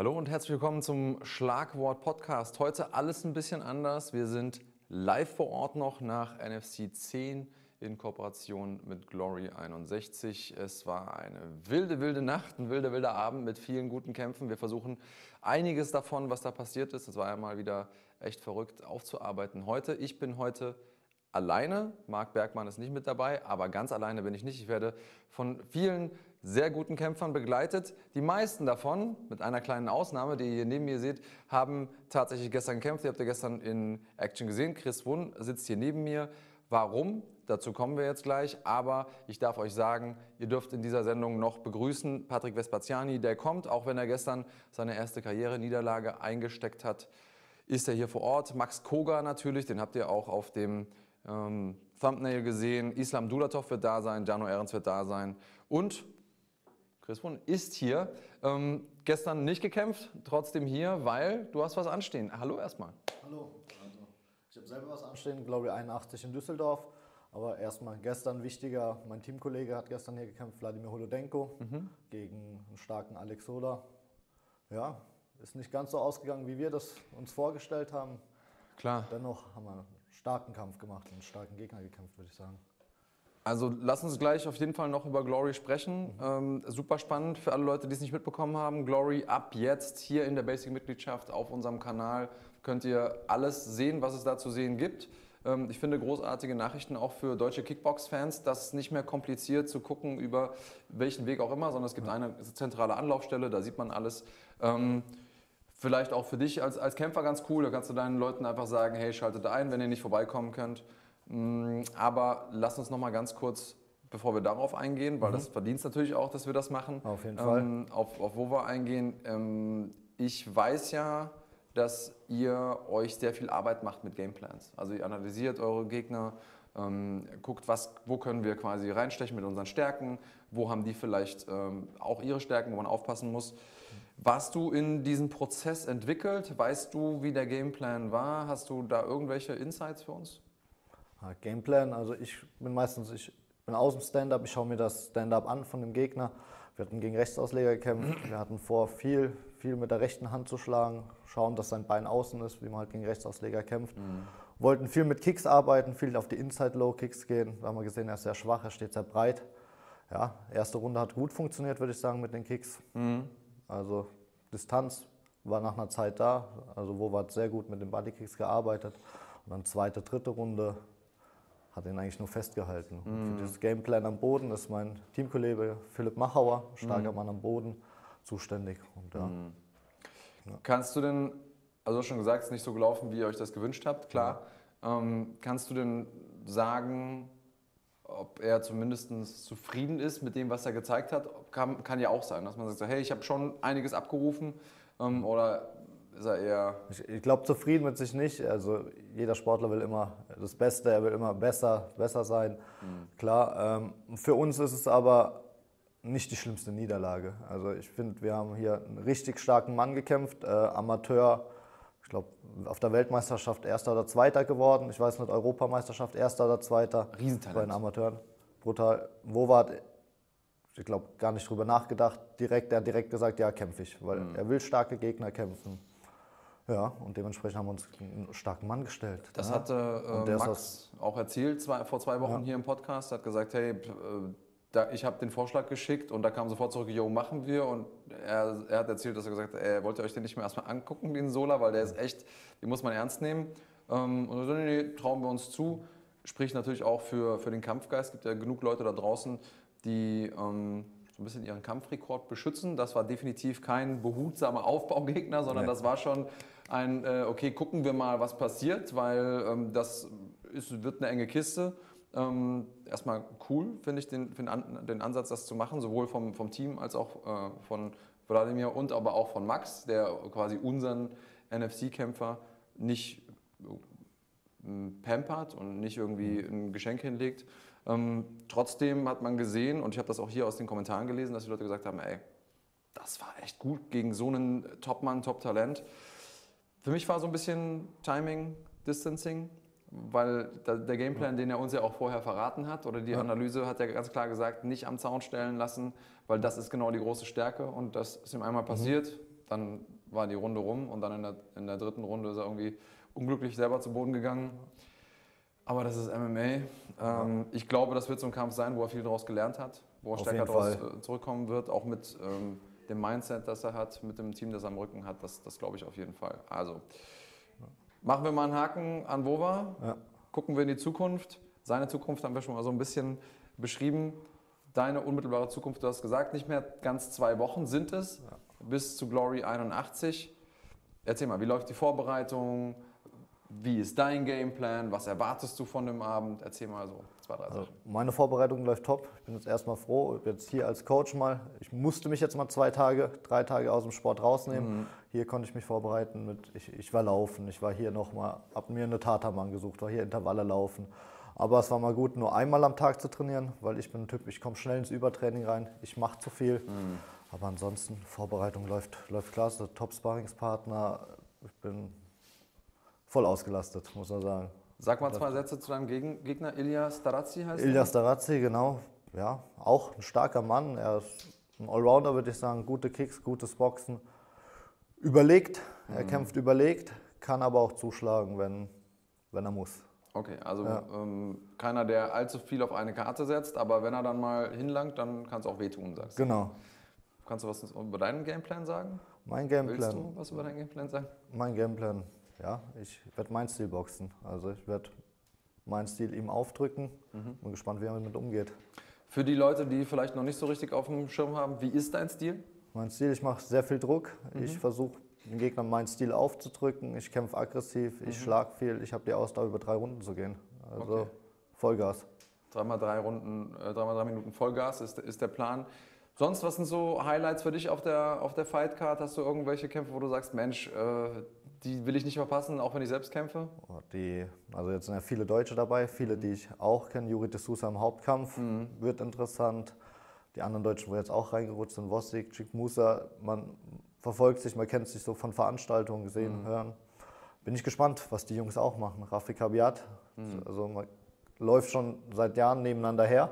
Hallo und herzlich willkommen zum Schlagwort Podcast. Heute alles ein bisschen anders. Wir sind live vor Ort noch nach NFC 10 in Kooperation mit Glory 61. Es war eine wilde, wilde Nacht, ein wilder, wilder Abend mit vielen guten Kämpfen. Wir versuchen einiges davon, was da passiert ist, das war ja mal wieder echt verrückt, aufzuarbeiten heute. Ich bin heute alleine. Marc Bergmann ist nicht mit dabei, aber ganz alleine bin ich nicht. Ich werde von vielen sehr guten Kämpfern begleitet. Die meisten davon, mit einer kleinen Ausnahme, die ihr hier neben mir seht, haben tatsächlich gestern gekämpft. Ihr habt ja gestern in Action gesehen. Chris Wunn sitzt hier neben mir. Warum? Dazu kommen wir jetzt gleich. Aber ich darf euch sagen, ihr dürft in dieser Sendung noch begrüßen Patrick Vespaziani. Der kommt, auch wenn er gestern seine erste Karriere-Niederlage eingesteckt hat, ist er hier vor Ort. Max Koga natürlich, den habt ihr auch auf dem ähm, Thumbnail gesehen. Islam Dulatov wird da sein, Jano Ehrens wird da sein. Und Chris Wunn ist hier. Ähm, gestern nicht gekämpft, trotzdem hier, weil du hast was anstehen. Hallo erstmal. Hallo. Also, ich habe selber was anstehen, glaube ich 81 in Düsseldorf. Aber erstmal gestern wichtiger, mein Teamkollege hat gestern hier gekämpft, Wladimir Holodenko, mhm. gegen einen starken Alex Soda. Ja, ist nicht ganz so ausgegangen, wie wir das uns vorgestellt haben. Klar. Dennoch haben wir einen starken Kampf gemacht einen starken Gegner gekämpft, würde ich sagen. Also lass uns gleich auf jeden Fall noch über Glory sprechen. Mhm. Ähm, super spannend für alle Leute, die es nicht mitbekommen haben. Glory ab jetzt hier in der Basic-Mitgliedschaft auf unserem Kanal könnt ihr alles sehen, was es da zu sehen gibt. Ähm, ich finde großartige Nachrichten auch für deutsche Kickbox-Fans, dass es nicht mehr kompliziert zu gucken über welchen Weg auch immer, sondern es gibt eine zentrale Anlaufstelle, da sieht man alles. Ähm, vielleicht auch für dich als, als Kämpfer ganz cool, da kannst du deinen Leuten einfach sagen, hey, schaltet ein, wenn ihr nicht vorbeikommen könnt. Mm, aber lass uns noch mal ganz kurz, bevor wir darauf eingehen, weil mhm. das verdient natürlich auch, dass wir das machen. Auf jeden Fall. Ähm, auf, auf wo wir eingehen. Ähm, ich weiß ja, dass ihr euch sehr viel Arbeit macht mit Gameplans. Also ihr analysiert eure Gegner, ähm, guckt, was, wo können wir quasi reinstechen mit unseren Stärken, wo haben die vielleicht ähm, auch ihre Stärken, wo man aufpassen muss. Warst du in diesem Prozess entwickelt? Weißt du, wie der Gameplan war? Hast du da irgendwelche Insights für uns? Gameplan, also ich bin meistens, ich bin aus dem Stand-up, ich schaue mir das Stand-up an von dem Gegner. Wir hatten gegen Rechtsausleger gekämpft, wir hatten vor, viel, viel mit der rechten Hand zu schlagen, schauen, dass sein Bein außen ist, wie man halt gegen Rechtsausleger kämpft. Mhm. Wollten viel mit Kicks arbeiten, viel auf die Inside-Low-Kicks gehen. Da haben wir gesehen, er ist sehr schwach, er steht sehr breit. Ja, erste Runde hat gut funktioniert, würde ich sagen, mit den Kicks. Mhm. Also Distanz war nach einer Zeit da. Also Wo hat sehr gut mit den Bodykicks gearbeitet. Und dann zweite, dritte Runde hat ihn eigentlich nur festgehalten. Mm. Für das Gameplan am Boden ist mein Teamkollege Philipp Machauer, starker mm. Mann am Boden, zuständig. Und, ja. Mm. Ja. Kannst du denn, also schon gesagt, es ist nicht so gelaufen, wie ihr euch das gewünscht habt, klar. Ja. Ähm, kannst du denn sagen, ob er zumindest zufrieden ist mit dem, was er gezeigt hat? Kann, kann ja auch sein, dass man sagt, hey, ich habe schon einiges abgerufen ähm, oder ist er eher. Ich, ich glaube, zufrieden mit sich nicht. Also jeder Sportler will immer das Beste, er will immer besser, besser sein. Mhm. Klar. Ähm, für uns ist es aber nicht die schlimmste Niederlage. Also ich finde, wir haben hier einen richtig starken Mann gekämpft, äh, Amateur. Ich glaube, auf der Weltmeisterschaft Erster oder Zweiter geworden. Ich weiß nicht, Europameisterschaft Erster oder Zweiter. Riesentalent. Bei den Amateuren. Brutal. Wowart, ich glaube, gar nicht drüber nachgedacht. Direkt, er hat direkt gesagt, ja, kämpfe ich. Weil mhm. er will starke Gegner kämpfen. Ja, und dementsprechend haben wir uns einen starken Mann gestellt. Das ja. hatte äh, Max auch erzählt zwei, vor zwei Wochen ja. hier im Podcast. Er hat gesagt, hey, äh, da, ich habe den Vorschlag geschickt und da kam sofort zurück, jo, machen wir. Und er, er hat erzählt, dass er gesagt hat, er wollte euch den nicht mehr erstmal angucken, den Sola, weil der ist echt, den muss man ernst nehmen. Ähm, und so, nee, nee, trauen wir uns zu. Spricht natürlich auch für, für den Kampfgeist. Es gibt ja genug Leute da draußen, die ähm, so ein bisschen ihren Kampfrekord beschützen. Das war definitiv kein behutsamer Aufbaugegner, sondern ja. das war schon ein, äh, okay, gucken wir mal, was passiert, weil ähm, das ist, wird eine enge Kiste. Ähm, erstmal cool, finde ich, den, find an, den Ansatz, das zu machen, sowohl vom, vom Team als auch äh, von Wladimir und aber auch von Max, der quasi unseren NFC-Kämpfer nicht äh, pampert und nicht irgendwie ein Geschenk hinlegt. Ähm, trotzdem hat man gesehen, und ich habe das auch hier aus den Kommentaren gelesen, dass die Leute gesagt haben, ey, das war echt gut gegen so einen Top-Mann, Top-Talent. Für mich war so ein bisschen Timing, Distancing, weil der Gameplan, den er uns ja auch vorher verraten hat, oder die Analyse hat er ganz klar gesagt, nicht am Zaun stellen lassen, weil das ist genau die große Stärke und das ist ihm einmal mhm. passiert. Dann war die Runde rum und dann in der, in der dritten Runde ist er irgendwie unglücklich selber zu Boden gegangen. Aber das ist MMA. Ähm, ich glaube, das wird so ein Kampf sein, wo er viel daraus gelernt hat, wo er Auf stärker daraus äh, zurückkommen wird, auch mit ähm, dem Mindset, das er hat, mit dem Team, das er am Rücken hat. Das, das glaube ich auf jeden Fall. Also machen wir mal einen Haken an Wova, Ja. gucken wir in die Zukunft. Seine Zukunft haben wir schon mal so ein bisschen beschrieben. Deine unmittelbare Zukunft, du hast gesagt, nicht mehr ganz zwei Wochen sind es bis zu Glory 81. Erzähl mal, wie läuft die Vorbereitung? Wie ist dein Gameplan? Was erwartest du von dem Abend? Erzähl mal so zwei, drei Also Sachen. meine Vorbereitung läuft top. Ich bin jetzt erstmal froh, jetzt hier als Coach mal. Ich musste mich jetzt mal zwei Tage, drei Tage aus dem Sport rausnehmen. Hier konnte ich mich vorbereiten mit, ich, ich war laufen, ich war hier nochmal, hab mir eine Tatermann gesucht, war hier Intervalle laufen. Aber es war mal gut, nur einmal am Tag zu trainieren, weil ich bin ein Typ, ich komme schnell ins Übertraining rein, ich mache zu viel. Aber ansonsten, Vorbereitung läuft, läuft klasse, Top-Sparringspartner. Ich bin voll ausgelastet, muss man sagen. Sag mal zwei Sätze zu deinem Gegner. Ilya Starazzi heißt Ilya Starazzi, genau. Ja, auch ein starker Mann. Er ist ein Allrounder, würde ich sagen. Gute Kicks, gutes Boxen. Überlegt, er kämpft überlegt, kann aber auch zuschlagen, wenn, wenn er muss. er? Okay, also Ja. ähm, keiner, der allzu viel auf eine Karte setzt, aber wenn er dann mal hinlangt, dann kann es auch wehtun, sagst du. Genau. Kannst du was über deinen Gameplan sagen? Mein Willst Gameplan, du was über deinen Gameplan sagen? mein Gameplan, ja, ich werde meinen Stil boxen. Also ich werde meinen Stil ihm aufdrücken. Bin gespannt, wie er damit umgeht. Für die Leute, die vielleicht noch nicht so richtig auf dem Schirm haben, wie ist dein Stil? Mein Stil, ich mache sehr viel Druck. Ich versuche den Gegner meinen Stil aufzudrücken. Ich kämpfe aggressiv, ich schlage viel. Ich habe die Ausdauer, über drei Runden zu gehen. Also Okay. Vollgas. Dreimal drei Runden, äh, dreimal drei Minuten Vollgas ist, ist der Plan. Sonst, was sind so Highlights für dich auf der, auf der Fightcard? Hast du irgendwelche Kämpfe, wo du sagst, Mensch, äh, die will ich nicht verpassen, auch wenn ich selbst kämpfe? Oh, Die, also jetzt sind ja viele Deutsche dabei, viele, die ich auch kenne. Juri de Sousa im Hauptkampf wird interessant. Die anderen Deutschen, wo jetzt auch reingerutscht sind, Wossig, Chick Musa, man verfolgt sich, man kennt sich so von Veranstaltungen, sehen, hören. Bin ich gespannt, was die Jungs auch machen. Rafi Kabiat, also man läuft schon seit Jahren nebeneinander her,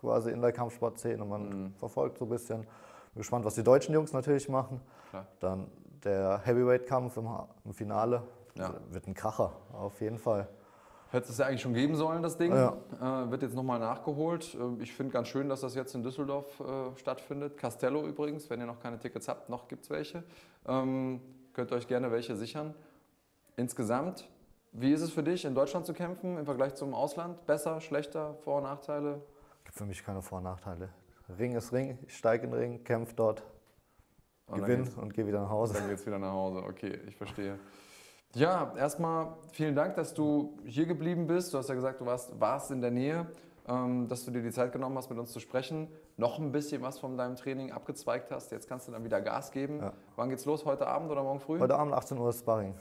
quasi in der Kampfsportszene. Man verfolgt so ein bisschen. Bin gespannt, was die deutschen Jungs natürlich machen. Klar. Dann der Heavyweight-Kampf im, im Finale Ja. wird ein Kracher, auf jeden Fall. Hätte es ja eigentlich schon geben sollen, das Ding. Ja. Äh, wird jetzt nochmal nachgeholt. Äh, ich finde ganz schön, dass das jetzt in Düsseldorf äh, stattfindet. Castello übrigens, wenn ihr noch keine Tickets habt, noch gibt es welche. Ähm, könnt ihr euch gerne welche sichern. Insgesamt, wie ist es für dich, in Deutschland zu kämpfen im Vergleich zum Ausland? Besser, schlechter, Vor- und Nachteile? Gibt für mich keine Vor- und Nachteile. Ring ist Ring, ich steige in den Ring, kämpfe dort, Und dann gewinne geht's- und gehe wieder nach Hause. Dann geht's wieder nach Hause. Okay, ich verstehe. Ja, erstmal vielen Dank, dass du hier geblieben bist. Du hast ja gesagt, du warst, warst in der Nähe, ähm, dass du dir die Zeit genommen hast, mit uns zu sprechen. Noch ein bisschen was von deinem Training abgezweigt hast. Jetzt kannst du dann wieder Gas geben. Ja. Wann geht's los? Heute Abend oder morgen früh? Heute Abend 18 Uhr ist Sparring.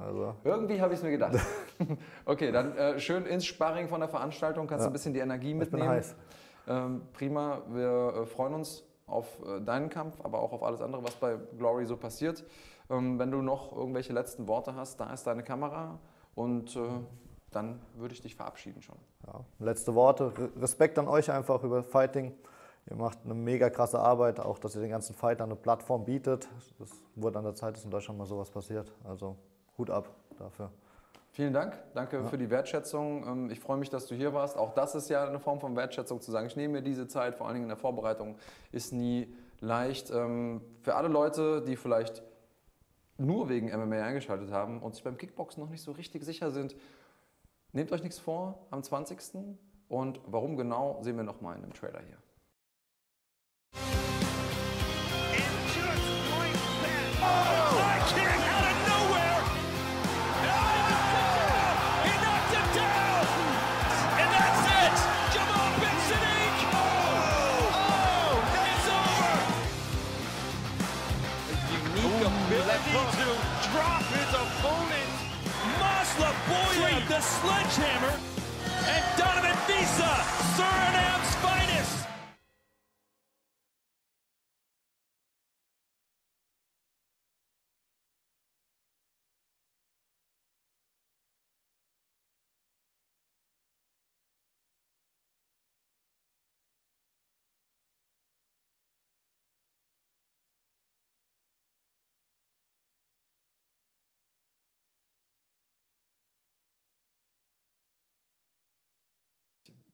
Also, Irgendwie habe ich es mir gedacht. okay, dann äh, schön ins Sparring von der Veranstaltung. Kannst du Ja. ein bisschen die Energie ich bin mitnehmen. heiß. Ähm, prima, wir äh, freuen uns auf äh, deinen Kampf, aber auch auf alles andere, was bei Glory so passiert. Ähm, wenn du noch irgendwelche letzten Worte hast, da ist deine Kamera und äh, dann würde ich dich verabschieden schon. Ja. Letzte Worte. Re- Respekt an euch einfach über Fighting. Ihr macht eine mega krasse Arbeit, auch dass ihr den ganzen Fightern eine Plattform bietet. Das wurde an der Zeit, dass in Deutschland mal sowas passiert. Also Hut ab dafür. Vielen Dank, danke für die Wertschätzung. Ähm, Ich freue mich, dass du hier warst. Auch das ist ja eine Form von Wertschätzung, zu sagen, ich nehme mir diese Zeit, vor allen Dingen in der Vorbereitung, ist nie leicht. Ähm, Für alle Leute, die vielleicht nur wegen MMA eingeschaltet haben und sich beim Kickboxen noch nicht so richtig sicher sind, nehmt euch nichts vor am 20. Und warum genau, sehen wir nochmal in dem Trailer hier. Oh! Sledgehammer. And Donovan Visa, Suriname's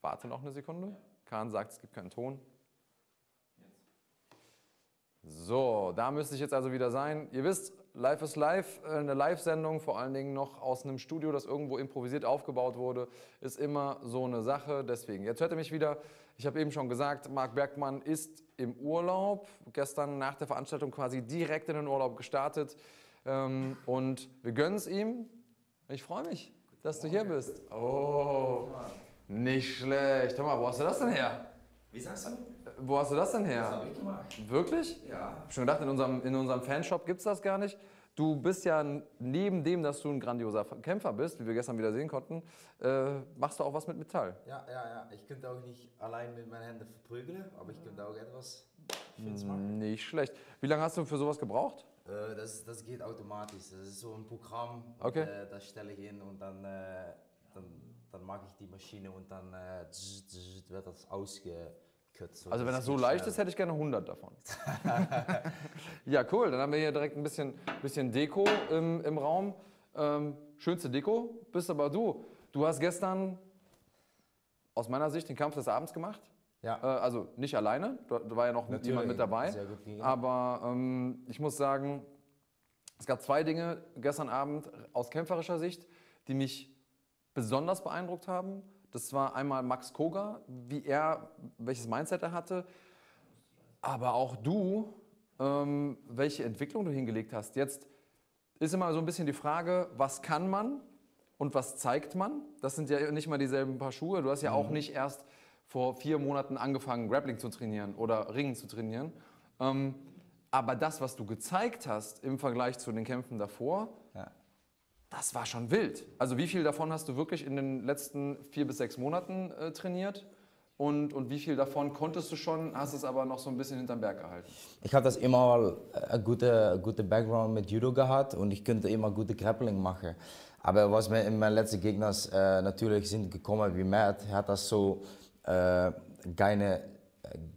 Warte noch eine Sekunde. Kahn sagt, es gibt keinen Ton. So, da müsste ich jetzt also wieder sein. Ihr wisst, Live is Live, äh, eine Live-Sendung, vor allen Dingen noch aus einem Studio, das irgendwo improvisiert aufgebaut wurde, ist immer so eine Sache. Deswegen, jetzt hört ihr mich wieder. Ich habe eben schon gesagt, Marc Bergmann ist im Urlaub. Gestern nach der Veranstaltung quasi direkt in den Urlaub gestartet. Ähm, und wir gönnen es ihm. Ich freue mich, dass du hier bist. Oh, nicht schlecht. Hör mal, wo hast du das denn her? Wie sagst du? Wo hast du das denn Das her? habe ich gemacht. Wirklich? Ja. Ich hab schon gedacht, in unserem, in unserem Fanshop gibt es das gar nicht. Du bist ja neben dem, dass du ein grandioser Kämpfer bist, wie wir gestern wieder sehen konnten, äh, machst du auch was mit Metall. Ja, ja, ja. Ich könnte auch nicht allein mit meinen Händen verprügeln, aber ich könnte auch etwas Schönes machen. Nicht schlecht. Wie lange hast du für sowas gebraucht? Äh, das, das geht automatisch. Das ist so ein Programm. Okay. Äh, das stelle ich in und dann, äh, dann, dann mache ich die Maschine und dann äh, zzz, zzz, wird das ausgekürzt. Also wenn das so leicht ist, hätte ich gerne 100 davon. ja, cool. Dann haben wir hier direkt ein bisschen, bisschen Deko im, im Raum. Ähm, schönste Deko bist aber du. Du hast gestern aus meiner Sicht den Kampf des Abends gemacht. Ja. Äh, also nicht alleine, da, da war ja noch Natürlich, jemand mit dabei. sehr gut gegangen. Aber ähm, ich muss sagen, es gab zwei Dinge gestern Abend aus kämpferischer Sicht, die mich besonders beeindruckt haben. Das war einmal Max Koga, wie er, welches Mindset er hatte, aber auch du, ähm, welche Entwicklung du hingelegt hast. Jetzt ist immer so ein bisschen die Frage, was kann man und was zeigt man? Das sind ja nicht mal dieselben Paar Schuhe. Du hast ja auch nicht erst vor vier Monaten angefangen, Grappling zu trainieren oder Ringen zu trainieren. Ähm, aber das, was du gezeigt hast im Vergleich zu den Kämpfen davor. Das war schon wild. Also wie viel davon hast du wirklich in den letzten vier bis sechs Monaten äh, trainiert? Und, und wie viel davon konntest du schon, hast es aber noch so ein bisschen hinterm Berg gehalten? Ich habe das immer ein guter gute Background mit Judo gehabt und ich könnte immer gute Grappling machen. Aber was mir in meinen letzten Gegnern äh, natürlich sind gekommen wie Matt, hat das so äh, keine,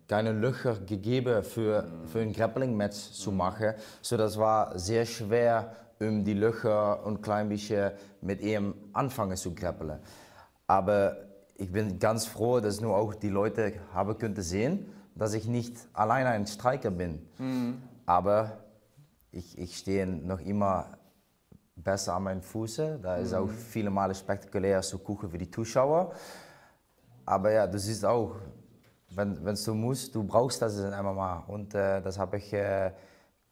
keine Löcher gegeben für, für ein Grappling-Match zu machen. So das war sehr schwer, um die Löcher und klein bisschen mit ihm anfangen zu grappeln. Aber ich bin ganz froh, dass nur auch die Leute haben können sehen, dass ich nicht alleine ein Striker bin. Aber ich, ich stehe noch immer besser an meinen Füßen. Da ist auch viele Male spektakulär zu gucken für die Zuschauer. Aber ja, du siehst auch, wenn wenn du musst, du brauchst das in MMA. Und äh, das habe ich äh,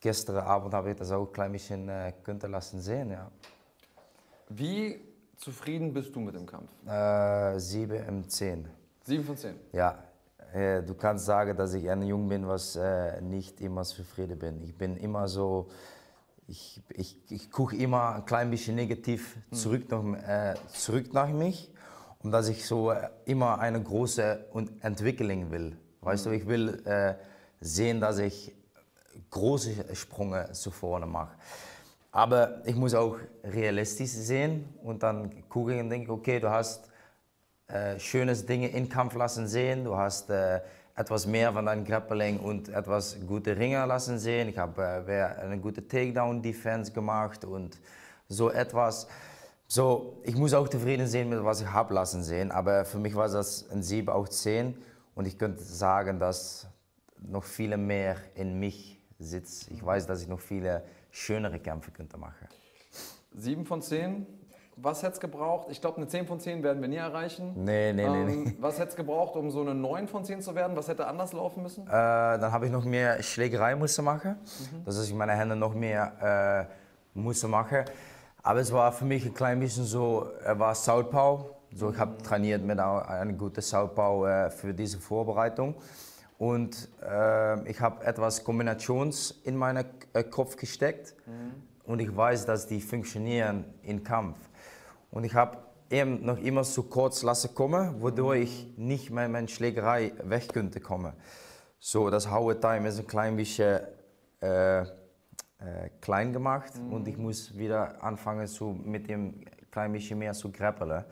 gestern Abend habe ich das auch ein klein bisschen äh, können lassen sehen. Ja. Wie zufrieden bist du mit dem Kampf? Äh, 7 im 10. Sieben von zehn. Ja, äh, du kannst sagen, dass ich ein Jung bin, was äh, nicht immer zufrieden bin. Ich bin immer so, ich, ich, ich gucke immer ein klein bisschen negativ zurück, nach, äh, zurück nach mich, und dass ich so äh, immer eine große Entwicklung will. Weißt du, ich will sehen, dass ich große Sprünge zu vorne mache. Aber ich muss auch realistisch sehen und dann gucken und denken, okay, du hast äh, schönes Dinge in Kampf lassen sehen. Du hast äh, etwas mehr von deinem Grappling und etwas gute Ringer lassen sehen. Ich habe äh, eine gute Takedown-Defense gemacht und so etwas. So, ich muss auch zufrieden sein mit was ich habe lassen sehen. Aber für mich war das ein 7 auch 10 und ich könnte sagen, dass noch viele mehr in mich sitzt. Ich weiß, dass ich noch viele schönere Kämpfe könnte machen. Sieben von zehn. Was hätte es gebraucht? Ich glaube, eine 10 von 10 werden wir nie erreichen. Nee, nee, nee, Ähm, nee. Was hätte es gebraucht, um so eine 9 von 10 zu werden? Was hätte anders laufen müssen? Äh, dann habe ich noch mehr Schlägerei müssen machen. Das ist, ich meine Hände noch mehr äh, musste machen. Aber es war für mich ein klein bisschen so, er war Southpaw. So, ich habe trainiert mit einer guten Southpaw äh, für diese Vorbereitung. Und äh, ich habe etwas Kombinations in meinen äh, Kopf gesteckt. Und ich weiß, dass die funktionieren im Kampf. Und ich habe eben noch immer zu kurz lassen kommen, wodurch ich nicht mehr meine Schlägerei weg könnte kommen. So, das Hour Time ist ein klein bisschen äh, äh, klein gemacht und ich muss wieder anfangen zu, mit dem klein bisschen mehr zu grappeln.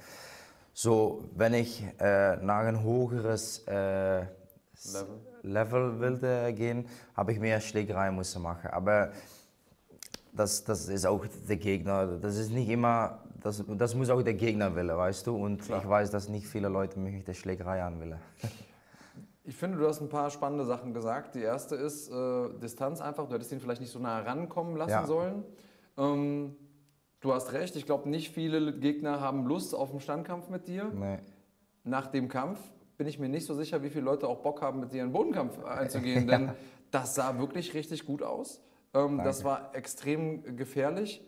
So, wenn ich äh, nach ein höheres s- Level wilde gehen, habe ich mehr Schlägerei müssen machen. Aber das, das ist auch der Gegner. Das ist nicht immer das, das muss auch der Gegner wollen, weißt du? Und ich weiß, dass nicht viele Leute mich mit der Schlägerei anwillen. Ich finde, du hast ein paar spannende Sachen gesagt. Die erste ist äh, Distanz einfach. Du hättest ihn vielleicht nicht so nah rankommen lassen Ja. sollen. Ähm, du hast recht. Ich glaube, nicht viele Gegner haben Lust auf einen Standkampf mit dir. Nee. Nach dem Kampf bin ich mir nicht so sicher, wie viele Leute auch Bock haben, mit dir einen Bodenkampf einzugehen. Denn das sah wirklich richtig gut aus. Ähm, das war extrem gefährlich.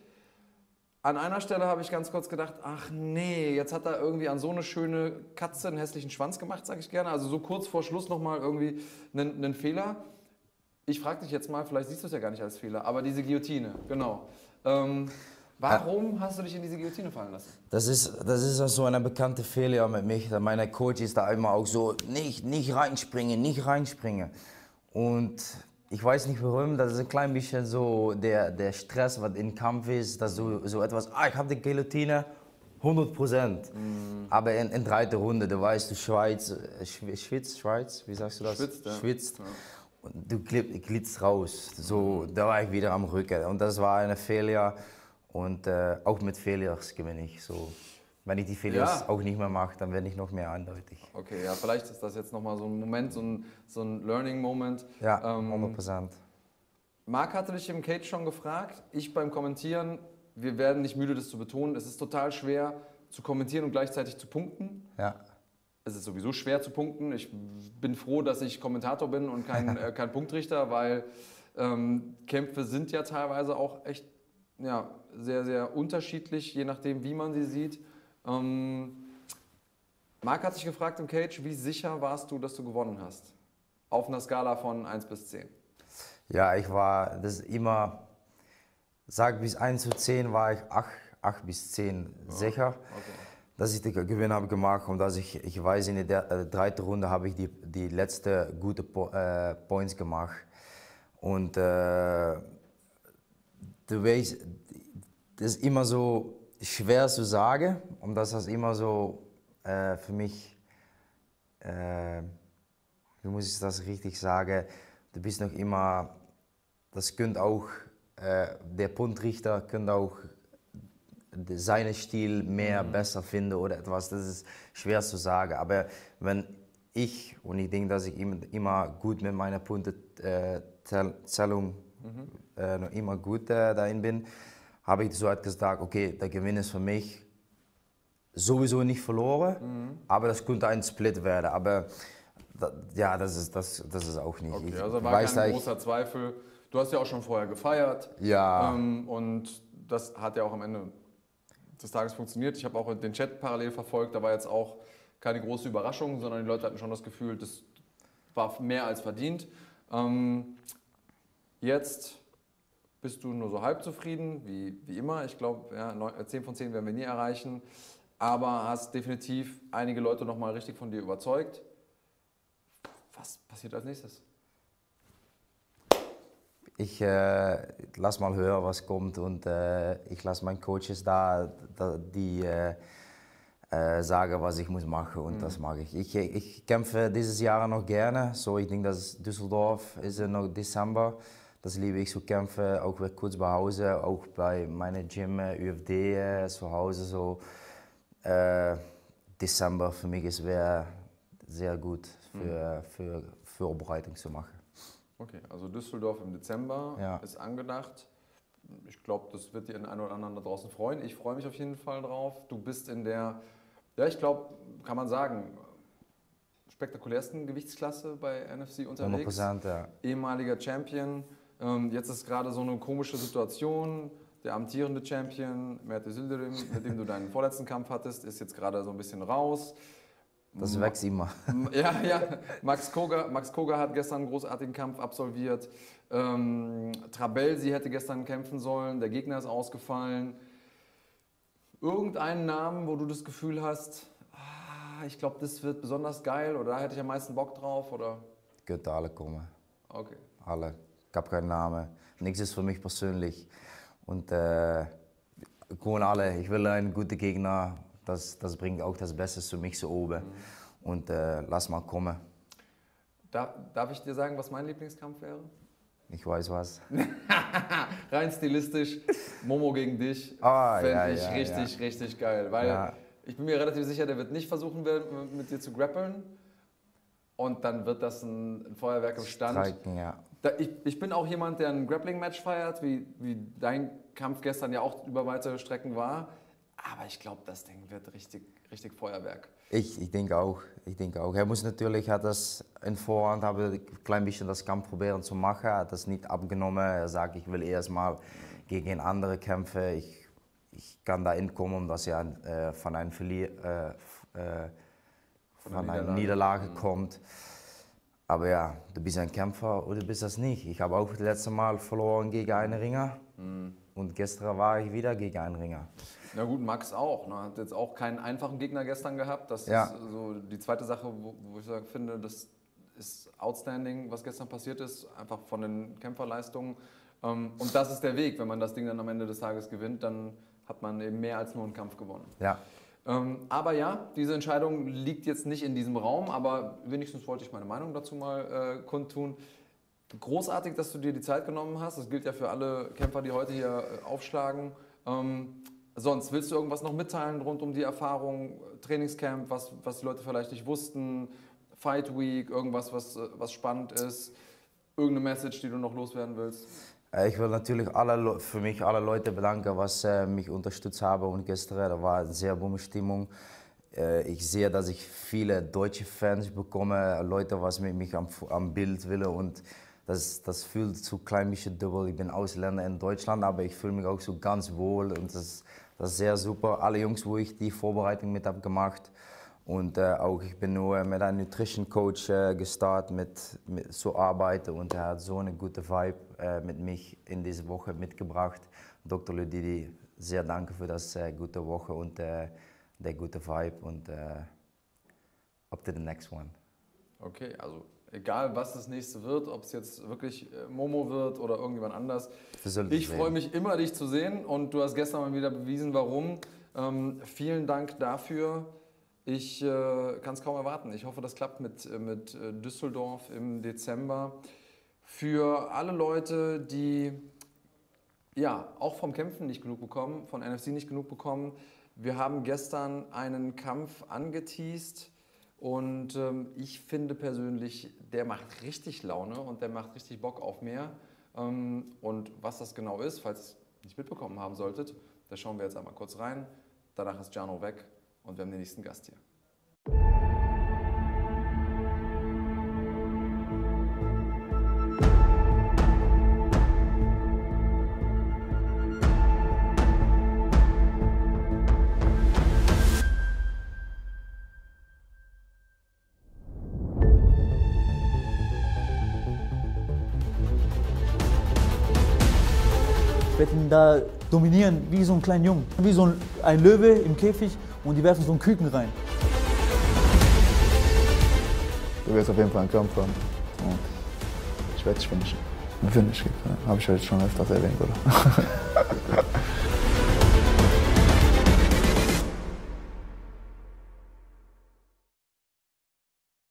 An einer Stelle habe ich ganz kurz gedacht, ach nee, jetzt hat er irgendwie an so eine schöne Katze einen hässlichen Schwanz gemacht, sage ich gerne. Also so kurz vor Schluss nochmal irgendwie einen, einen Fehler. Ich frage dich jetzt mal, vielleicht siehst du es ja gar nicht als Fehler, aber diese Guillotine, genau. Ähm, warum hast du dich in diese Guillotine fallen lassen? Das ist, das ist so eine bekannte Fehler mit mich. Meine Coach ist da immer auch so, nicht, nicht reinspringen, nicht reinspringen. Und ich weiß nicht warum, das ist ein klein bisschen so der, der Stress, was im Kampf ist, dass du so etwas, ah, ich habe die Guillotine, 100 Prozent. Aber in, in dritter Runde, du weißt, du Schweiz, äh, schw- schwitzt, Schweiz, wie sagst du das? Schwitzt, ja. Schwitzt. Und du glitzt raus. So, da war ich wieder am Rücken. Und das war eine Fehler. Und äh, auch mit Fehlers gewinne ich. So, wenn ich die Fehlers Ja. auch nicht mehr mache, dann werde ich noch mehr eindeutig. Okay, ja, vielleicht ist das jetzt nochmal so ein Moment, so ein, so ein Learning-Moment. Ja, Ähm, 100 Prozent. Marc hatte dich im Cage schon gefragt, ich beim Kommentieren, wir werden nicht müde, das zu betonen, es ist total schwer zu kommentieren und gleichzeitig zu punkten. Ja. Es ist sowieso schwer zu punkten. Ich bin froh, dass ich Kommentator bin und kein, äh, kein Punktrichter, weil ähm, Kämpfe sind ja teilweise auch echt ja, sehr, sehr unterschiedlich, je nachdem, wie man sie sieht. Ähm, Marc hat sich gefragt im Cage, wie sicher warst du, dass du gewonnen hast? Auf einer Skala von 1 bis 10. Ja, ich war, das immer, sag bis 1 zu 10 war ich 8, 8 bis 10 sicher, dass ich den Gewinn habe gemacht und dass ich, ich weiß, in der äh, dritten Runde habe ich die, die letzte gute po äh, Points gemacht. Und äh, du weißt, das ist immer so schwer zu sagen und das ist immer so äh, für mich, äh, wie muss ich das richtig sagen, du bist noch immer, das könnte auch, äh, der Puntrichter könnte auch seinen Stil mehr besser finden oder etwas, das ist schwer zu sagen. Aber wenn ich, und ich denke, dass ich immer, gut mit meiner Punktezählung äh, noch immer gut äh, dahin bin, habe ich so halt gesagt, okay, der Gewinn ist für mich sowieso nicht verloren, aber das könnte ein Split werden. Aber da, ja, das ist, das, das ist auch nicht. Okay, Ich also war weiß, kein großer Zweifel. Du hast ja auch schon vorher gefeiert. Ja. Ähm, und das hat ja auch am Ende des Tages funktioniert. Ich habe auch den Chat parallel verfolgt. Da war jetzt auch keine große Überraschung, sondern die Leute hatten schon das Gefühl, das war mehr als verdient. Ähm, jetzt bist du nur so halb zufrieden, wie, wie immer. Ich glaube, ja, neun- 10 von 10 werden wir nie erreichen. Aber hast definitiv einige Leute nochmal richtig von dir überzeugt. Was passiert als nächstes? Ich äh, lass mal hören, was kommt und äh, ich lasse meinen Coaches da, da die äh, äh, sagen, was ich muss machen und das mag ich. ich. Ich kämpfe dieses Jahr noch gerne, so ich denke, dass Düsseldorf ist noch Dezember. Das liebe ich zu kämpfen, auch kurz bei Hause, auch bei meinem Gym, UFD äh, zu Hause so. Äh, Dezember für mich ist wär sehr gut für, für Vorbereitung zu machen. Okay, also Düsseldorf im Dezember Ja. ist angedacht. Ich glaube, das wird die einen oder anderen da draußen freuen. Ich freue mich auf jeden Fall drauf. Du bist in der, ja, ich glaube, kann man sagen, spektakulärsten Gewichtsklasse bei NFC 100 unterwegs. Prozent, ja. Ehemaliger Champion. Ähm, jetzt ist gerade so eine komische Situation. Der amtierende Champion, Mert Yildirim, mit dem du deinen vorletzten Kampf hattest, ist jetzt gerade so ein bisschen raus. Das wächst immer. Ja, ja. Max Koga, Max Koga hat gestern einen großartigen Kampf absolviert. Ähm, Trabelsi hätte gestern kämpfen sollen. Der Gegner ist ausgefallen. Irgendeinen Namen, wo du das Gefühl hast, ah, ich glaube, das wird besonders geil oder da hätte ich am meisten Bock drauf oder? Könnte alle kommen. Okay. Alle. Ich habe keinen Namen. Nichts ist für mich persönlich. Und äh, alle. Ich will einen guten Gegner. Das, das bringt auch das Beste für mich so oben. Und äh, lass mal kommen. Darf, darf ich dir sagen, was mein Lieblingskampf wäre? Ich weiß was. Rein stilistisch, Momo gegen dich, Ah, fände ja, ich ja, richtig, richtig geil. Weil Ja. ich bin mir relativ sicher, der wird nicht versuchen, mit mit dir zu grappeln. Und dann wird das ein Feuerwerk im Stand. Striken, ja. Da, ich, ich bin auch jemand, der ein Grappling-Match feiert, wie, wie dein Kampf gestern ja auch über weite Strecken war. Aber ich glaube, das Ding wird richtig, richtig Feuerwerk. Ich, ich denke auch. Ich denke auch. Er muss natürlich, hat das in Vorhand, habe ein klein bisschen das Kampf probieren zu machen, hat das nicht abgenommen. Er sagt, ich will erst mal gegen andere kämpfen. Ich, ich kann da entkommen, dass er äh, von einer Verlier, äh, äh, von einer Niederlage. Niederlage kommt. Aber ja, du bist ein Kämpfer oder du bist das nicht. Ich habe auch das letzte Mal verloren gegen einen Ringer. Und gestern war ich wieder gegen einen Ringer. Na gut, Max auch. Ne? Hat jetzt auch keinen einfachen Gegner gestern gehabt. Das Ja. ist so die zweite Sache, wo, wo ich sag, finde, das ist outstanding, was gestern passiert ist, einfach von den Kämpferleistungen. Ähm, und das ist der Weg. Wenn man das Ding dann am Ende des Tages gewinnt, dann hat man eben mehr als nur einen Kampf gewonnen. Ja, aber ja, diese Entscheidung liegt jetzt nicht in diesem Raum, aber wenigstens wollte ich meine Meinung dazu mal äh, kundtun. Großartig, dass du dir die Zeit genommen hast. Das gilt ja für alle Kämpfer, die heute hier äh, aufschlagen. Ähm, sonst, willst du irgendwas noch mitteilen rund um die Erfahrung, Trainingscamp, was, was die Leute vielleicht nicht wussten, Fight Week, irgendwas, was, äh, was spannend ist, irgendeine Message, die du noch loswerden willst? Äh, Ich will natürlich alle, Le- für mich alle Leute bedanken, was äh, mich unterstützt haben. Und gestern da war eine sehr bumme Stimmung. Äh, ich sehe, dass ich viele deutsche Fans bekomme, Leute, was mit mich am, am Bild will. Und das, das fühlt so klein bisschen doppelt. Ich bin Ausländer in Deutschland, aber ich fühle mich auch so ganz wohl. Und das, das ist sehr super. Alle Jungs, wo ich die Vorbereitung mit habe gemacht. Und äh, auch ich bin nur mit einem Nutrition Coach äh, gestartet mit, mit zu arbeiten und er hat so eine gute Vibe äh, mit mich in diese Woche mitgebracht. Dr. Ludidi, sehr danke für das äh, gute Woche und äh, der gute Vibe und äh, up to the next one. Okay, also egal was das nächste wird, ob es jetzt wirklich Momo wird oder irgendjemand anders. Ich freue mich immer, dich zu sehen und du hast gestern mal wieder bewiesen, warum. Ähm, vielen Dank dafür. Ich äh, kann es kaum erwarten. Ich hoffe, das klappt mit, äh, mit äh, Düsseldorf im Dezember. Für alle Leute, die ja, auch vom Kämpfen nicht genug bekommen, von NFC nicht genug bekommen. Wir haben gestern einen Kampf angeteased und ähm, ich finde persönlich, der macht richtig Laune und der macht richtig Bock auf mehr. Ähm, und was das genau ist, falls ihr es nicht mitbekommen haben solltet, da schauen wir jetzt einmal kurz rein. Danach ist Jano weg und wir haben den nächsten Gast hier. Ich werde ihn da dominieren, wie so ein kleiner Jungen. Wie so ein Löwe im Käfig und die werfen so einen Küken rein. Du wirst auf jeden Fall einen Kampf haben. Und ich werde dich finishen. Finish habe ich heute schon öfters erwähnt, oder?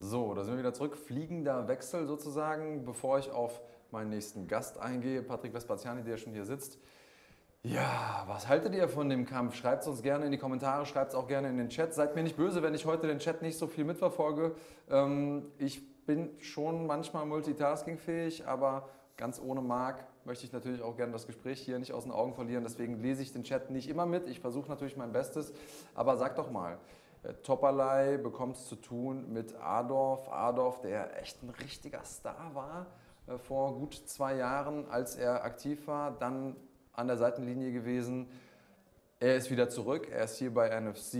So, da sind wir wieder zurück. Fliegender Wechsel sozusagen, bevor ich auf meinen nächsten Gast eingehe. Patrick Vespaziani, der schon hier sitzt. Ja, was haltet ihr von dem Kampf? Schreibt es uns gerne in die Kommentare, schreibt es auch gerne in den Chat. Seid mir nicht böse, wenn ich heute den Chat nicht so viel mitverfolge. Ähm, ich bin schon manchmal multitaskingfähig, aber ganz ohne Marc möchte ich natürlich auch gerne das Gespräch hier nicht aus den Augen verlieren. Deswegen lese ich den Chat nicht immer mit. Ich versuche natürlich mein Bestes. Aber sag doch mal, äh, Topperlei bekommt es zu tun mit Adolf. Adolf, der echt ein richtiger Star war äh, vor gut zwei Jahren, als er aktiv war, dann an der Seitenlinie gewesen. Er ist wieder zurück, er ist hier bei NFC.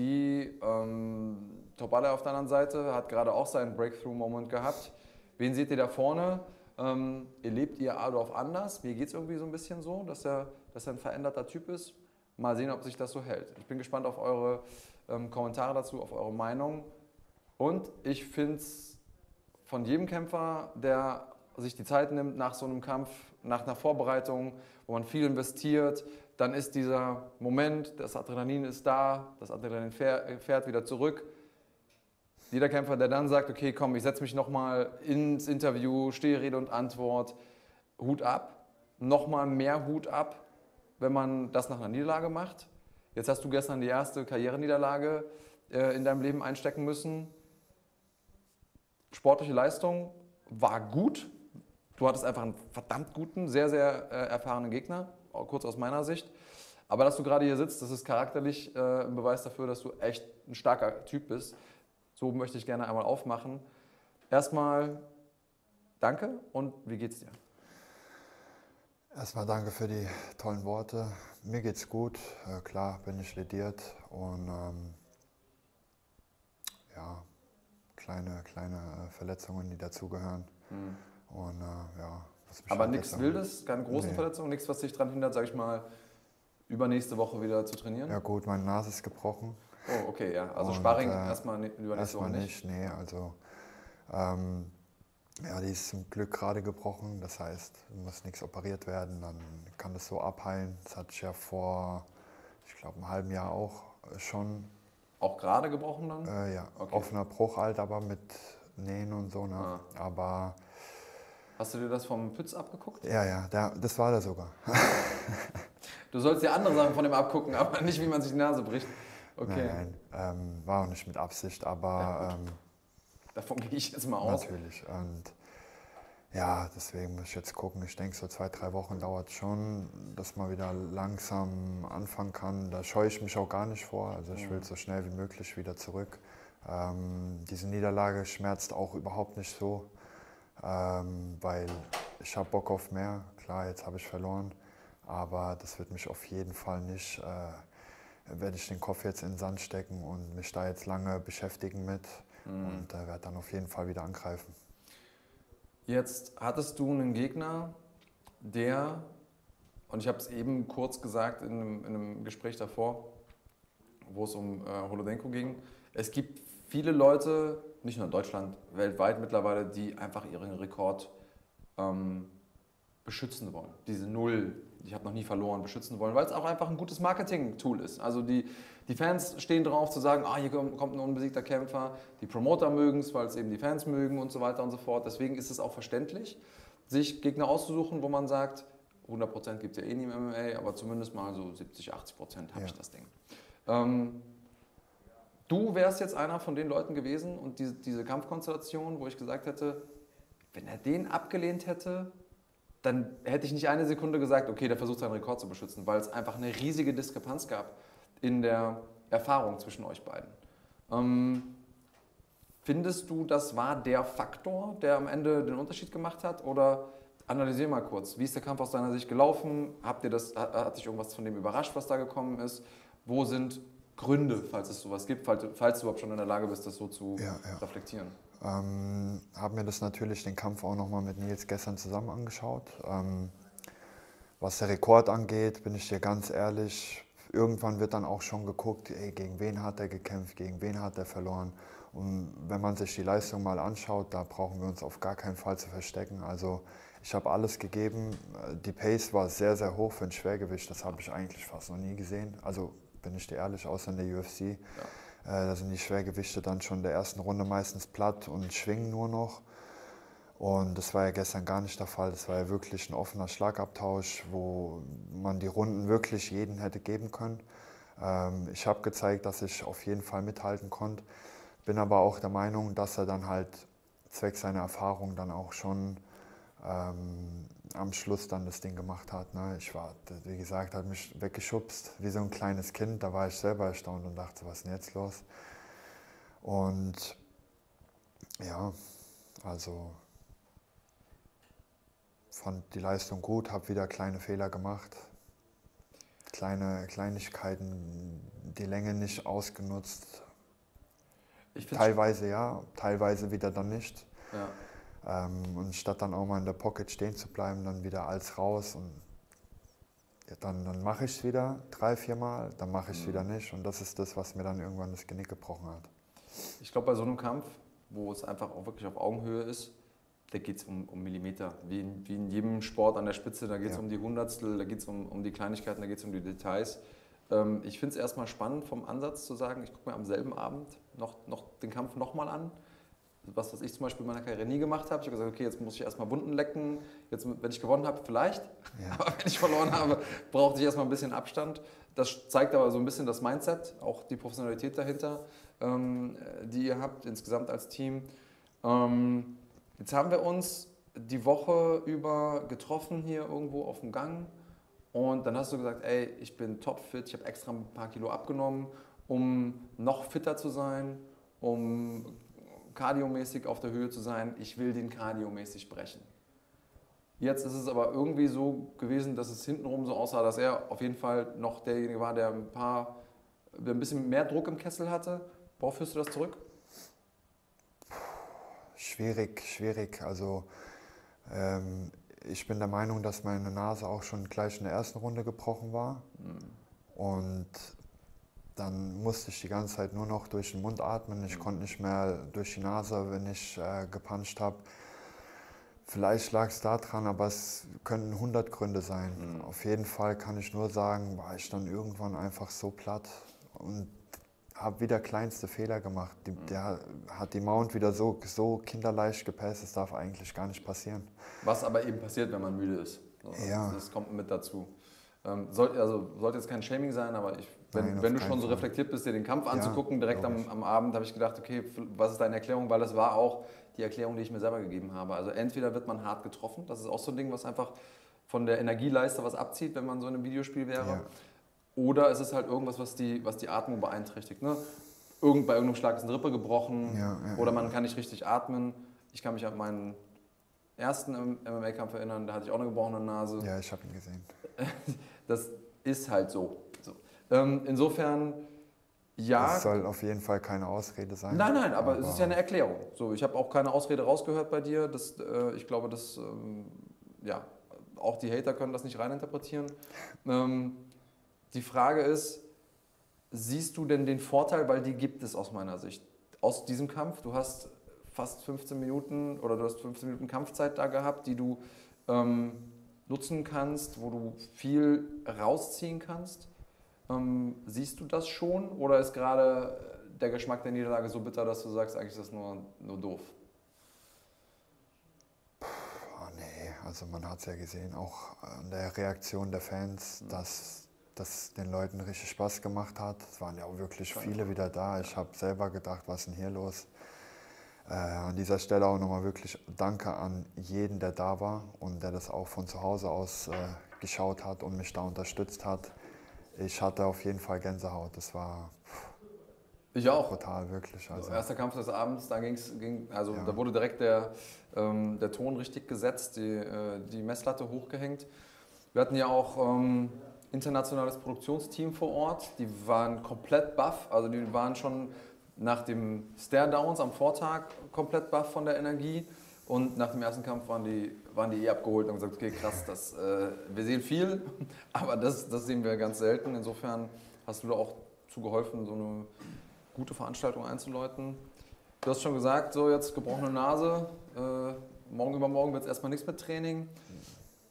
Ähm, Topalay auf der anderen Seite hat gerade auch seinen Breakthrough-Moment gehabt. Wen seht ihr da vorne? Ähm, erlebt ihr Adolf anders? Mir geht es irgendwie so ein bisschen so, dass er, dass er ein veränderter Typ ist. Mal sehen, ob sich das so hält. Ich bin gespannt auf eure ähm, Kommentare dazu, auf eure Meinung. Und ich finde es von jedem Kämpfer, der sich die Zeit nimmt nach so einem Kampf, nach einer Vorbereitung, wo man viel investiert, dann ist dieser Moment, das Adrenalin ist da, das Adrenalin fähr- fährt wieder zurück. Jeder Kämpfer, der dann sagt, okay, komm, ich setze mich nochmal ins Interview, stehe Rede und Antwort, Hut ab. Nochmal mehr Hut ab, wenn man das nach einer Niederlage macht. Jetzt hast du gestern die erste Karriereniederlage äh, in deinem Leben einstecken müssen. Sportliche Leistung war gut. Du hattest einfach einen verdammt guten, sehr, sehr äh, erfahrenen Gegner, kurz aus meiner Sicht. Aber dass du gerade hier sitzt, das ist charakterlich äh, ein Beweis dafür, dass du echt ein starker Typ bist. So möchte ich gerne einmal aufmachen. Erstmal danke und wie geht's dir? Erstmal danke für die tollen Worte. Mir geht's gut. Äh, klar bin ich lediert und ähm, ja, kleine, kleine äh, Verletzungen, die dazugehören. Mhm. Und äh, ja, Aber halt nichts Wildes, keine großen Nee. Verletzungen, nichts, was dich daran hindert, sag ich mal, übernächste Woche wieder zu trainieren? Ja gut, meine Nase ist gebrochen. Oh, okay, ja. Also Und, Sparring äh, erstmal ne- übernächste Woche Erstmal nicht. nicht, nee, also ähm, ja, die ist zum Glück gerade gebrochen. Das heißt, muss nichts operiert werden, dann kann das so abheilen. Das hatte ich ja vor, ich glaube, einem halben Jahr auch äh, schon. Auch gerade gebrochen dann? Äh, ja, Okay. offener Bruch halt, aber mit Nähen und so. Ne? Ah. Aber Hast du dir das vom Pütz abgeguckt? ja, ja, der, das war der sogar. Du sollst dir andere Sachen von dem abgucken, aber nicht, wie man sich die Nase bricht. Okay, Nein, nein, ähm, war auch nicht mit Absicht, Ja, aber gut. ähm, davon gehe ich jetzt mal aus. Natürlich. Und ja, deswegen muss ich jetzt gucken. Ich denke, so zwei, drei Wochen dauert es schon, dass man wieder langsam anfangen kann. Da scheue ich mich auch gar nicht vor. Also ich will so schnell wie möglich wieder zurück. Ähm, diese Niederlage schmerzt auch überhaupt nicht so, ähm, weil ich habe Bock auf mehr. Klar, jetzt habe ich verloren, aber das wird mich auf jeden Fall nicht, äh, werde ich den Kopf jetzt in den Sand stecken und mich da jetzt lange beschäftigen mit und äh, werde dann auf jeden Fall wieder angreifen. Jetzt hattest du einen Gegner, der, und ich habe es eben kurz gesagt in einem, in einem Gespräch davor, wo es um äh, Holodenko ging, es gibt viele Leute, nicht nur in Deutschland, weltweit mittlerweile, die einfach ihren Rekord ähm, beschützen wollen. Diese Null, ich habe noch nie verloren, beschützen wollen, weil es auch einfach ein gutes Marketing-Tool ist. Also die, die Fans stehen drauf zu sagen, ah, hier kommt ein unbesiegter Kämpfer. Die Promoter mögen es, weil es eben die Fans mögen und so weiter und so fort. Deswegen ist es auch verständlich, sich Gegner auszusuchen, wo man sagt, 100% gibt es ja eh nie im MMA, aber zumindest mal so 70, 80% habe Ja. ich das Ding. Ähm, du wärst jetzt einer von den Leuten gewesen und diese, diese Kampfkonstellation, wo ich gesagt hätte, wenn er den abgelehnt hätte, dann hätte ich nicht eine Sekunde gesagt, okay, der versucht seinen Rekord zu beschützen, weil es einfach eine riesige Diskrepanz gab in der Erfahrung zwischen euch beiden. Ähm, findest du, das war der Faktor, der am Ende den Unterschied gemacht hat? Oder analysier mal kurz, wie ist der Kampf aus deiner Sicht gelaufen? Habt ihr das, hat, hat dich irgendwas von dem überrascht, was da gekommen ist? Wo sind Gründe, falls es sowas gibt, falls, falls du überhaupt schon in der Lage bist, das so zu Ja, ja. reflektieren? Ähm, habe mir das natürlich den Kampf auch nochmal mit Nils gestern zusammen angeschaut. Ähm, was der Rekord angeht, bin ich dir ganz ehrlich, irgendwann wird dann auch schon geguckt, ey, gegen wen hat er gekämpft, gegen wen hat er verloren. Und wenn man sich die Leistung mal anschaut, da brauchen wir uns auf gar keinen Fall zu verstecken. Also ich habe alles gegeben. Äh, Die Pace war sehr, sehr hoch für ein Schwergewicht. Das habe ich eigentlich fast noch nie gesehen. Also bin ich dir ehrlich, außer in der UFC. Äh, Da sind die Schwergewichte dann schon in der ersten Runde meistens platt und schwingen nur noch. Und das war ja gestern gar nicht der Fall. Das war ja wirklich ein offener Schlagabtausch, wo man die Runden wirklich jeden hätte geben können. Ähm, ich habe gezeigt, dass ich auf jeden Fall mithalten konnte. Bin aber auch der Meinung, dass er dann halt zwecks seiner Erfahrung dann auch schon ähm, am Schluss dann das Ding gemacht hat. Ne? Ich war, wie gesagt, hat mich weggeschubst wie so ein kleines Kind. Da war ich selber erstaunt und dachte, was ist denn jetzt los? Und ja, also fand die Leistung gut, habe wieder kleine Fehler gemacht. Kleine Kleinigkeiten, die Länge nicht ausgenutzt. Teilweise ja, teilweise wieder dann nicht. ja. Ähm, und statt dann auch mal in der Pocket stehen zu bleiben, dann wieder als raus und ja, dann, dann mache ich es wieder drei, vier Mal, dann mache ich es wieder nicht. Und das ist das, was mir dann irgendwann das Genick gebrochen hat. Ich glaube, bei so einem Kampf, wo es einfach auch wirklich auf Augenhöhe ist, da geht es um, um Millimeter. Wie in, wie in jedem Sport an der Spitze, da geht es Ja. um die Hundertstel, da geht es um, um die Kleinigkeiten, da geht es um die Details. Ähm, ich finde es erstmal spannend vom Ansatz zu sagen, ich gucke mir am selben Abend noch, noch den Kampf nochmal an. Was, was ich zum Beispiel in meiner Karriere nie gemacht habe. Ich habe gesagt, okay, jetzt muss ich erstmal Wunden lecken. Jetzt, wenn ich gewonnen habe, vielleicht. Aber wenn ich verloren habe, brauchte ich erstmal ein bisschen Abstand. Das zeigt aber so ein bisschen das Mindset, auch die Professionalität dahinter, ähm, die ihr habt insgesamt als Team. Ähm, jetzt haben wir uns die Woche über getroffen hier irgendwo auf dem Gang. Und dann hast du gesagt, ey, ich bin topfit, ich habe extra ein paar Kilo abgenommen, um noch fitter zu sein, um kardiomäßig auf der Höhe zu sein. Ich will den kardiomäßig brechen. Jetzt ist es aber irgendwie so gewesen, dass es hintenrum so aussah, dass er auf jeden Fall noch derjenige war, der ein paar, der ein bisschen mehr Druck im Kessel hatte. Worauf führst du das zurück? Schwierig, schwierig. Also ähm, ich bin der Meinung, dass meine Nase auch schon gleich in der ersten Runde gebrochen war. Und dann musste ich die ganze Zeit nur noch durch den Mund atmen. Ich konnte nicht mehr durch die Nase, wenn ich äh, gepuncht habe. Vielleicht lag es daran, aber es könnten 100 Gründe sein. Auf jeden Fall kann ich nur sagen, war ich dann irgendwann einfach so platt und habe wieder kleinste Fehler gemacht. Die, Der hat die Mount wieder so, so kinderleicht gepasst, das darf eigentlich gar nicht passieren. Was aber eben passiert, wenn man müde ist. Also Ja. Das kommt mit dazu. Ähm, soll, also sollte jetzt kein Shaming sein, aber ich, wenn, Nein, wenn du schon so reflektiert bist, dir den Kampf anzugucken, direkt am, am Abend, habe ich gedacht, okay, was ist deine Erklärung? Weil das war auch die Erklärung, die ich mir selber gegeben habe. Also entweder wird man hart getroffen, das ist auch so ein Ding, was einfach von der Energieleiste was abzieht, wenn man so in einem Videospiel wäre. Ja. Oder es ist halt irgendwas, was die, was die Atmung beeinträchtigt. Ne? Irgend, bei irgendeinem Schlag ist eine Rippe gebrochen Ja, ja, oder man kann nicht richtig atmen. Ich kann mich an meinen ersten MMA-Kampf erinnern, da hatte ich auch eine gebrochene Nase. Ja, ich habe ihn gesehen. Das ist halt so. Ähm, insofern, ja. Das soll auf jeden Fall keine Ausrede sein. Nein, nein, aber, es ist ja eine Erklärung. So, ich habe auch keine Ausrede rausgehört bei dir. Das, äh, ich glaube, dass ähm, ja, auch die Hater können das nicht reininterpretieren. Ähm, die Frage ist, siehst du denn den Vorteil, weil die gibt es aus meiner Sicht, aus diesem Kampf? Du hast fast 15 Minuten oder du hast 15 Minuten Kampfzeit da gehabt, die du ähm, nutzen kannst, wo du viel rausziehen kannst. Ähm, siehst du das schon oder ist gerade der Geschmack der Niederlage so bitter, dass du sagst, eigentlich ist das nur, nur doof? Oh, nee, also man hat es ja gesehen, auch an der Reaktion der Fans, dass das den Leuten richtig Spaß gemacht hat. Es waren ja auch wirklich viele wieder da. Ich habe selber gedacht, was ist denn hier los? Äh, an dieser Stelle auch nochmal wirklich Danke an jeden, der da war und der das auch von zu Hause aus äh, geschaut hat und mich da unterstützt hat. Ich hatte auf jeden Fall Gänsehaut. Das war Ich auch. brutal, wirklich. Also, Erster Kampf des Abends, da ging's, ging, also Ja. da wurde direkt der, ähm, der Ton richtig gesetzt, die, äh, die Messlatte hochgehängt. Wir hatten ja auch ähm, internationales Produktionsteam vor Ort, die waren komplett baff, also die waren schon nach dem Stare-Downs am Vortag komplett baff von der Energie und nach dem ersten Kampf waren die, waren die eh abgeholt und haben gesagt, okay krass, das, äh, wir sehen viel, aber das, das sehen wir ganz selten. Insofern hast du da auch zugeholfen, so eine gute Veranstaltung einzuläuten. Du hast schon gesagt, so jetzt gebrochene Nase, äh, morgen übermorgen wird es erstmal nichts mit Training.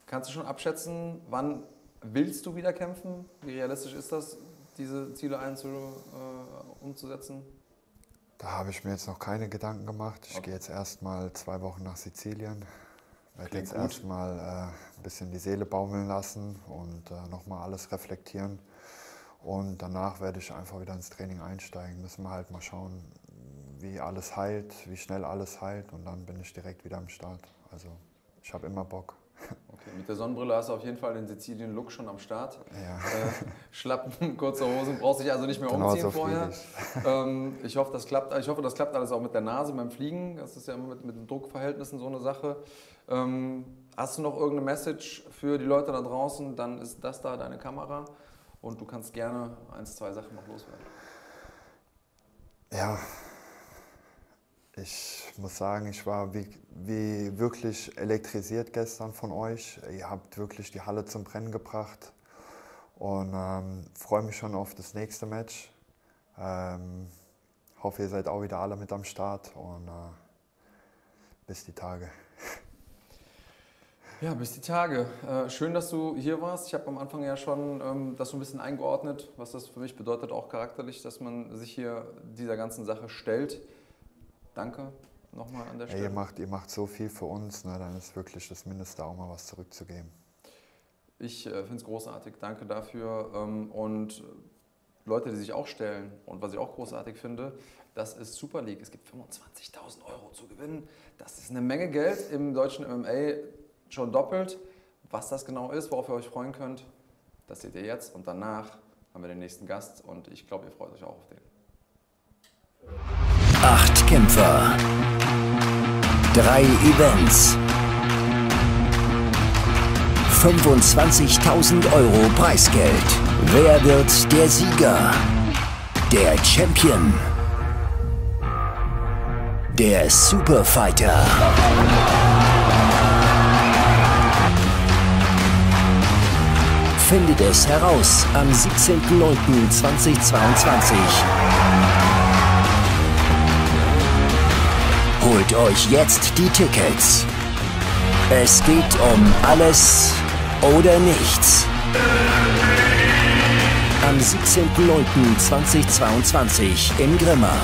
Kannst du schon abschätzen, wann willst du wieder kämpfen? Wie realistisch ist das, diese Ziele einzu, äh, umzusetzen? Da habe ich mir jetzt noch keine Gedanken gemacht. Ich Okay. gehe jetzt erstmal zwei Wochen nach Sizilien. Werde Klingt jetzt gut. erstmal äh, ein bisschen die Seele baumeln lassen und äh, nochmal alles reflektieren. Und danach werde ich einfach wieder ins Training einsteigen. Müssen wir halt mal schauen, wie alles heilt, wie schnell alles heilt. Und dann bin ich direkt wieder am Start. Also ich habe immer Bock. Okay, mit der Sonnenbrille hast du auf jeden Fall den Sizilien-Look schon am Start. Ja. Äh, Schlappen, kurze Hosen, brauchst dich also nicht mehr Genau umziehen so vorher. Ähm, ich, hoffe, das klappt, ich hoffe, das klappt alles auch mit der Nase beim Fliegen. Das ist ja immer mit, mit den Druckverhältnissen so eine Sache. Ähm, hast du noch irgendeine Message für die Leute da draußen? Dann ist das da deine Kamera und du kannst gerne eins, zwei Sachen noch loswerden. Ja, ich muss sagen, ich war wie, wie wirklich elektrisiert gestern von euch. Ihr habt wirklich die Halle zum Brennen gebracht und ähm, freue mich schon auf das nächste Match. Ähm, hoffe, ihr seid auch wieder alle mit am Start und äh, bis die Tage. Ja, bis die Tage. Äh, schön, dass du hier warst. Ich habe am Anfang ja schon ähm, das so ein bisschen eingeordnet, was das für mich bedeutet, auch charakterlich, dass man sich hier dieser ganzen Sache stellt. Danke nochmal an der Stelle? ihr, macht, ihr macht so viel für uns, ne? dann ist wirklich das Mindeste auch mal was zurückzugeben. Ich äh, finde es großartig, danke dafür. Ähm, und Leute, die sich auch stellen und was ich auch großartig finde, das ist Super League. Es gibt 25.000 Euro zu gewinnen. Das ist eine Menge Geld im deutschen MMA schon doppelt. Was das genau ist, worauf ihr euch freuen könnt, das seht ihr jetzt. Und danach haben wir den nächsten Gast und ich glaube, ihr freut euch auch auf den. Acht Kämpfer. Drei Events. 25.000 Euro Preisgeld. Wer wird der Sieger? Der Champion. Der Superfighter. Findet es heraus am 17.09.2022. Holt euch jetzt die Tickets. Es geht um alles oder nichts. Am 17.09.2022 in Grimma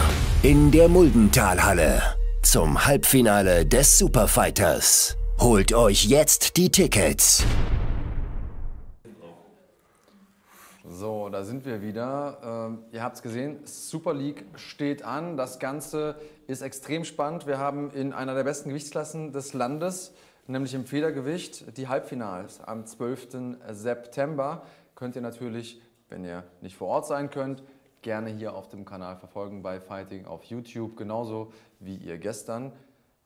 in der Muldentalhalle zum Halbfinale des Superfighters. Holt euch jetzt die Tickets. So, da sind wir wieder. Ähm, ihr habt es gesehen, Super League steht an. Das Ganze ist extrem spannend. Wir haben in einer der besten Gewichtsklassen des Landes, nämlich im Federgewicht, die Halbfinals am 12. September. Könnt ihr natürlich, wenn ihr nicht vor Ort sein könnt, gerne hier auf dem Kanal verfolgen bei Fighting auf YouTube. Genauso wie ihr gestern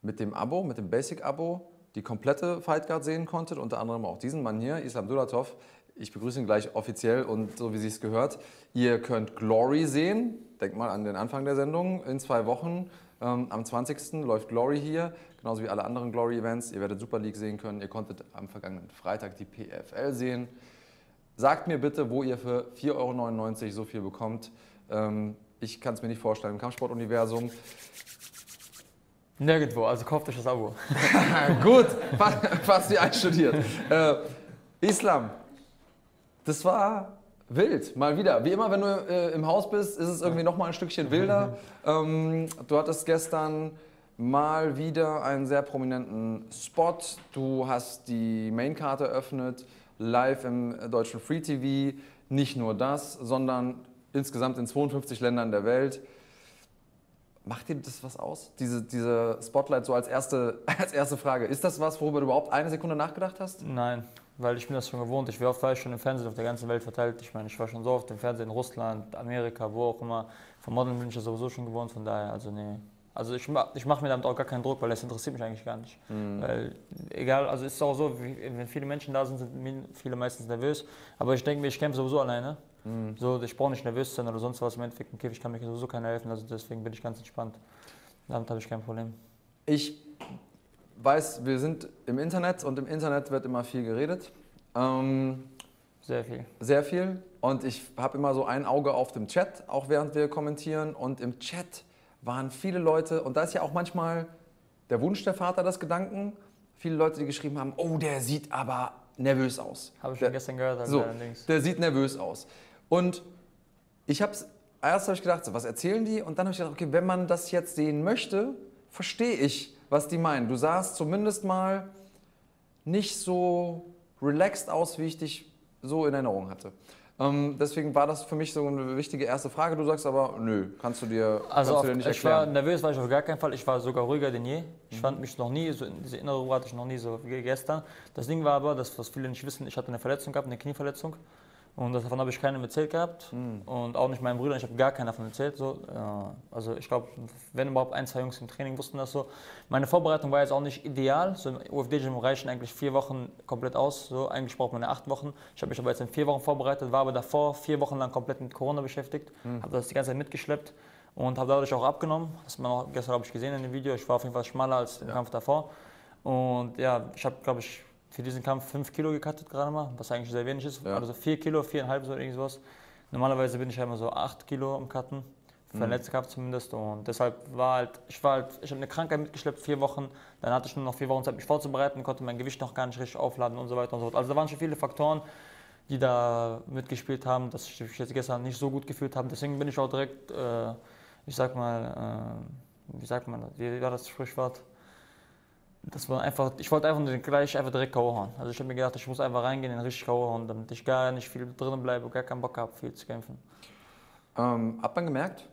mit dem Abo, mit dem Basic-Abo, die komplette Fightcard sehen konntet. Unter anderem auch diesen Mann hier, Islam Dulatov. Ich begrüße ihn gleich offiziell und so wie Sie es gehört. Ihr könnt Glory sehen. Denkt mal an den Anfang der Sendung. In zwei Wochen, am 20. läuft Glory hier, genauso wie alle anderen Glory-Events. Ihr werdet Super League sehen können. Ihr konntet am vergangenen Freitag die PFL sehen. Sagt mir bitte, wo ihr für 4,99 Euro so viel bekommt. Ähm, ich kann es mir nicht vorstellen. Im Kampfsportuniversum. Nirgendwo, also kauft euch das Abo. Gut, fa- fast wie einstudiert. Äh, Islam, das war wild, mal wieder. Wie immer, wenn du äh, im Haus bist, ist es irgendwie noch mal ein Stückchen wilder. Ähm, du hattest gestern mal wieder einen sehr prominenten Spot. Du hast die Mainkarte eröffnet, live im deutschen Free TV. Nicht nur das, sondern insgesamt in 52 Ländern der Welt. Macht dir das was aus? Diese, diese Spotlight so als erste, als erste Frage. Ist das was, worüber du überhaupt eine Sekunde nachgedacht hast? Nein, weil ich bin das schon gewohnt. Ich war oft war ich schon im Fernsehen auf der ganzen Welt verteilt. Ich meine, ich war schon so oft im Fernsehen in Russland, Amerika, wo auch immer. Vom Modeln bin ich ja sowieso schon gewohnt, von daher, also nee. Also ich, ich mache mir damit auch gar keinen Druck, weil das interessiert mich eigentlich gar nicht. Weil egal, also es ist auch so, wie, wenn viele Menschen da sind, sind viele meistens nervös. Aber ich denke mir, ich kämpfe sowieso alleine. So, ich brauche nicht nervös sein oder sonst was. Im Endeffekt im Käfig kann mir sowieso keiner helfen, also deswegen bin ich ganz entspannt. Damit habe ich kein Problem. Ich weiß, wir sind im Internet und im Internet wird immer viel geredet. Ähm, Sehr viel. sehr viel. Und ich habe immer so ein Auge auf dem Chat, auch während wir kommentieren. Und im Chat waren viele Leute, und da ist ja auch manchmal der Wunsch der Vater des Gedanken, viele Leute, die geschrieben haben, oh, der sieht aber nervös aus. Habe ich der, schon gestern gehört, also so, allerdings. der sieht nervös aus. Und ich habe erst habe ich gedacht, so, was erzählen die? Und dann habe ich gedacht, okay, wenn man das jetzt sehen möchte, verstehe ich, was die meinen. Du sahst zumindest mal nicht so relaxed aus, wie ich dich so in Erinnerung hatte. Ähm, deswegen war das für mich so eine wichtige erste Frage. Du sagst aber, nö, kannst du dir, Also kannst auf, du dir nicht ich war erklären. nervös, war ich auf gar keinen Fall. Ich war sogar ruhiger denn je. Ich Mhm. fand mich noch nie, so, diese innere Ruhe hatte ich noch nie so wie gestern. Das Ding war aber, das, was viele nicht wissen, ich hatte eine Verletzung gehabt, eine Knieverletzung. Und davon habe ich keinem erzählt gehabt. Mhm. Und auch nicht meinen Brüdern, ich habe gar keinen davon erzählt. So. Also ich glaube, wenn überhaupt ein, zwei Jungs im Training wussten das so. Meine Vorbereitung war jetzt auch nicht ideal. So im UFD-Gym reichen eigentlich vier Wochen komplett aus. So. Eigentlich braucht man eine acht Wochen. Ich habe mich aber jetzt in vier Wochen vorbereitet, war aber davor vier Wochen lang komplett mit Corona beschäftigt. Mhm. Habe das die ganze Zeit mitgeschleppt und habe dadurch auch abgenommen. Das hat man auch gestern, habe ich gesehen in dem Video. Ich war auf jeden Fall schmaler als im Kampf davor. Und ja, ich habe, glaube ich, für diesen Kampf 5 Kilo gecuttet gerade mal, was eigentlich sehr wenig ist. Ja. Also 4 Kilo, 4,5 so irgendwas. Normalerweise bin ich ja immer so 8 Kilo am Cutten, für den letzten Kampf zumindest. Und deshalb war halt, ich war halt, ich habe eine Krankheit mitgeschleppt, vier Wochen. Dann hatte ich nur noch vier Wochen Zeit, mich vorzubereiten, konnte mein Gewicht noch gar nicht richtig aufladen und so weiter und so fort. Also da waren schon viele Faktoren, die da mitgespielt haben, dass ich mich jetzt gestern nicht so gut gefühlt habe. Deswegen bin ich auch direkt, äh, ich sag mal, wie sagt man das, wie war das Sprichwort? Das war einfach, ich wollte einfach gleich einfach direkt K.O. hauen. Also ich habe mir gedacht, ich muss einfach reingehen, den richtig K.O. hauen, damit ich gar nicht viel drinnen bleibe, gar keinen Bock habe, viel zu kämpfen. Ähm, hat man gemerkt?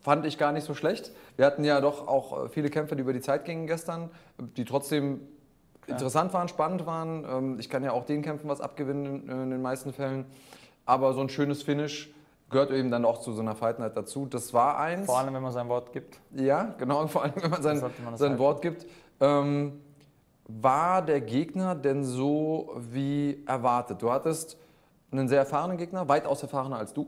Fand ich gar nicht so schlecht. Wir hatten ja doch auch äh, viele Kämpfe, die über die Zeit gingen gestern, die trotzdem interessant waren, spannend waren. Ähm, ich kann ja auch den Kämpfen was abgewinnen in, in den meisten Fällen. Aber so ein schönes Finish gehört eben dann auch zu so einer Fight Night dazu. Das war eins. Vor allem, wenn man sein Wort gibt. Ja, genau, vor allem, wenn man sein, man sein halten. Wort gibt. Ähm, war der Gegner denn so wie erwartet? Du hattest einen sehr erfahrenen Gegner, weitaus erfahrener als du.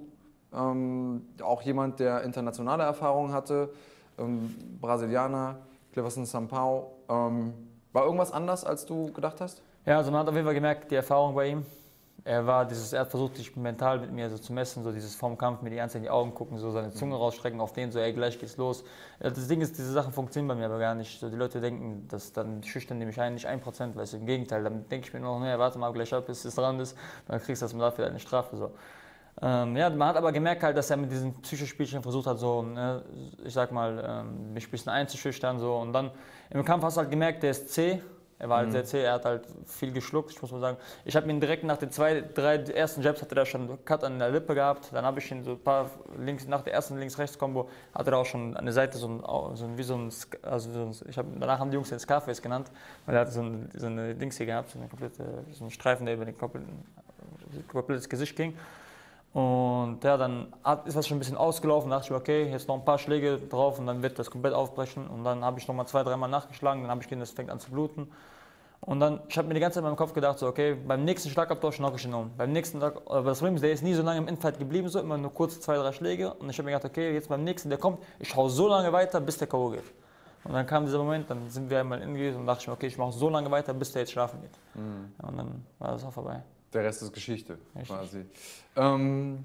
Ähm, auch jemand, der internationale Erfahrung hatte, ähm, Brasilianer, Cleverson Sampao. Ähm, war irgendwas anders, als du gedacht hast? Ja, also man hat auf jeden Fall gemerkt, die Erfahrung bei ihm. Er war dieses, er hat versucht, sich mental mit mir so zu messen, so dieses vorm Kampf mir die Zeit in die Augen gucken, so seine Zunge rausstrecken auf den, so ey, gleich geht's los. Das Ding ist, diese Sachen funktionieren bei mir aber gar nicht. So, die Leute denken, dass dann schüchtern die mich ein, nicht ein Prozent, weißt du, im Gegenteil, dann denke ich mir noch, nee, warte mal gleich ab, bis es dran ist, dann kriegst du das mal dafür eine Strafe, so. Ähm, ja, man hat aber gemerkt halt, dass er mit diesen Psychospielchen versucht hat, so, ne, ich sag mal, ähm, mich ein bisschen einzuschüchtern, so. Und dann im Kampf hast du halt gemerkt, der ist zäh. Er war halt sehr zäh, er hat halt viel geschluckt, ich muss mal sagen. Ich habe ihn direkt nach den zwei, drei ersten Jabs hatte er schon einen Cut an der Lippe gehabt. Dann habe ich ihn so ein paar links, nach der ersten Links-Rechts-Kombo hatte er auch schon an der Seite so ein, so ein wie so ein, also so ein ich hab, danach haben die Jungs den Scarface genannt, weil er hatte so, ein, so eine Dings hier gehabt, so, eine komplette, so einen Streifen, der über den kompletten, komplettes Gesicht ging. Und ja, dann ist das schon ein bisschen ausgelaufen. Da dachte ich, mir, okay, jetzt noch ein paar Schläge drauf und dann wird das komplett aufbrechen. Und dann habe ich noch mal zwei, dreimal nachgeschlagen. Dann habe ich gesehen, das fängt an zu bluten. Und dann, ich habe mir die ganze Zeit in meinem Kopf gedacht, so, okay, beim nächsten Schlagabtausch knock ich ihn um. Beim nächsten Tag, aber das Problem ist, der ist nie so lange im Infight geblieben, so immer nur kurz zwei, drei Schläge. Und ich habe mir gedacht, okay, jetzt beim nächsten, der kommt, ich hau so lange weiter, bis der K.O. geht. Und dann kam dieser Moment, dann sind wir einmal in gewesen und dachte ich mir, okay, ich mache so lange weiter, bis der jetzt schlafen geht. Ja, und dann war das auch vorbei. Der Rest ist Geschichte, Richtig. quasi. Ähm,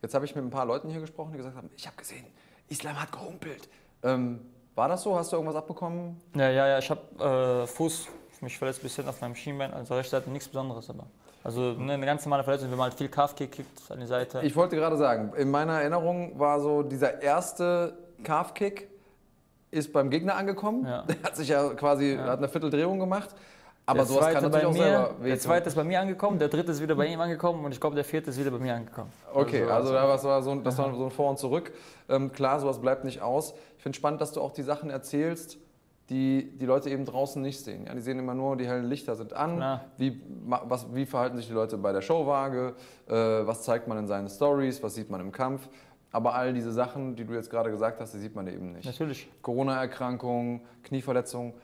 jetzt habe ich mit ein paar Leuten hier gesprochen, die gesagt haben, ich habe gesehen, Islam hat gehumpelt. Ähm, war das so? Hast du irgendwas abbekommen? Ja, ja, ja, ich habe äh, Fuß, mich verletzt ein bisschen auf meinem Schienbein, also rechte Seite nichts Besonderes, aber. Also ne, eine ganz normale Verletzung, wenn man halt viel Calf-Kick kriegt an die Seite. Ich wollte gerade sagen, in meiner Erinnerung war so dieser erste Calf-Kick ist beim Gegner angekommen. Ja. Der hat sich ja quasi, hat eine Vierteldrehung gemacht. Aber der sowas kann zweite natürlich auch bei selber mir, wehtun. Der zweite ist bei mir angekommen, der dritte ist wieder bei ihm angekommen und ich glaube, der vierte ist wieder bei mir angekommen. Okay, also da war so, ein- das war so ein Vor und Zurück. Ähm, klar, sowas bleibt nicht aus. Ich finde spannend, dass du auch die Sachen erzählst, die die Leute eben draußen nicht sehen. Ja, die sehen immer nur, die hellen Lichter sind an. Wie, was, wie verhalten sich die Leute bei der Showwaage? Äh, was zeigt man in seinen Stories? Was sieht man im Kampf? Aber all diese Sachen, die du jetzt gerade gesagt hast, die sieht man eben nicht. Natürlich. Corona-Erkrankung, Knieverletzung.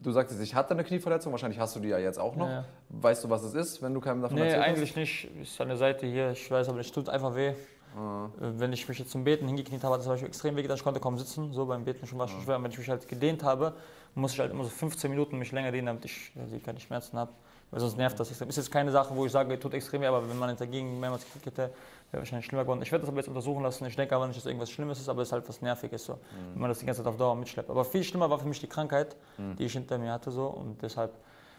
Du sagtest, ich hatte eine Knieverletzung, wahrscheinlich hast du die ja jetzt auch noch. Ja. Weißt du, was es ist, wenn du keinem davon Nee, erzählt eigentlich nicht. Ist an der Seite hier, ich weiß, aber es tut einfach weh. Ah. Äh, Wenn ich mich jetzt zum Beten hingekniet habe, hat es zum Beispiel extrem weh getan. Ich konnte kaum sitzen. So beim Beten schon war es Ah. schon schwer. Und wenn ich mich halt gedehnt habe, muss ich halt immer so 15 Minuten mich länger dehnen, damit ich äh, keine Schmerzen habe. Weil sonst nervt das extrem. Ist jetzt keine Sache, wo ich sage, tut extrem weh, aber wenn man jetzt dagegen mehrmals gekriegt hätte, wäre wahrscheinlich schlimmer geworden. Ich werde das aber jetzt untersuchen lassen. Ich denke aber nicht, dass irgendwas Schlimmes ist, aber es ist halt was Nerviges, so, wenn man das die ganze Zeit auf Dauer mitschleppt. Aber viel schlimmer war für mich die Krankheit, die ich hinter mir hatte. So, und deshalb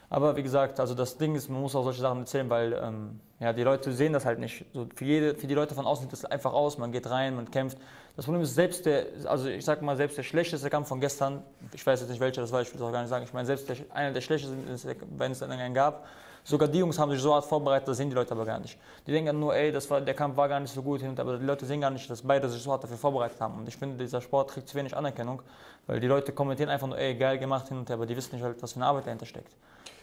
aber wie gesagt, also das Ding ist, man muss auch solche Sachen erzählen, weil ähm, ja, die Leute sehen das halt nicht. So für, jede, für die Leute von außen sieht das einfach aus, man geht rein, man kämpft. Das Problem ist, selbst der, also ich sag mal, selbst der schlechteste Kampf von gestern, ich weiß jetzt nicht welcher das war, ich will es auch gar nicht sagen, ich meine, selbst der, einer der schlechtesten, wenn es dann einen gab, sogar die Jungs haben sich so hart vorbereitet, das sehen die Leute aber gar nicht. Die denken nur, ey, das war, der Kampf war gar nicht so gut, aber die Leute sehen gar nicht, dass beide sich so hart dafür vorbereitet haben. Und ich finde, dieser Sport kriegt zu wenig Anerkennung, weil die Leute kommentieren einfach nur, ey, geil gemacht aber die wissen nicht halt, was für eine Arbeit dahinter steckt.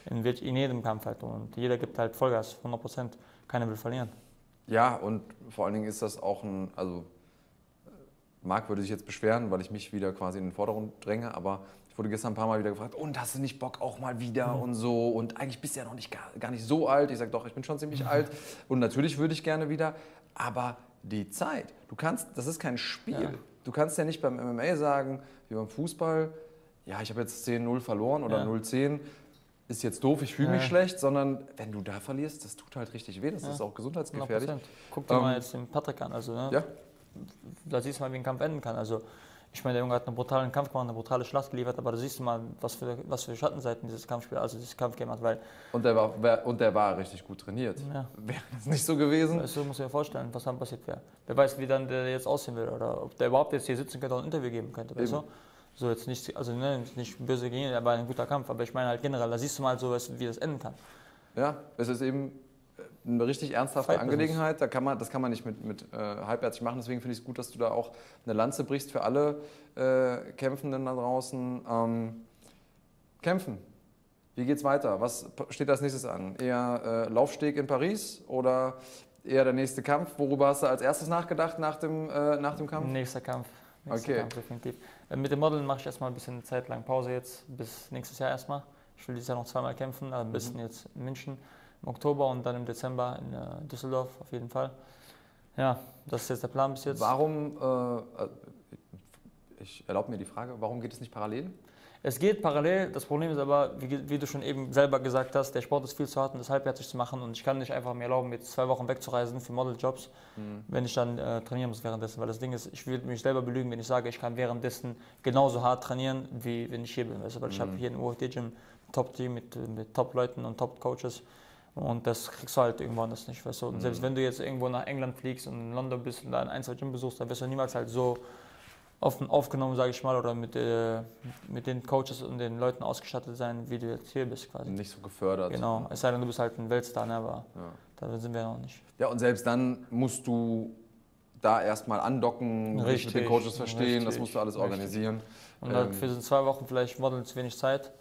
In, in jedem Kampf halt. Und jeder gibt halt Vollgas, 100 Prozent. Keiner will verlieren. Ja, und vor allen Dingen ist das auch ein, also Marc würde sich jetzt beschweren, weil ich mich wieder quasi in den Vordergrund dränge, aber ich wurde gestern ein paar Mal wieder gefragt, und hast du nicht Bock auch mal wieder und so und eigentlich bist du ja noch nicht gar, gar nicht so alt. Ich sage doch, ich bin schon ziemlich alt und natürlich würde ich gerne wieder, aber die Zeit, du kannst, das ist kein Spiel. Du kannst ja nicht beim MMA sagen, wie beim Fußball, ja, ich habe jetzt 10-0 verloren oder Ja. 0-10, ist jetzt doof, ich fühle mich Ja. schlecht, sondern wenn du da verlierst, das tut halt richtig weh, das ist auch 100 gesundheitsgefährlich. Guck dir Ähm, mal jetzt den Patrick an. Also, ne? Ja, Da siehst du mal, wie ein Kampf enden kann. Also, Ich meine, der Junge hat einen brutalen Kampf gemacht, eine brutale Schlacht geliefert, aber da siehst du mal, was für, was für Schattenseiten dieses Kampfspiel, also dieses Kampfgame hat, weil, Und der war, und der war richtig gut trainiert. Ja. Wäre das nicht so gewesen? weißt du, musst du dir vorstellen, was dann passiert wäre. Wer weiß, wie dann der jetzt aussehen will oder ob der überhaupt jetzt hier sitzen könnte und ein Interview geben könnte, weißt du? So jetzt nicht, also ne, nicht böse gegen ihn, er war ein guter Kampf, aber ich meine halt generell, da siehst du mal so, wie das enden kann. Ja, es ist eben eine richtig ernsthafte. Angelegenheit. Da kann man, das kann man nicht mit, mit äh, halbherzig machen. Deswegen finde ich es gut, dass du da auch eine Lanze brichst für alle äh, Kämpfenden da draußen. Ähm, kämpfen. Wie geht's weiter? Was steht als nächstes an? Eher äh, Laufsteg in Paris oder eher der nächste Kampf? Worüber hast du als erstes nachgedacht nach dem, äh, nach dem Kampf? Nächster Kampf. Nächster Okay. Kampf, definitiv. Äh, Mit dem Modeln mache ich erstmal ein bisschen Zeit lang Pause jetzt, bis nächstes Jahr erstmal. Ich will dieses Jahr noch zweimal kämpfen, also am besten jetzt in München im Oktober und dann im Dezember in äh, Düsseldorf auf jeden Fall. Ja, das ist jetzt der Plan bis jetzt. Warum, äh, äh, ich erlaube mir die Frage, warum geht es nicht parallel? Es geht parallel, das Problem ist aber, wie, wie du schon eben selber gesagt hast, der Sport ist viel zu hart, um das halbherzig zu machen und ich kann nicht einfach mir erlauben, jetzt zwei Wochen wegzureisen für Modeljobs, wenn ich dann äh, trainieren muss währenddessen. Weil das Ding ist, ich will mich selber belügen, wenn ich sage, ich kann währenddessen genauso hart trainieren, wie wenn ich hier bin. Weißt du? Weil ich habe hier ein UFD-Gym, Top-Team mit, mit Top-Leuten und Top-Coaches und das kriegst du halt irgendwann das nicht. Weißt du? Und selbst wenn du jetzt irgendwo nach England fliegst und in London bist und da ein, zwei Gym besuchst, dann wirst du niemals halt so offen aufgenommen, sage ich mal, oder mit, äh, mit den Coaches und den Leuten ausgestattet sein, wie du jetzt hier bist quasi. Nicht so gefördert. Genau, es sei denn, du bist halt ein Weltstar, ne, aber Ja. da sind wir noch nicht. Ja, und selbst dann musst du da erstmal andocken, dich mit den Richtig, Coaches verstehen, das richtig, musst du alles richtig. organisieren. Und Ähm, dafür sind zwei Wochen vielleicht Modeln zu wenig Zeit.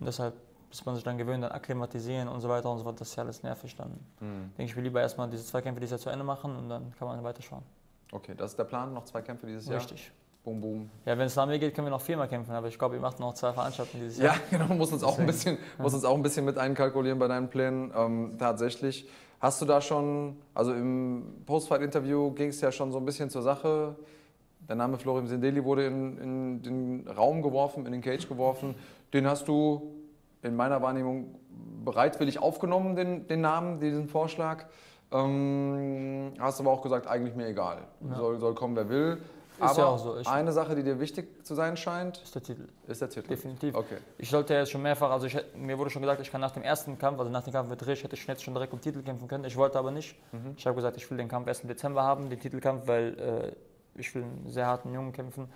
Und deshalb, bis man sich dann gewöhnt, dann akklimatisieren und so weiter und so fort, das ist ja alles nervig. Dann Mhm. denke ich, will lieber erstmal diese zwei Kämpfe dieses Jahr zu Ende machen und dann kann man weiterschauen. Okay, das ist der Plan, noch zwei Kämpfe dieses Jahr. Richtig. Boom, boom. Ja, wenn es nach mir geht, können wir noch viermal kämpfen, aber ich glaube, ihr macht noch zwei Veranstaltungen dieses Jahr. Ja, genau, muss uns auch ein bisschen, muss uns auch ein bisschen mit einkalkulieren bei deinen Plänen. Ähm, tatsächlich. Hast du da schon, also im Postfight-Interview ging es ja schon so ein bisschen zur Sache. Der Name Florim Sendeli wurde in, in den Raum geworfen, in den Cage geworfen. Den hast du in meiner Wahrnehmung bereitwillig aufgenommen, den, den Namen, diesen Vorschlag. Ähm, hast aber auch gesagt, eigentlich mir egal. Soll, soll kommen, wer will. ja aber auch so. Ich- eine Sache, die dir wichtig zu sein scheint, ist der Titel. ist der Titel. Definitiv. Okay. Ich sollte jetzt schon mehrfach, also ich, mir wurde schon gesagt, ich kann nach dem ersten Kampf, also nach dem Kampf mit Rich, hätte ich jetzt schon direkt um Titel kämpfen können. Ich wollte aber nicht. Mhm. Ich habe gesagt, ich will den Kampf erst im Dezember haben, den Titelkampf, weil äh, ich will einen sehr harten Jungen kämpfen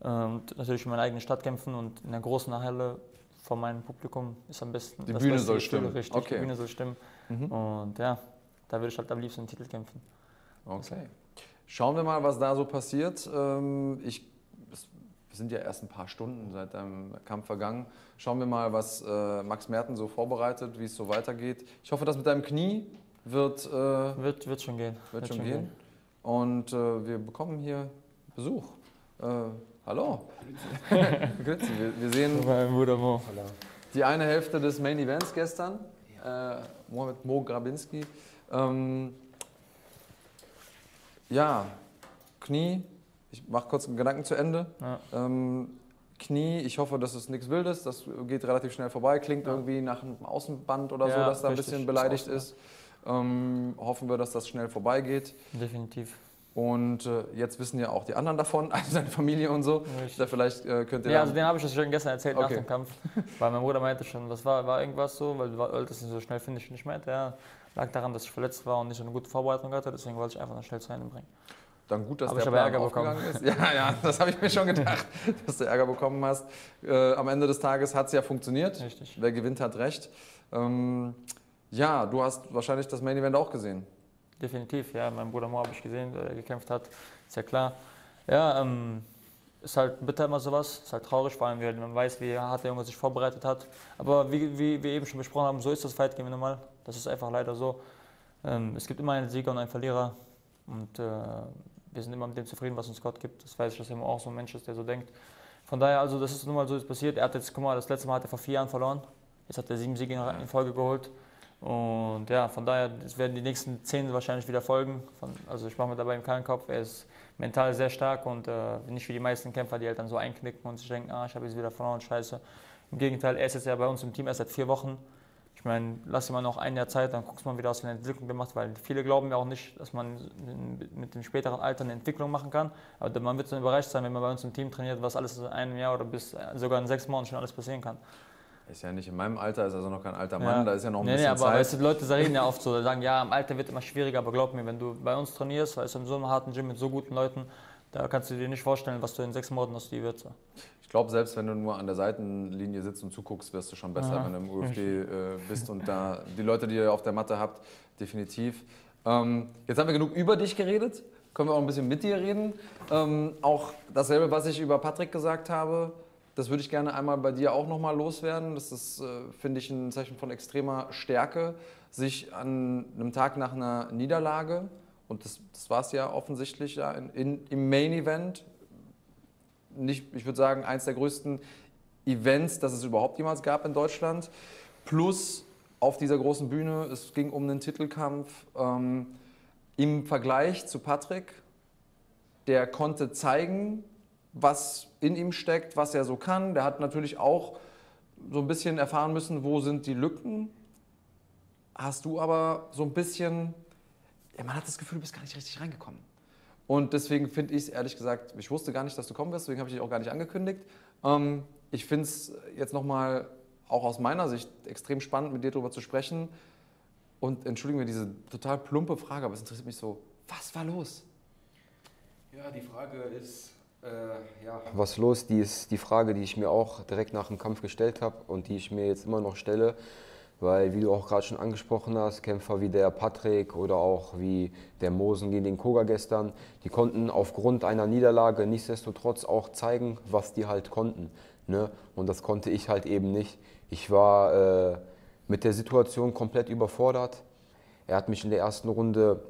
äh, und natürlich in meiner eigenen Stadt kämpfen und in der großen Halle vor meinem Publikum ist am besten. Die Bühne soll stimmen. Richtig, Okay. die Bühne soll stimmen. Und ja, da würde ich halt am liebsten den Titel kämpfen. Okay. Schauen wir mal, was da so passiert. Ähm, Ich, es sind ja erst ein paar Stunden seit deinem Kampf vergangen. Schauen wir mal, was äh, Max Merten so vorbereitet, wie es so weitergeht. Ich hoffe, das mit deinem Knie wird, äh, Wird, wird schon gehen. wird schon gehen. Und äh, wir bekommen hier Besuch. Hallo. Grüezi. wir, wir sehen die eine Hälfte des Main Events gestern, äh, Mohamed Mo Grabinski. Ähm, ja, Knie, ich mache kurz einen Gedanken zu Ende. Ja. Ähm, Knie, ich hoffe, das ist nichts Wildes, das geht relativ schnell vorbei, klingt irgendwie nach einem Außenband oder so, Ja, dass da ein bisschen beleidigt ist. Ähm, hoffen wir, dass das schnell vorbeigeht. Definitiv. Und äh, jetzt wissen ja auch die anderen davon, also seine Familie und so. Richtig. Da vielleicht äh, könnt ihr Ja, also den habe ich das schon gestern erzählt nach Okay. dem Kampf. Weil mein Bruder meinte schon, was war, war irgendwas so, weil du wolltest ihn so schnell finish nicht meinte. Ja, lag daran, dass ich verletzt war und nicht so eine gute Vorbereitung hatte, deswegen wollte ich einfach noch schnell zu Ende bringen. Dann gut, dass Aber der ich Plan Ärger bekommen. aufgegangen ist. Ja, ja, das habe ich mir schon gedacht, dass du Ärger bekommen hast. Äh, am Ende des Tages hat es ja funktioniert. Richtig. Wer gewinnt, hat recht. Ähm, ja, du hast wahrscheinlich das Main Event auch gesehen. Definitiv, ja. Mein Bruder Mo habe ich gesehen, der gekämpft hat. Ist ja klar. Ja, ähm, ist halt bitter immer sowas. Ist halt traurig, vor allem, weil man weiß, wie hart der Junge sich vorbereitet hat. Aber wie, wie wir eben schon besprochen haben, so ist das Fight Game normal. Das ist einfach leider so. Ähm, es gibt immer einen Sieger und einen Verlierer. Und äh, wir sind immer mit dem zufrieden, was uns Gott gibt. Das weiß ich, dass er immer auch so ein Mensch ist, der so denkt. Von daher, also das ist nun mal so ist passiert. Er hat jetzt, guck mal, das letzte Mal hat er vor vier Jahren verloren. Jetzt hat er sieben Siege in Folge geholt. Und ja, von daher es werden die nächsten zehn wahrscheinlich wieder folgen. Von, also ich mache mir dabei keinen Kopf. Er ist mental sehr stark und äh, nicht wie die meisten Kämpfer, die halt dann so einknicken und sich denken, ah, ich habe jetzt wieder verloren, scheiße. Im Gegenteil, er ist jetzt ja bei uns im Team erst seit vier Wochen. Ich meine, lass immer noch ein Jahr Zeit, dann guckst du mal, wie das eine Entwicklung gemacht weil viele glauben ja auch nicht, dass man mit dem späteren Alter eine Entwicklung machen kann. Aber man wird so überrascht sein, wenn man bei uns im Team trainiert, was alles in einem Jahr oder bis sogar in sechs Monaten schon alles passieren kann. Ist ja nicht in meinem Alter, ist also noch kein alter Mann, Ja. da ist ja noch ein nee, bisschen nee, aber Zeit. Weißt du, Leute reden ja oft so, sagen, ja, im Alter wird immer schwieriger, aber glaub mir, wenn du bei uns trainierst, weißt du, in so einem harten Gym mit so guten Leuten, da kannst du dir nicht vorstellen, was du in sechs Monaten aus dir wird. Ich glaube, selbst wenn du nur an der Seitenlinie sitzt und zuguckst, wirst du schon besser, wenn du im UFD äh, bist und da die Leute, die ihr auf der Matte habt, definitiv. Ähm, jetzt haben wir genug über dich geredet, können wir auch ein bisschen mit dir reden. Ähm, auch dasselbe, was ich über Patrick gesagt habe, das würde ich gerne einmal bei dir auch nochmal loswerden. Das ist, äh, finde ich, ein Zeichen von extremer Stärke, sich an einem Tag nach einer Niederlage, und das, das war es ja offensichtlich ja, in, in, im Main Event, nicht, ich würde sagen, eins der größten Events, das es überhaupt jemals gab in Deutschland. Plus auf dieser großen Bühne, es ging um einen Titelkampf. Ähm, Im Vergleich zu Patrick, der konnte zeigen, was in ihm steckt, was er so kann. Der hat natürlich auch so ein bisschen erfahren müssen, wo sind die Lücken. Hast du aber so ein bisschen, ja, man hat das Gefühl, du bist gar nicht richtig reingekommen. Und deswegen finde ich es ehrlich gesagt, ich wusste gar nicht, dass du kommen wirst, deswegen habe ich dich auch gar nicht angekündigt. Ähm, ich finde es jetzt nochmal auch aus meiner Sicht extrem spannend, mit dir darüber zu sprechen. Und entschuldigen wir diese total plumpe Frage, aber es interessiert mich so, was war los? Ja, die Frage ist, äh, ja, was los? Die ist die Frage, die ich mir auch direkt nach dem Kampf gestellt habe und die ich mir jetzt immer noch stelle. Weil, wie du auch gerade schon angesprochen hast, Kämpfer wie der Patrick oder auch wie der Mosen gegen den Koga gestern, die konnten aufgrund einer Niederlage nichtsdestotrotz auch zeigen, was die halt konnten. Ne? Und das konnte ich halt eben nicht. Ich war äh, mit der Situation komplett überfordert. Er hat mich in der ersten Runde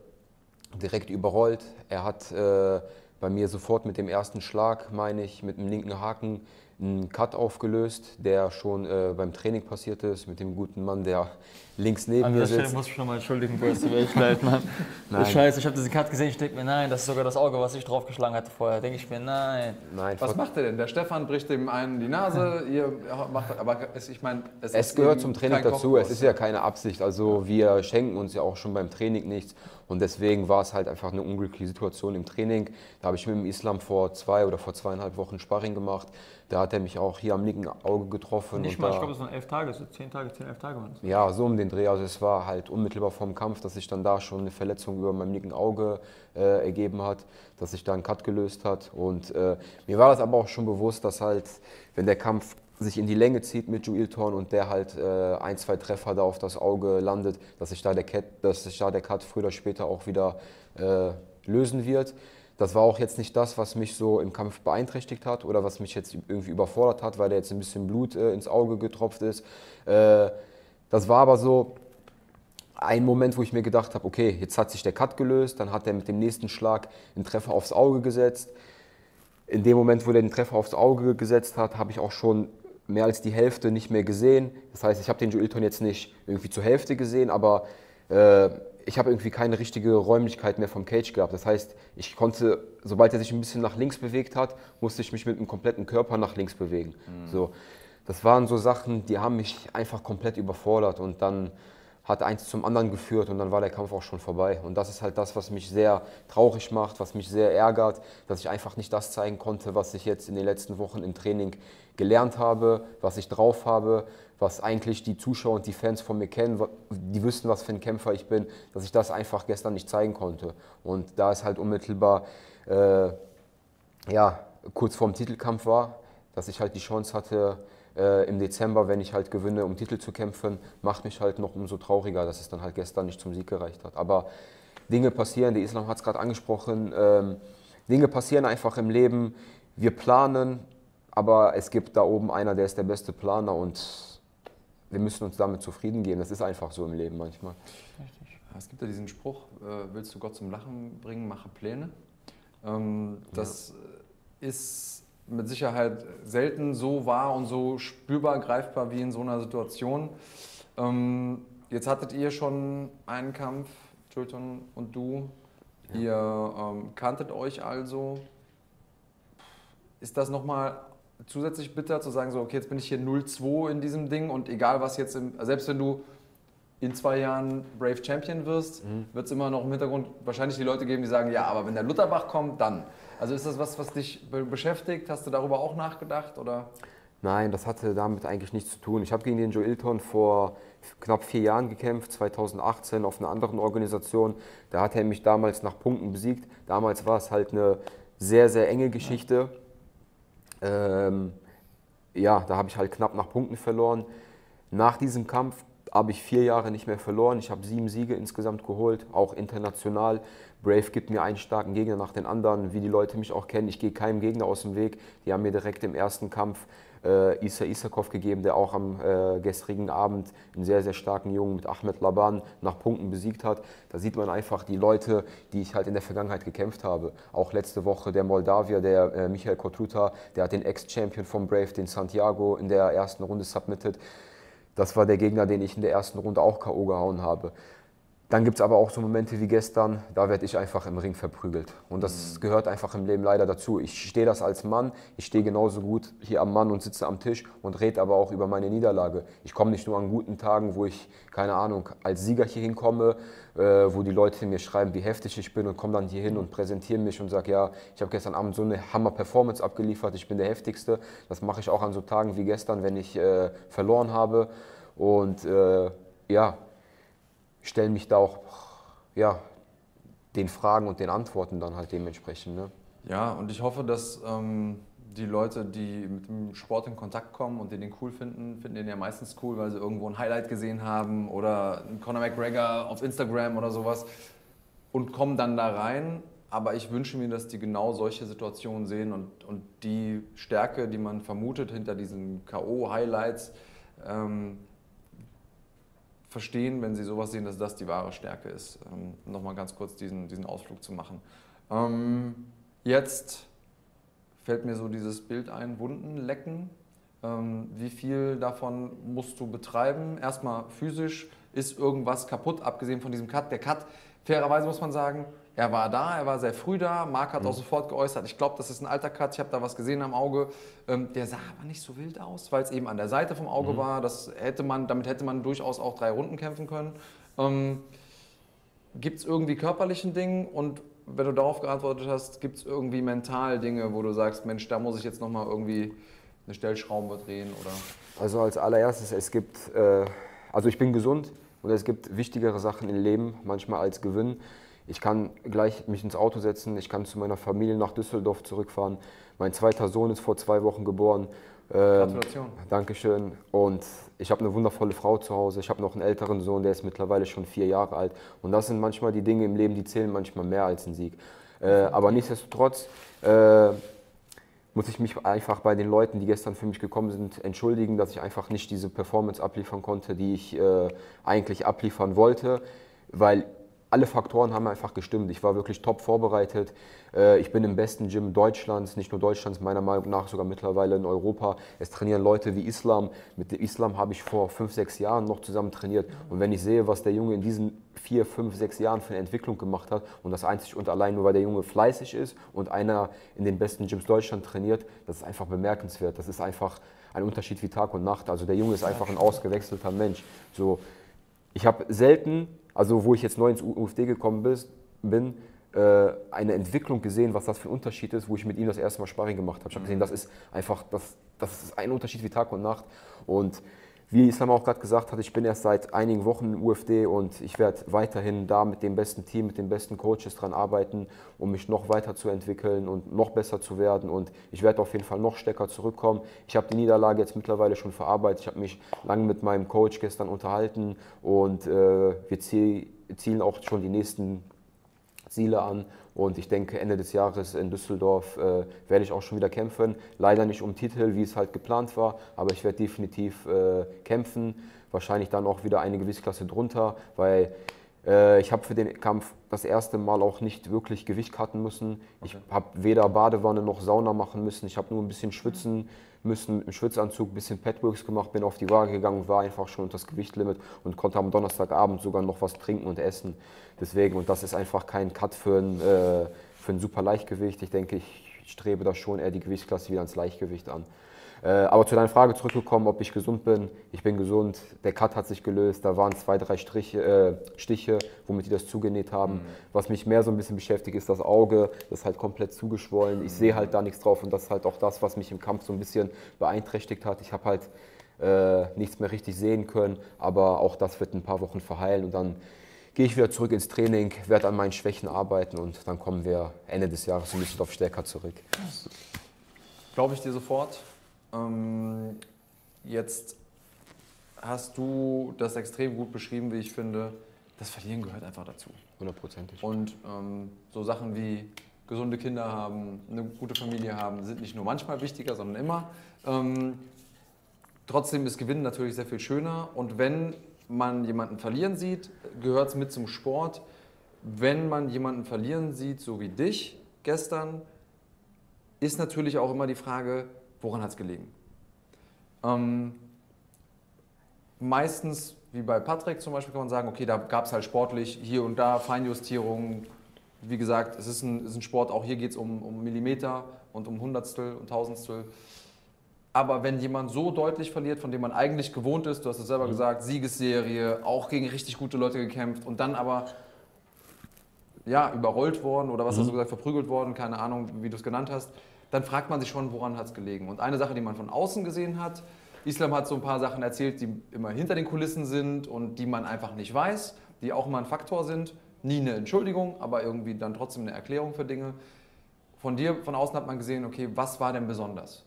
direkt überrollt. Er hat äh, bei mir sofort mit dem ersten Schlag, meine ich, mit dem linken Haken einen Cut aufgelöst, der schon äh, beim Training passiert ist, mit dem guten Mann, der links neben An mir der Stelle sitzt. muss ich schon mal entschuldigen, Bro, es tut mir echt leid, Mann. Nein. Scheiße, ich habe diesen Cut gesehen, ich denke mir, nein, das ist sogar das Auge, was ich draufgeschlagen hatte vorher. Denke ich mir, nein. Nein, Was macht er denn? Der Stefan bricht dem einen die Nase, ihr macht, aber es, ich meine, es, Es ist gehört zum Training dazu, es ist ja keine Absicht. Also wir schenken uns ja auch schon beim Training nichts. Und deswegen war es halt einfach eine unglückliche Situation im Training. Da habe ich mit dem Islam vor zwei oder vor zweieinhalb Wochen Sparring gemacht. Da hat er mich auch hier am linken Auge getroffen. Nicht mal, ich glaube, es waren elf Tage, so zehn Tage, zehn, elf Tage waren es. Ja, so um den Dreh. Also es war halt unmittelbar vorm Kampf, dass sich dann da schon eine Verletzung über meinem linken Auge äh, ergeben hat, dass sich da ein Cut gelöst hat. Und äh, mir war das aber auch schon bewusst, dass halt, wenn der Kampf sich in die Länge zieht mit Joelton und der halt äh, ein, zwei Treffer da auf das Auge landet, dass sich da der, Cat, dass sich da der Cut früher oder später auch wieder äh, lösen wird. Das war auch jetzt nicht das, was mich so im Kampf beeinträchtigt hat oder was mich jetzt irgendwie überfordert hat, weil da jetzt ein bisschen Blut äh, ins Auge getropft ist. Äh, das war aber so ein Moment, wo ich mir gedacht habe, okay, jetzt hat sich der Cut gelöst, dann hat er mit dem nächsten Schlag einen Treffer aufs Auge gesetzt. In dem Moment, wo er den Treffer aufs Auge gesetzt hat, habe ich auch schon mehr als die Hälfte nicht mehr gesehen. Das heißt, ich habe den Joelton jetzt nicht irgendwie zur Hälfte gesehen, aber äh, ich habe irgendwie keine richtige Räumlichkeit mehr vom Cage gehabt. Das heißt, ich konnte, sobald er sich ein bisschen nach links bewegt hat, musste ich mich mit dem kompletten Körper nach links bewegen. So, das waren so Sachen, die haben mich einfach komplett überfordert und dann hat eins zum anderen geführt und dann war der Kampf auch schon vorbei. Und das ist halt das, was mich sehr traurig macht, was mich sehr ärgert, dass ich einfach nicht das zeigen konnte, was ich jetzt in den letzten Wochen im Training gelernt habe, was ich drauf habe, was eigentlich die Zuschauer und die Fans von mir kennen, die wüssten, was für ein Kämpfer ich bin, dass ich das einfach gestern nicht zeigen konnte. Und da es halt unmittelbar äh, ja, kurz vorm Titelkampf war, dass ich halt die Chance hatte, äh, im Dezember, wenn ich halt gewinne, um Titel zu kämpfen, macht mich halt noch umso trauriger, dass es dann halt gestern nicht zum Sieg gereicht hat. Aber Dinge passieren, der Islam hat es gerade angesprochen, ähm, Dinge passieren einfach im Leben. Wir planen, aber es gibt da oben einer, der ist der beste Planer und wir müssen uns damit zufrieden geben. Das ist einfach so im Leben manchmal. Es gibt ja diesen Spruch, äh, willst du Gott zum Lachen bringen, mache Pläne. Ähm, das ist mit Sicherheit selten so wahr und so spürbar, greifbar wie in so einer Situation. Ähm, jetzt hattet ihr schon einen Kampf, Julton und du. Ihr ähm, kanntet euch also. Ist das nochmal zusätzlich bitter zu sagen, so, okay, jetzt bin ich hier 0-2 in diesem Ding und egal was jetzt, im, selbst wenn du in zwei Jahren Brave Champion wirst, wird es immer noch im Hintergrund wahrscheinlich die Leute geben, die sagen, ja, aber wenn der Lutterbach kommt, dann. Also ist das was, was dich be beschäftigt? Hast du darüber auch nachgedacht? Oder? Nein, das hatte damit eigentlich nichts zu tun. Ich habe gegen den Joe Ilton vor knapp vier Jahren gekämpft, 2018 auf einer anderen Organisation. Da hat er mich damals nach Punkten besiegt. Damals war es halt eine sehr, sehr enge Geschichte. Ähm, ja, da habe ich halt knapp nach Punkten verloren. Nach diesem Kampf habe ich vier Jahre nicht mehr verloren. Ich habe sieben Siege insgesamt geholt, auch international. Brave gibt mir einen starken Gegner nach den anderen, wie die Leute mich auch kennen. Ich gehe keinem Gegner aus dem Weg. Die haben mir direkt im ersten Kampf äh, Isa Isakov gegeben, der auch am äh, gestrigen Abend einen sehr, sehr starken Jungen mit Ahmed Laban nach Punkten besiegt hat. Da sieht man einfach die Leute, die ich halt in der Vergangenheit gekämpft habe. Auch letzte Woche der Moldawier, der äh, Michael Kotruta, der hat den Ex-Champion von Brave, den Santiago, in der ersten Runde submitted. Das war der Gegner, den ich in der ersten Runde auch K.O. gehauen habe. Dann gibt es aber auch so Momente wie gestern, da werde ich einfach im Ring verprügelt. Und das gehört einfach im Leben leider dazu. Ich stehe das als Mann, ich stehe genauso gut hier am Mann und sitze am Tisch und rede aber auch über meine Niederlage. Ich komme nicht nur an guten Tagen, wo ich, keine Ahnung, als Sieger hier hinkomme, äh, wo die Leute mir schreiben, wie heftig ich bin und komme dann hier hin und präsentiere mich und sage, ja, ich habe gestern Abend so eine Hammer-Performance abgeliefert, ich bin der Heftigste. Das mache ich auch an so Tagen wie gestern, wenn ich äh, verloren habe. Und äh, ja, stelle mich da auch ja, den Fragen und den Antworten dann halt dementsprechend. Ne? Ja, und ich hoffe, dass ähm, die Leute, die mit dem Sport in Kontakt kommen und den den cool finden, finden den ja meistens cool, weil sie irgendwo ein Highlight gesehen haben oder einen Conor McGregor auf Instagram oder sowas und kommen dann da rein. Aber ich wünsche mir, dass die genau solche Situationen sehen und, und die Stärke, die man vermutet hinter diesen K.O.-Highlights, ähm, verstehen, wenn sie sowas sehen, dass das die wahre Stärke ist. Ähm, Nochmal ganz kurz diesen, diesen Ausflug zu machen. Ähm, jetzt fällt mir so dieses Bild ein, Wunden lecken. Ähm, wie viel davon musst du betreiben? Erstmal physisch, ist irgendwas kaputt, abgesehen von diesem Cut. Der Cut, fairerweise muss man sagen, er war da, er war sehr früh da. Marc hat auch sofort geäußert, ich glaube, das ist ein alter Cut, ich habe da was gesehen am Auge. Ähm, der sah aber nicht so wild aus, weil es eben an der Seite vom Auge war. Das hätte man, damit hätte man durchaus auch drei Runden kämpfen können. Ähm, gibt es irgendwie körperlichen Dinge und wenn du darauf geantwortet hast, gibt es irgendwie mental Dinge, wo du sagst, Mensch, da muss ich jetzt nochmal irgendwie eine Stellschraube drehen oder... Also als allererstes, es gibt, äh, also ich bin gesund und es gibt wichtigere Sachen im Leben, manchmal als Gewinn. Ich kann gleich mich ins Auto setzen, ich kann zu meiner Familie nach Düsseldorf zurückfahren. Mein zweiter Sohn ist vor zwei Wochen geboren. Ähm, Gratulation. Dankeschön. Und ich habe eine wundervolle Frau zu Hause. Ich habe noch einen älteren Sohn, der ist mittlerweile schon vier Jahre alt. Und das sind manchmal die Dinge im Leben, die zählen manchmal mehr als ein Sieg. Äh, aber nichtsdestotrotz äh, muss ich mich einfach bei den Leuten, die gestern für mich gekommen sind, entschuldigen, dass ich einfach nicht diese Performance abliefern konnte, die ich äh, eigentlich abliefern wollte, weil alle Faktoren haben einfach gestimmt. Ich war wirklich top vorbereitet. Äh, Ich bin im besten Gym Deutschlands, nicht nur Deutschlands, meiner Meinung nach sogar mittlerweile in Europa. Es trainieren Leute wie Islam. Mit dem Islam habe ich vor fünf, sechs Jahren noch zusammen trainiert. Und wenn ich sehe, was der Junge in diesen vier, fünf, sechs Jahren für eine Entwicklung gemacht hat und das einzig und allein nur, weil der Junge fleißig ist und einer in den besten Gyms Deutschland trainiert, das ist einfach bemerkenswert. Das ist einfach ein Unterschied wie Tag und Nacht. Also der Junge ist einfach ein ausgewechselter Mensch. So, ich habe selten, also wo ich jetzt neu ins UFD gekommen bin, äh, eine Entwicklung gesehen, was das für ein Unterschied ist, wo ich mit ihm das erste Mal Sparring gemacht habe. Ich habe gesehen, das ist einfach, das, das ist ein Unterschied wie Tag und Nacht. Und wie Islam auch gerade gesagt hat, ich bin erst seit einigen Wochen im UFD und ich werde weiterhin da mit dem besten Team, mit den besten Coaches dran arbeiten, um mich noch weiter zu entwickeln und noch besser zu werden. Und ich werde auf jeden Fall noch stärker zurückkommen. Ich habe die Niederlage jetzt mittlerweile schon verarbeitet. Ich habe mich lange mit meinem Coach gestern unterhalten und äh, wir ziel, zielen auch schon die nächsten Ziele an. Und ich denke, Ende des Jahres in Düsseldorf äh, werde ich auch schon wieder kämpfen. Leider nicht um Titel, wie es halt geplant war, aber ich werde definitiv äh, kämpfen. Wahrscheinlich dann auch wieder eine Gewichtsklasse drunter, weil äh, ich habe für den Kampf das erste Mal auch nicht wirklich Gewicht cutten müssen. Ich habe weder Badewanne noch Sauna machen müssen. Ich habe nur ein bisschen schwitzen müssen, im Schwitzanzug ein bisschen Petworks gemacht, bin auf die Waage gegangen, war einfach schon unter das Gewichtlimit und konnte am Donnerstagabend sogar noch was trinken und essen. Deswegen, und das ist einfach kein Cut für ein, äh, für ein super Leichtgewicht. Ich denke, ich strebe da schon eher die Gewichtsklasse wieder ans Leichtgewicht an. Äh, aber zu deiner Frage zurückgekommen, ob ich gesund bin. Ich bin gesund. Der Cut hat sich gelöst. Da waren zwei, drei Striche, äh, Stiche, womit die das zugenäht haben. Was mich mehr so ein bisschen beschäftigt, ist das Auge. Das ist halt komplett zugeschwollen. Ich sehe halt da nichts drauf und das ist halt auch das, was mich im Kampf so ein bisschen beeinträchtigt hat. Ich habe halt äh, nichts mehr richtig sehen können, aber auch das wird ein paar Wochen verheilen und dann gehe ich wieder zurück ins Training, werde an meinen Schwächen arbeiten und dann kommen wir Ende des Jahres ein bisschen auf stärker zurück. Glaube ich dir sofort. Ähm, jetzt hast du das extrem gut beschrieben, wie ich finde. Das Verlieren gehört einfach dazu. Hundertprozentig. Und ähm, so Sachen wie gesunde Kinder haben, eine gute Familie haben, sind nicht nur manchmal wichtiger, sondern immer. Ähm, trotzdem ist Gewinnen natürlich sehr viel schöner. Und wenn man jemanden verlieren sieht, gehört es mit zum Sport. Wenn man jemanden verlieren sieht, so wie dich gestern, ist natürlich auch immer die Frage, woran hat es gelegen? Ähm, meistens, wie bei Patrick zum Beispiel, kann man sagen, okay, da gab es halt sportlich hier und da Feinjustierungen. Wie gesagt, es ist ein, es ist ein Sport, auch hier geht es um, um Millimeter und um Hundertstel und Tausendstel. Aber wenn jemand so deutlich verliert, von dem man eigentlich gewohnt ist, du hast es selber gesagt, Siegesserie, auch gegen richtig gute Leute gekämpft und dann aber ja, überrollt worden oder was hast du gesagt, verprügelt worden, keine Ahnung, wie du es genannt hast, dann fragt man sich schon, woran hat es gelegen. Und eine Sache, die man von außen gesehen hat, Islam hat so ein paar Sachen erzählt, die immer hinter den Kulissen sind und die man einfach nicht weiß, die auch immer ein Faktor sind. Nie eine Entschuldigung, aber irgendwie dann trotzdem eine Erklärung für Dinge. Von dir, von außen hat man gesehen, okay, was war denn besonders?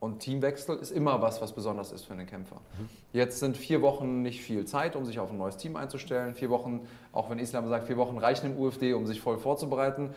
Und Teamwechsel ist immer was, was besonders ist für einen Kämpfer. Jetzt sind vier Wochen nicht viel Zeit, um sich auf ein neues Team einzustellen. Vier Wochen, auch wenn Islam sagt, vier Wochen reichen im UFD, um sich voll vorzubereiten.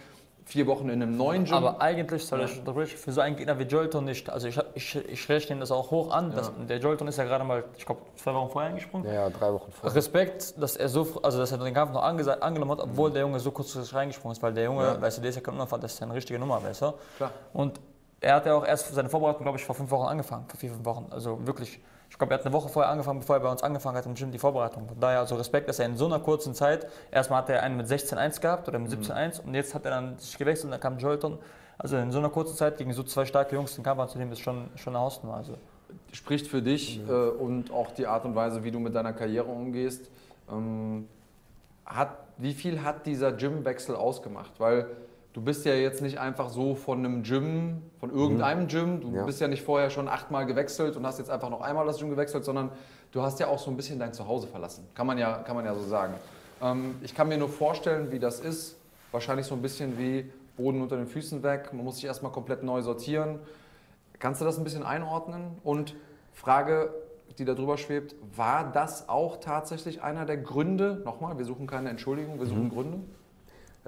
Vier Wochen in einem neuen Gym. Aber eigentlich soll ich für so einen Gegner wie Jolton nicht. Also ich, ich, ich rechne das auch hoch an. Dass, der Jolton ist ja gerade mal, ich glaube, zwei Wochen vorher eingesprungen. Ja, drei Wochen vor. Respekt, dass er so, also dass er den Kampf noch angenommen hat, obwohl der Junge so kurzfristig reingesprungen ist, weil der Junge, Ja. weißt du, der ist ja kein Unfall, das ist ja eine richtige Nummer, weißt du? Klar. Und er hat ja auch erst seine Vorbereitung, glaube ich, vor fünf Wochen angefangen, vor vier, fünf Wochen. Also wirklich, ich glaube, er hat eine Woche vorher angefangen, bevor er bei uns angefangen hat im Gym die Vorbereitung. Von daher also Respekt, dass er in so einer kurzen Zeit, erstmal hat er einen mit 16-1 gehabt oder mit 17-1 und jetzt hat er dann sich gewechselt und dann kam Jolton. Also in so einer kurzen Zeit gegen so zwei starke Jungs den Kampf anzunehmen, ist schon, schon eine Hausnummer. Also. spricht für dich äh, und auch die Art und Weise, wie du mit deiner Karriere umgehst. Ähm, hat, wie viel hat dieser Gymwechsel ausgemacht? Weil du bist ja jetzt nicht einfach so von einem Gym, von irgendeinem Gym, du Ja. bist ja nicht vorher schon achtmal gewechselt und hast jetzt einfach noch einmal das Gym gewechselt, sondern du hast ja auch so ein bisschen dein Zuhause verlassen. Kann man ja, kann man ja so sagen. Ähm, ich kann mir nur vorstellen, wie das ist. Wahrscheinlich so ein bisschen wie Boden unter den Füßen weg. Man muss sich erstmal komplett neu sortieren. Kannst du das ein bisschen einordnen? Und Frage, die da drüber schwebt, war das auch tatsächlich einer der Gründe? Nochmal, wir suchen keine Entschuldigung, wir suchen Gründe.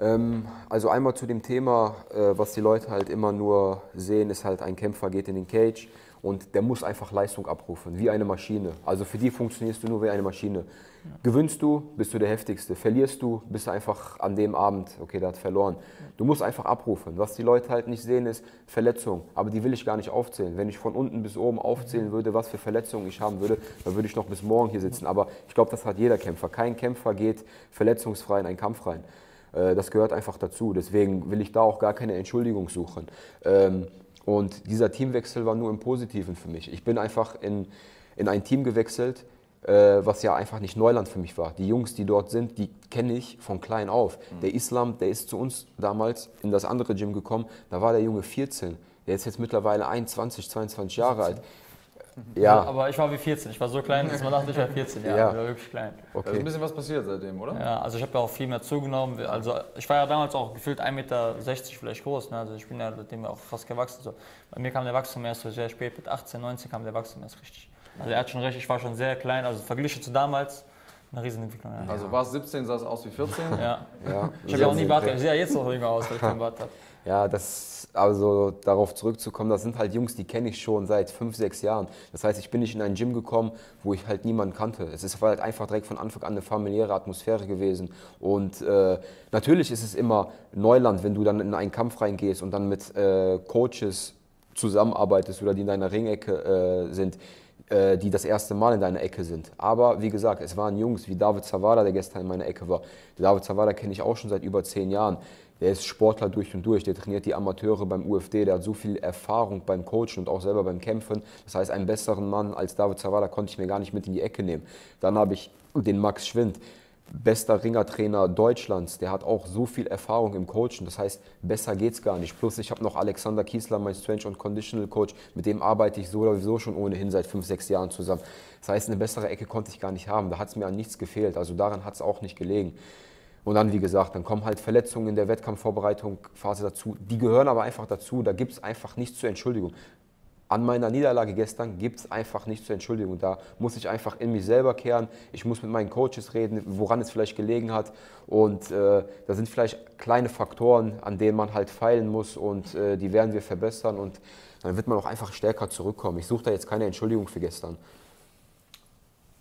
Ähm, also einmal zu dem Thema, äh, was die Leute halt immer nur sehen, ist halt ein Kämpfer geht in den Cage und der muss einfach Leistung abrufen, wie eine Maschine. Also für die funktionierst du nur wie eine Maschine. Gewinnst du, bist du der Heftigste. Verlierst du, bist du einfach an dem Abend, okay, der hat verloren. Du musst einfach abrufen. Was die Leute halt nicht sehen, ist Verletzung. Aber die will ich gar nicht aufzählen. Wenn ich von unten bis oben aufzählen würde, was für Verletzungen ich haben würde, dann würde ich noch bis morgen hier sitzen. Aber ich glaube, das hat jeder Kämpfer. Kein Kämpfer geht verletzungsfrei in einen Kampf rein. Äh, Das gehört einfach dazu. Deswegen will ich da auch gar keine Entschuldigung suchen. Ähm, Und dieser Teamwechsel war nur im Positiven für mich. Ich bin einfach in, in ein Team gewechselt, äh, was ja einfach nicht Neuland für mich war. Die Jungs, die dort sind, die kenne ich von klein auf. Der Islam, der ist zu uns damals in das andere Gym gekommen, da war der Junge 14. Der ist jetzt mittlerweile 21, 22 Jahre alt. Ja, Aber ich war wie 14, ich war so klein, dass man dachte, ich war 14, ja, Ja. ich war wirklich klein. Da ist ein okay. bisschen was passiert seitdem, oder? Ja, also ich habe ja auch viel mehr zugenommen. Also ich war ja damals auch gefühlt 1,60 Meter vielleicht groß. Ne? Also ich bin ja seitdem auch fast gewachsen. So. Bei mir kam der Wachstum erst so sehr spät, mit 18, 19 kam der Wachstum erst richtig. Also er hat schon recht, ich war schon sehr klein, also verglichen zu damals eine Riesenentwicklung. Ja. Also war es 17, sah es aus wie 14. ja. Ja, Ich habe ja auch nie Bart, gehabt. ich sehe ja jetzt noch jünger aus, weil ich keinen Bart habe. Ja, das, also darauf zurückzukommen, das sind halt Jungs, die kenne ich schon seit fünf, sechs Jahren. Das heißt, ich bin nicht in ein Gym gekommen, wo ich halt niemanden kannte. Es ist halt einfach direkt von Anfang an eine familiäre Atmosphäre gewesen. Und äh, natürlich ist es immer Neuland, wenn du dann in einen Kampf reingehst und dann mit äh, Coaches zusammenarbeitest oder die in deiner Ringecke äh, sind. äh, die das erste Mal in deiner Ecke sind. Aber wie gesagt, es waren Jungs wie David Zawada, der gestern in meiner Ecke war. David Zawada kenne ich auch schon seit über zehn Jahren. Der ist Sportler durch und durch, der trainiert die Amateure beim UFD, der hat so viel Erfahrung beim Coachen und auch selber beim Kämpfen. Das heißt, einen besseren Mann als David Zawada konnte ich mir gar nicht mit in die Ecke nehmen. Dann habe ich den Max Schwind, bester Ringertrainer Deutschlands, der hat auch so viel Erfahrung im Coachen. Das heißt, besser geht's gar nicht. Plus ich habe noch Alexander Kiesler, mein Strength und Conditional Coach, mit dem arbeite ich so oder schon ohnehin seit fünf, sechs Jahren zusammen. Das heißt, eine bessere Ecke konnte ich gar nicht haben. Da hat es mir an nichts gefehlt. Also daran hat es auch nicht gelegen. Und dann, wie gesagt, dann kommen halt Verletzungen in der Wettkampfvorbereitung, Phase dazu. Die gehören aber einfach dazu. Da gibt es einfach nichts zur Entschuldigung an meiner Niederlage gestern gibt es einfach nichts zur Entschuldigung. Da muss ich einfach in mich selber kehren. Ich muss mit meinen Coaches reden, woran es vielleicht gelegen hat. Und äh, da sind vielleicht kleine Faktoren, an denen man halt feilen muss und äh, die werden wir verbessern. Und dann wird man auch einfach stärker zurückkommen. Ich suche da jetzt keine Entschuldigung für gestern.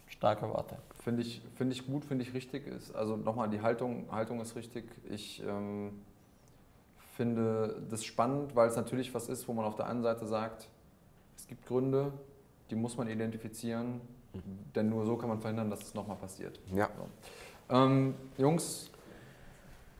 Starke Worte. Finde ich, find ich gut, finde ich richtig. Ist, also nochmal, die Haltung, Haltung ist richtig. Ich ähm, finde das spannend, weil es natürlich was ist, wo man auf der einen Seite sagt, es gibt Gründe, die muss man identifizieren, denn nur so kann man verhindern, dass es nochmal passiert. Ja. So. Ähm, Jungs,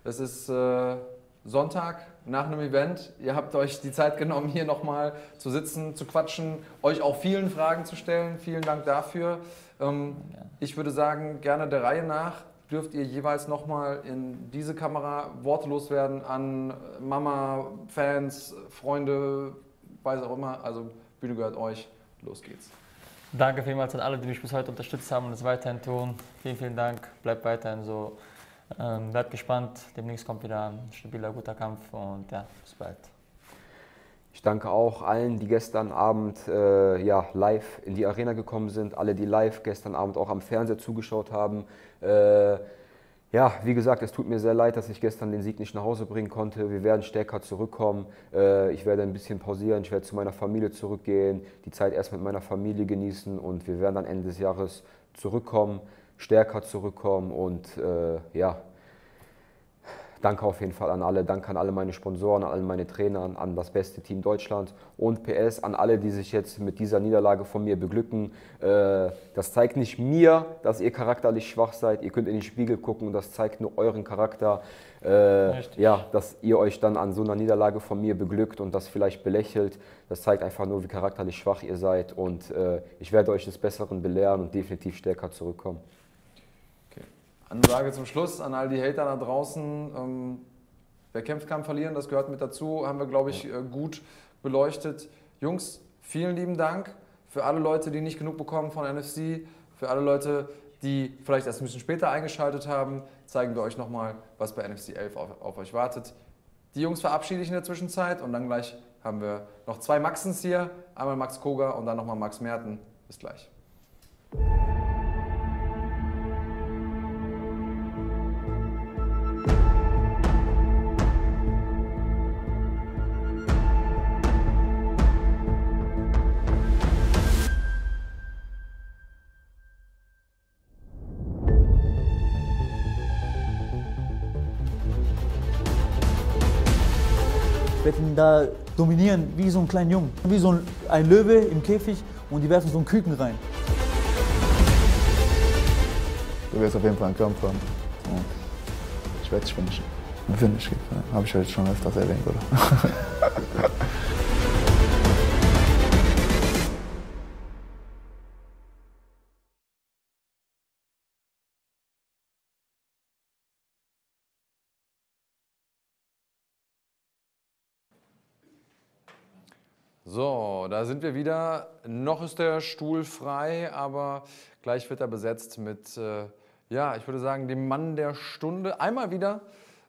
es ist äh, Sonntag nach einem Event. Ihr habt euch die Zeit genommen, hier nochmal zu sitzen, zu quatschen, euch auch vielen Fragen zu stellen. Vielen Dank dafür. Ähm, ich würde sagen, gerne der Reihe nach dürft ihr jeweils nochmal in diese Kamera wortlos werden an Mama, Fans, Freunde, weiß auch immer. Also Bühne gehört euch. Los geht's. Danke vielmals an alle, die mich bis heute unterstützt haben und es weiterhin tun. Vielen, vielen Dank. Bleibt weiterhin so. Ähm, bleibt gespannt. Demnächst kommt wieder ein stabiler, guter Kampf und ja, bis bald. Ich danke auch allen, die gestern Abend äh, ja, live in die Arena gekommen sind, alle, die live gestern Abend auch am Fernseher zugeschaut haben. Äh, ja, wie gesagt, es tut mir sehr leid, dass ich gestern den Sieg nicht nach Hause bringen konnte. Wir werden stärker zurückkommen. Äh, ich werde ein bisschen pausieren, ich werde zu meiner Familie zurückgehen, die Zeit erst mit meiner Familie genießen und wir werden dann Ende des Jahres zurückkommen, stärker zurückkommen und äh, ja, Danke auf jeden Fall an alle. Danke an alle meine Sponsoren, an alle meine Trainer, an das beste Team Deutschlands und PS an alle, die sich jetzt mit dieser Niederlage von mir beglücken. Äh, das zeigt nicht mir, dass ihr charakterlich schwach seid. Ihr könnt in den Spiegel gucken und das zeigt nur euren Charakter. Äh, ja, dass ihr euch dann an so einer Niederlage von mir beglückt und das vielleicht belächelt. Das zeigt einfach nur, wie charakterlich schwach ihr seid und äh, ich werde euch des Besseren belehren und definitiv stärker zurückkommen. Ansage zum Schluss an all die Hater da draußen. Ähm, wer kämpft, kann verlieren, das gehört mit dazu. Haben wir, glaube ich, äh, gut beleuchtet. Jungs, vielen lieben Dank für alle Leute, die nicht genug bekommen von NFC, für alle Leute, die vielleicht erst ein bisschen später eingeschaltet haben, zeigen wir euch nochmal, was bei NFC 11 auf, auf, euch wartet. Die Jungs verabschiede ich in der Zwischenzeit und dann gleich haben wir noch zwei Maxens hier. Einmal Max Koga und dann nochmal Max Merten. Bis gleich. Dominieren wie so ein kleiner Jungen. Wie so ein, ein Löwe im Käfig und die werfen so einen Küken rein. Du wirst auf jeden Fall einen Kampf haben. Und ich werde dich finishen. Finish, habe ich heute schon öfters erwähnt, oder? So, da sind wir wieder. Noch ist der Stuhl frei, aber gleich wird er besetzt mit, äh, ja, ich würde sagen, dem Mann der Stunde. Einmal wieder.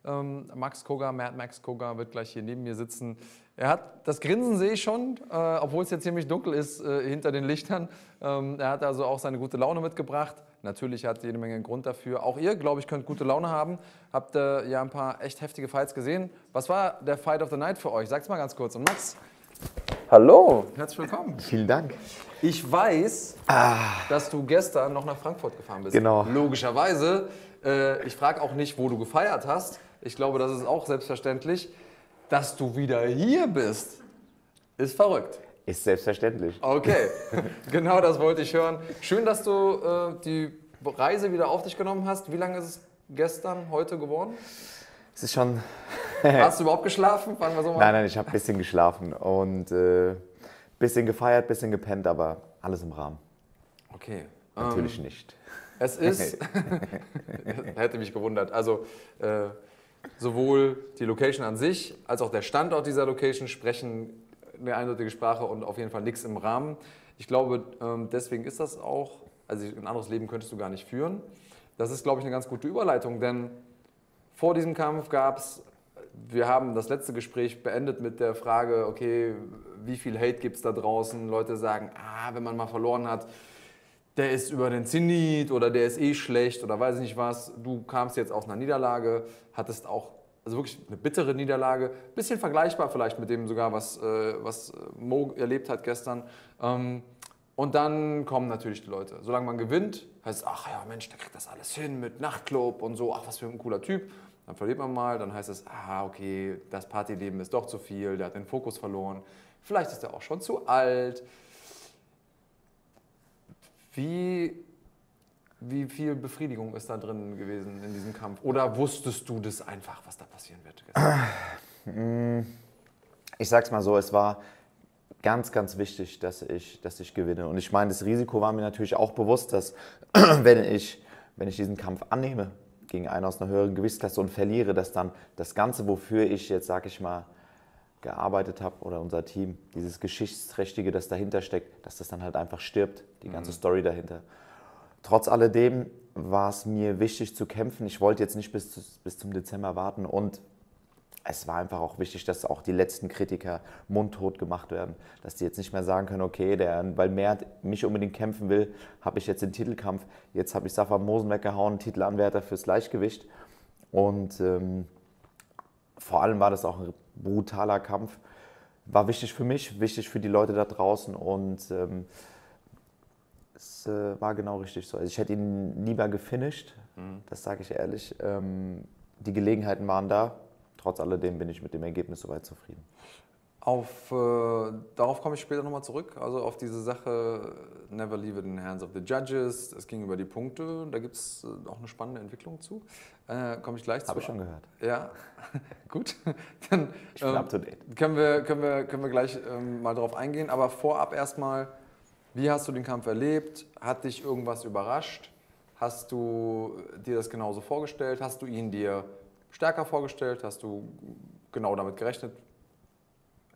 Ähm, Max Koga, Mad Max Koga wird gleich hier neben mir sitzen. Er hat, das Grinsen sehe ich schon, äh, obwohl es jetzt ziemlich dunkel ist äh, hinter den Lichtern. Ähm, er hat also auch seine gute Laune mitgebracht. Natürlich hat jede Menge Grund dafür. Auch ihr, glaube ich, könnt gute Laune haben. Habt äh, ja ein paar echt heftige Fights gesehen. Was war der Fight of the Night für euch? Sag's mal ganz kurz. Und Max, Hallo. Herzlich willkommen. Vielen Dank. Ich weiß, dass du gestern noch nach Frankfurt gefahren bist. Genau. Logischerweise. Äh, ich frage auch nicht, wo du gefeiert hast. Ich glaube, das ist auch selbstverständlich. Dass du wieder hier bist, ist verrückt. Ist selbstverständlich. Okay, genau das wollte ich hören. Schön, dass du äh, die Reise wieder auf dich genommen hast. Wie lange ist es gestern, heute geworden? Es ist schon. Hast du überhaupt geschlafen? Fangen wir so mal Nein, nein, ich habe ein bisschen geschlafen und ein äh, bisschen gefeiert, ein bisschen gepennt, aber alles im Rahmen. Okay. Natürlich ähm, nicht. Es ist, hätte mich gewundert, also äh, sowohl die Location an sich als auch der Standort dieser Location sprechen eine eindeutige Sprache und auf jeden Fall nichts im Rahmen. Ich glaube, ähm, deswegen ist das auch, also ein anderes Leben könntest du gar nicht führen. Das ist, glaube ich, eine ganz gute Überleitung, denn vor diesem Kampf gab es, wir haben das letzte Gespräch beendet mit der Frage, okay, wie viel Hate gibt es da draußen? Leute sagen, ah, wenn man mal verloren hat, der ist über den Zenit oder der ist eh schlecht oder weiß ich nicht was. Du kamst jetzt aus einer Niederlage, hattest auch also wirklich eine bittere Niederlage, bisschen vergleichbar vielleicht mit dem sogar, was, äh, was Mo erlebt hat gestern. Ähm, und dann kommen natürlich die Leute. Solange man gewinnt, heißt es, ach ja, Mensch, der kriegt das alles hin mit Nachtclub und so, ach, was für ein cooler Typ. Dann verliert man mal, dann heißt es, ah, okay, das Partyleben ist doch zu viel, der hat den Fokus verloren. Vielleicht ist er auch schon zu alt. Wie, wie viel Befriedigung ist da drin gewesen in diesem Kampf? Oder wusstest du das einfach, was da passieren wird? Ich sag's mal so, es war ganz, ganz wichtig, dass ich, dass ich gewinne. Und ich meine, das Risiko war mir natürlich auch bewusst, dass wenn ich, wenn ich diesen Kampf annehme gegen einen aus einer höheren Gewichtsklasse und verliere, dass dann das Ganze, wofür ich jetzt, sag ich mal, gearbeitet habe oder unser Team, dieses Geschichtsträchtige, das dahinter steckt, dass das dann halt einfach stirbt, die ganze mhm. Story dahinter. Trotz alledem war es mir wichtig zu kämpfen. Ich wollte jetzt nicht bis, bis zum Dezember warten und es war einfach auch wichtig, dass auch die letzten Kritiker mundtot gemacht werden, dass die jetzt nicht mehr sagen können, okay, der, weil Mert mich unbedingt kämpfen will, habe ich jetzt den Titelkampf. Jetzt habe ich Safar Mosen weggehauen, Titelanwärter fürs Leichtgewicht. Und ähm, vor allem war das auch ein brutaler Kampf. War wichtig für mich, wichtig für die Leute da draußen und ähm, es äh, war genau richtig so. Also ich hätte ihn lieber gefinisht, mhm. das sage ich ehrlich. Ähm, die Gelegenheiten waren da. Trotz alledem bin ich mit dem Ergebnis soweit zufrieden. Auf, äh, darauf komme ich später nochmal zurück. Also auf diese Sache, never leave it in the hands of the judges. Es ging über die Punkte. Da gibt es äh, auch eine spannende Entwicklung zu. Äh, komme ich gleich zu. Habe ich schon gehört. Ja, gut. Dann ich bin ähm, up to date. Können wir, können wir, können wir gleich ähm, mal darauf eingehen. Aber vorab erstmal, wie hast du den Kampf erlebt? Hat dich irgendwas überrascht? Hast du dir das genauso vorgestellt? Hast du ihn dir stärker vorgestellt? Hast du genau damit gerechnet?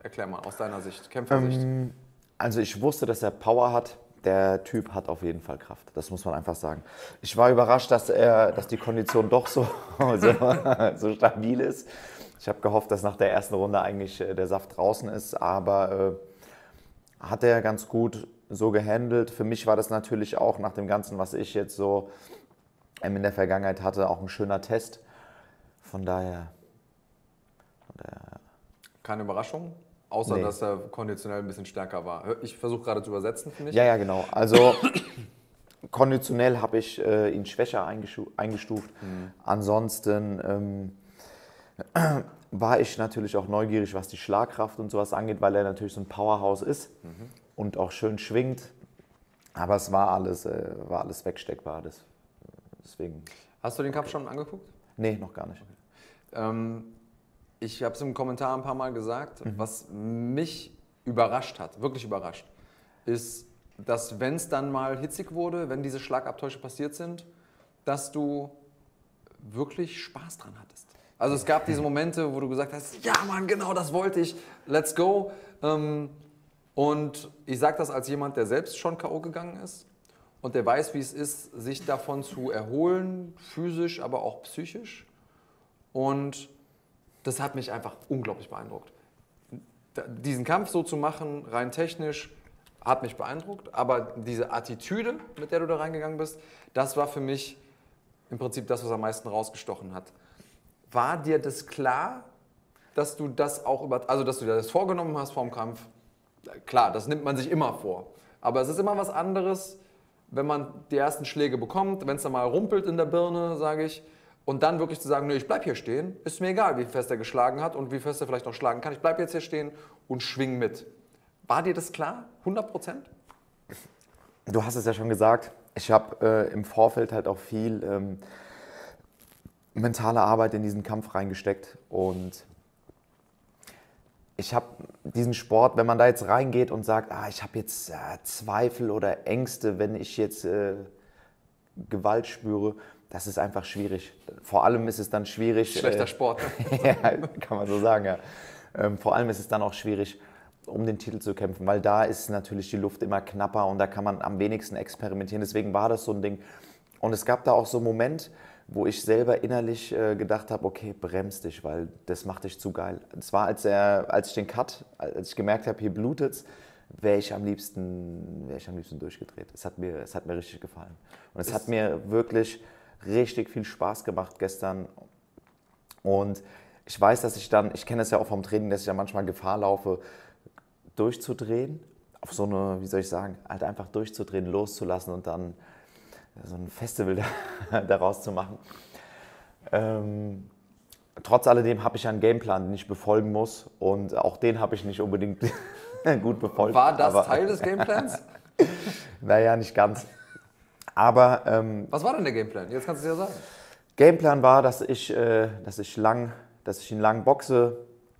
Erklär mal aus deiner Sicht, Kämpfersicht. Ähm, also ich wusste, dass er Power hat. Der Typ hat auf jeden Fall Kraft. Das muss man einfach sagen. Ich war überrascht, dass, er, dass die Kondition doch so, so, so stabil ist. Ich habe gehofft, dass nach der ersten Runde eigentlich äh, der Saft draußen ist, aber äh, hat er ganz gut so gehandelt. Für mich war das natürlich auch nach dem Ganzen, was ich jetzt so ähm, in der Vergangenheit hatte, auch ein schöner Test. Von daher. Von daher Keine Überraschung? Außer, nee. dass er konditionell ein bisschen stärker war. Ich versuche gerade zu übersetzen, finde ich. Ja, ja, genau. Also konditionell habe ich äh, ihn schwächer eingestuft. Mhm. Ansonsten ähm, war ich natürlich auch neugierig, was die Schlagkraft und sowas angeht, weil er natürlich so ein Powerhouse ist mhm. und auch schön schwingt. Aber es war alles, äh, war alles wegsteckbar. Das, deswegen. Hast du den Kampf schon angeguckt? Nee, noch gar nicht. Okay. Ähm, ich habe es im Kommentar ein paar Mal gesagt, mhm. was mich überrascht hat, wirklich überrascht, ist, dass wenn es dann mal hitzig wurde, wenn diese Schlagabtäusche passiert sind, dass du wirklich Spaß dran hattest. Also es gab diese Momente, wo du gesagt hast, ja Mann, genau das wollte ich, let's go. Ähm, und ich sage das als jemand, der selbst schon K.O. gegangen ist und der weiß, wie es ist, sich davon zu erholen, physisch, aber auch psychisch. Und das hat mich einfach unglaublich beeindruckt. Diesen Kampf so zu machen, rein technisch, hat mich beeindruckt, aber diese Attitüde, mit der du da reingegangen bist, das war für mich im Prinzip das, was am meisten rausgestochen hat. War dir das klar, dass du das auch über, also dass du dir das vorgenommen hast vor dem Kampf? Klar, das nimmt man sich immer vor. Aber es ist immer was anderes, wenn man die ersten Schläge bekommt, wenn es dann mal rumpelt in der Birne, sage ich, und dann wirklich zu sagen, nö, ich bleib hier stehen, ist mir egal, wie fest er geschlagen hat und wie fest er vielleicht noch schlagen kann. Ich bleib jetzt hier stehen und schwing mit. War dir das klar? 100 Prozent? Du hast es ja schon gesagt. Ich habe äh, im Vorfeld halt auch viel ähm, mentale Arbeit in diesen Kampf reingesteckt und ich habe diesen Sport, wenn man da jetzt reingeht und sagt, ah, ich habe jetzt äh, Zweifel oder Ängste, wenn ich jetzt äh, Gewalt spüre, das ist einfach schwierig. Vor allem ist es dann schwierig. Schlechter Sport. ja, kann man so sagen, ja. Ähm, vor allem ist es dann auch schwierig, um den Titel zu kämpfen, weil da ist natürlich die Luft immer knapper und da kann man am wenigsten experimentieren. Deswegen war das so ein Ding. Und es gab da auch so einen Moment, wo ich selber innerlich äh, gedacht habe, okay, bremst dich, weil das macht dich zu geil. Es war, als, er, als ich den Cut, als ich gemerkt habe, hier blutet's, wäre ich am liebsten, wäre ich am liebsten durchgedreht. Es hat mir, es hat mir richtig gefallen. Und es hat mir wirklich richtig viel Spaß gemacht gestern. Und ich weiß, dass ich dann, ich kenne es ja auch vom Training, dass ich ja manchmal Gefahr laufe, durchzudrehen. Auf so eine, wie soll ich sagen, halt einfach durchzudrehen, loszulassen und dann so ein Festival daraus zu machen. Ähm, trotz alledem habe ich einen Gameplan, den ich befolgen muss und auch den habe ich nicht unbedingt gut befolgt. War das Teil des Gameplans? naja, nicht ganz. Aber ähm, Was war denn der Gameplan? Jetzt kannst du es ja sagen. Gameplan war, dass ich, äh, dass ich lang, dass ich ihn lang boxe,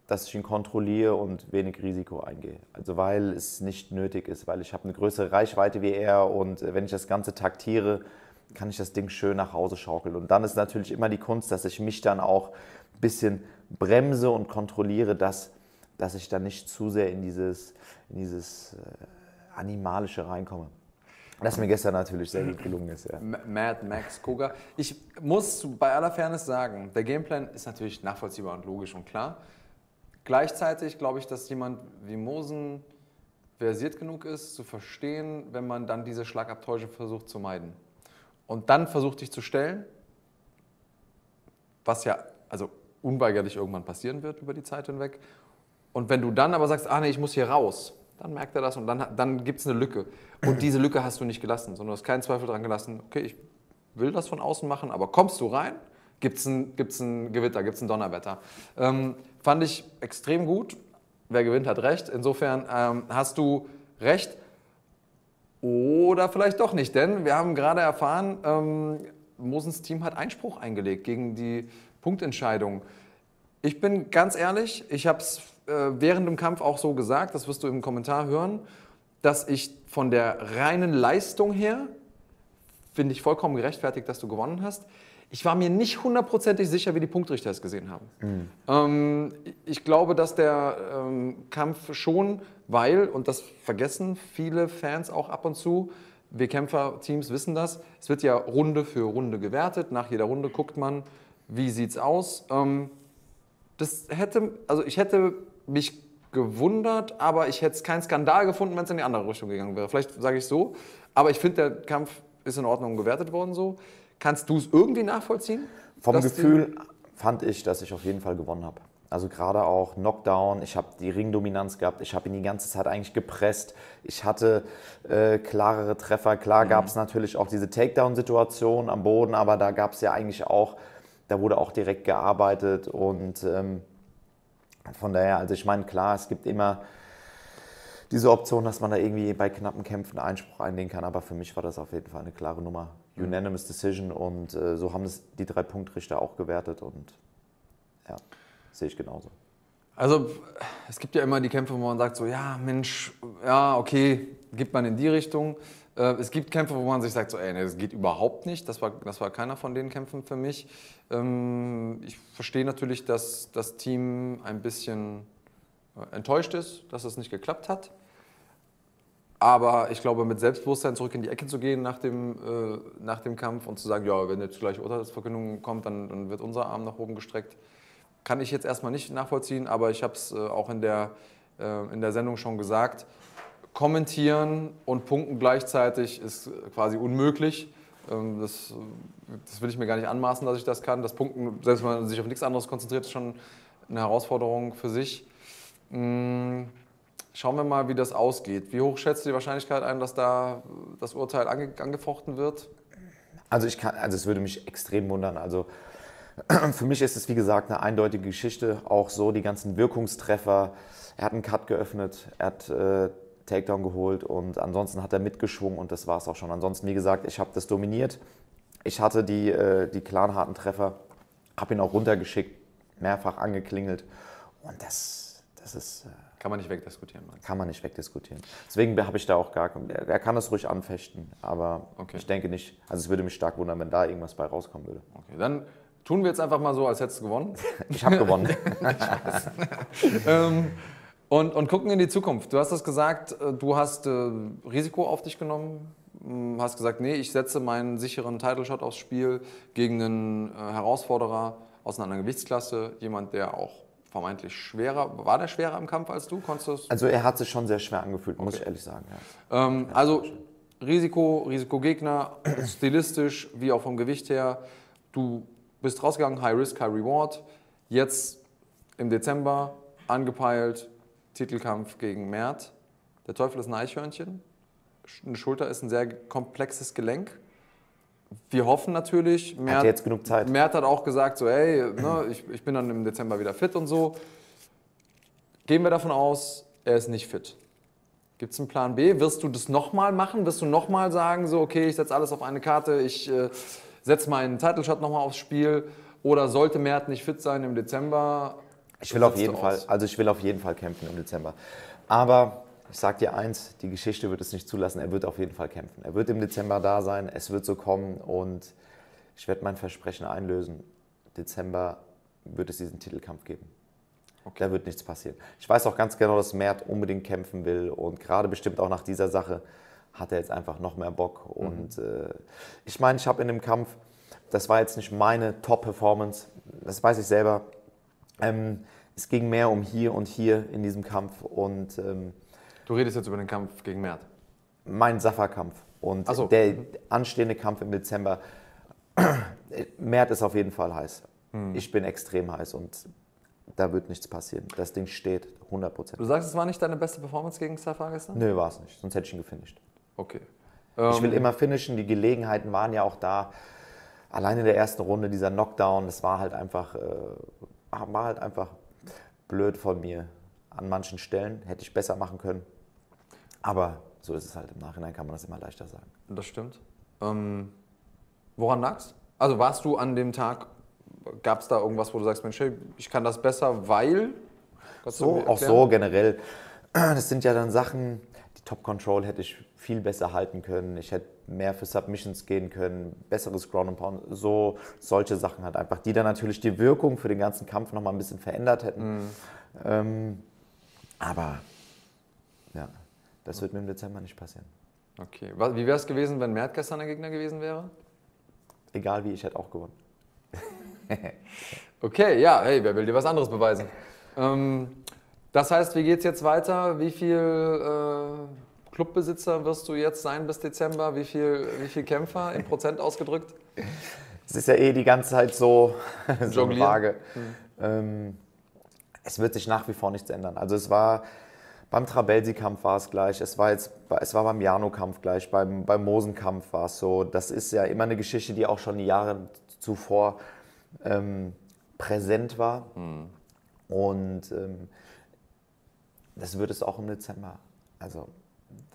dass ich ihn kontrolliere und wenig Risiko eingehe. Also weil es nicht nötig ist, weil ich habe eine größere Reichweite wie er und äh, wenn ich das Ganze taktiere, kann ich das Ding schön nach Hause schaukeln. Und dann ist natürlich immer die Kunst, dass ich mich dann auch ein bisschen bremse und kontrolliere, dass, dass ich dann nicht zu sehr in dieses, in dieses äh, Animalische reinkomme. Das mir gestern natürlich sehr gut gelungen ist. Ja. Mad Max Koga. Ich muss bei aller Fairness sagen, der Gameplan ist natürlich nachvollziehbar und logisch und klar. Gleichzeitig glaube ich, dass jemand wie Mosen versiert genug ist, zu verstehen, wenn man dann diese Schlagabtäusche versucht zu meiden. Und dann versucht dich zu stellen, was ja also unweigerlich irgendwann passieren wird über die Zeit hinweg. Und wenn du dann aber sagst, ah nee, ich muss hier raus, dann merkt er das und dann, dann gibt es eine Lücke. Und diese Lücke hast du nicht gelassen, sondern du hast keinen Zweifel dran gelassen, okay, ich will das von außen machen, aber kommst du rein, gibt es ein, gibt's ein Gewitter, gibt es ein Donnerwetter. Ähm, fand ich extrem gut. Wer gewinnt, hat recht. Insofern ähm, hast du recht. Oder vielleicht doch nicht, denn wir haben gerade erfahren, ähm, Mosens Team hat Einspruch eingelegt gegen die Punktentscheidung. Ich bin ganz ehrlich, ich habe es während dem Kampf auch so gesagt, das wirst du im Kommentar hören, dass ich von der reinen Leistung her, finde ich vollkommen gerechtfertigt, dass du gewonnen hast. Ich war mir nicht hundertprozentig sicher, wie die Punktrichter es gesehen haben. Ähm, ich glaube, dass der ähm, Kampf schon, weil, und das vergessen viele Fans auch ab und zu, wir Kämpferteams wissen das, es wird ja Runde für Runde gewertet. Nach jeder Runde guckt man, wie sieht's aus. Ähm, das hätte, also ich hätte mich gewundert, aber ich hätte es keinen Skandal gefunden, wenn es in die andere Richtung gegangen wäre. Vielleicht sage ich so. Aber ich finde, der Kampf ist in Ordnung gewertet worden so. Kannst du es irgendwie nachvollziehen? Vom Gefühl fand ich, dass ich auf jeden Fall gewonnen habe. Also gerade auch Knockdown, ich habe die Ringdominanz gehabt, ich habe ihn die ganze Zeit eigentlich gepresst, ich hatte äh, klarere Treffer. Klar gab es natürlich auch diese Takedown-Situation am Boden, aber da gab es ja eigentlich auch, da wurde auch direkt gearbeitet und ähm, von daher, also ich meine, klar, es gibt immer diese Option, dass man da irgendwie bei knappen Kämpfen Einspruch einlegen kann, aber für mich war das auf jeden Fall eine klare Nummer. Unanimous Decision und äh, so haben es die drei Punktrichter auch gewertet und ja, sehe ich genauso. Also es gibt ja immer die Kämpfe, wo man sagt so, ja Mensch, ja okay, gibt man in die Richtung. Äh, es gibt Kämpfe, wo man sich sagt so, ey, nee, das geht überhaupt nicht. Das war, das war keiner von den Kämpfen für mich. Ähm, ich verstehe natürlich, dass das Team ein bisschen äh, enttäuscht ist, dass es nicht geklappt hat. Aber ich glaube, mit Selbstbewusstsein zurück in die Ecke zu gehen nach dem, äh, nach dem Kampf und zu sagen, ja, wenn jetzt gleich Urteilsverkündung kommt, dann, dann wird unser Arm nach oben gestreckt, kann ich jetzt erstmal nicht nachvollziehen, aber ich habe es äh, auch in der, äh, in der Sendung schon gesagt. Kommentieren und punkten gleichzeitig ist quasi unmöglich. Ähm, das, das will ich mir gar nicht anmaßen, dass ich das kann. Das Punkten, selbst wenn man sich auf nichts anderes konzentriert, ist schon eine Herausforderung für sich. Mm, Schauen wir mal, wie das ausgeht. Wie hoch schätzt du die Wahrscheinlichkeit ein, dass da das Urteil ange angefochten wird? Also ich kann, also es würde mich extrem wundern. Also Für mich ist es, wie gesagt, eine eindeutige Geschichte. Auch so die ganzen Wirkungstreffer. Er hat einen Cut geöffnet, er hat äh, Takedown geholt und ansonsten hat er mitgeschwungen und das war es auch schon. Ansonsten, wie gesagt, ich habe das dominiert. Ich hatte die, äh, die klaren harten Treffer, habe ihn auch runtergeschickt, mehrfach angeklingelt und das, das ist... Äh, kann man nicht wegdiskutieren. Meinst? Kann man nicht wegdiskutieren. Deswegen habe ich da auch gar er, er kann es ruhig anfechten, aber okay. ich denke nicht. Also es würde mich stark wundern, wenn da irgendwas bei rauskommen würde. Okay, dann tun wir jetzt einfach mal so, als hättest du gewonnen. ich habe gewonnen. ähm, und, und gucken in die Zukunft. Du hast das gesagt, äh, du hast äh, Risiko auf dich genommen, hm, hast gesagt, nee, ich setze meinen sicheren Title Shot aufs Spiel gegen einen äh, Herausforderer aus einer anderen Gewichtsklasse, jemand, der auch vermeintlich schwerer. War der schwerer im Kampf als du? Konntest also er hat sich schon sehr schwer angefühlt, okay. muss ich ehrlich sagen. Ja. Ähm, also Risiko, Risikogegner, stilistisch wie auch vom Gewicht her. Du bist rausgegangen, High Risk, High Reward. Jetzt im Dezember angepeilt, Titelkampf gegen Mert. Der Teufel ist ein Eichhörnchen. Eine Schulter ist ein sehr komplexes Gelenk wir hoffen natürlich. Mert, hat jetzt genug Zeit. Mert hat auch gesagt, so, hey, ne, ich, ich bin dann im Dezember wieder fit und so. Gehen wir davon aus, er ist nicht fit. Gibt es einen Plan B? Wirst du das nochmal machen? Wirst du nochmal sagen, so, okay, ich setze alles auf eine Karte, ich äh, setze meinen Title Shot nochmal aufs Spiel? Oder sollte Mert nicht fit sein im Dezember? Ich will auf jeden Fall, also ich will auf jeden Fall kämpfen im Dezember. Aber ich sage dir eins, die Geschichte wird es nicht zulassen. Er wird auf jeden Fall kämpfen. Er wird im Dezember da sein, es wird so kommen und ich werde mein Versprechen einlösen. Dezember wird es diesen Titelkampf geben. Okay. Da wird nichts passieren. Ich weiß auch ganz genau, dass Mert unbedingt kämpfen will und gerade bestimmt auch nach dieser Sache hat er jetzt einfach noch mehr Bock. Mhm. Und äh, ich meine, ich habe in dem Kampf, das war jetzt nicht meine Top-Performance, das weiß ich selber. Ähm, es ging mehr um hier und hier in diesem Kampf und ähm, Du redest jetzt über den Kampf gegen Mert. Mein Safa-Kampf und so. der anstehende Kampf im Dezember. Mert ist auf jeden Fall heiß. Hm. Ich bin extrem heiß und da wird nichts passieren. Das Ding steht 100% Du sagst, es war nicht deine beste Performance gegen Safa gestern? Nö, war es nicht. Sonst hätte ich ihn gefinisht. Okay. Ich will ähm, immer finishen. Die Gelegenheiten waren ja auch da. Allein in der ersten Runde dieser Knockdown, das war halt einfach, äh, war halt einfach blöd von mir an manchen Stellen. Hätte ich besser machen können. Aber so ist es halt. Im Nachhinein kann man das immer leichter sagen. Das stimmt. Ähm, woran lag's? Also warst du an dem Tag, gab es da irgendwas, wo du sagst, Mensch, hey, ich kann das besser, weil? So, auch so generell. Das sind ja dann Sachen, die Top Control hätte ich viel besser halten können. Ich hätte mehr für Submissions gehen können, besseres Ground and Pound, so solche Sachen halt einfach, die dann natürlich die Wirkung für den ganzen Kampf nochmal ein bisschen verändert hätten. Mhm. Ähm, aber ja, das wird mir im Dezember nicht passieren. Okay. Wie wäre es gewesen, wenn Mert gestern der Gegner gewesen wäre? Egal wie, ich hätte auch gewonnen. okay, ja, hey, wer will dir was anderes beweisen? Ähm, das heißt, wie geht es jetzt weiter? Wie viel äh, Clubbesitzer wirst du jetzt sein bis Dezember? Wie viel, wie viel Kämpfer in Prozent ausgedrückt? Es ist ja eh die ganze Zeit so, so eine Frage. Hm. Ähm, es wird sich nach wie vor nichts ändern. Also es war beim Trabelsi-Kampf war es gleich, es war jetzt, es war beim Jano-Kampf gleich, beim, beim Mosen-Kampf war es so. Das ist ja immer eine Geschichte, die auch schon die Jahre zuvor ähm, präsent war. Mhm. Und ähm, das wird es auch im Dezember. Also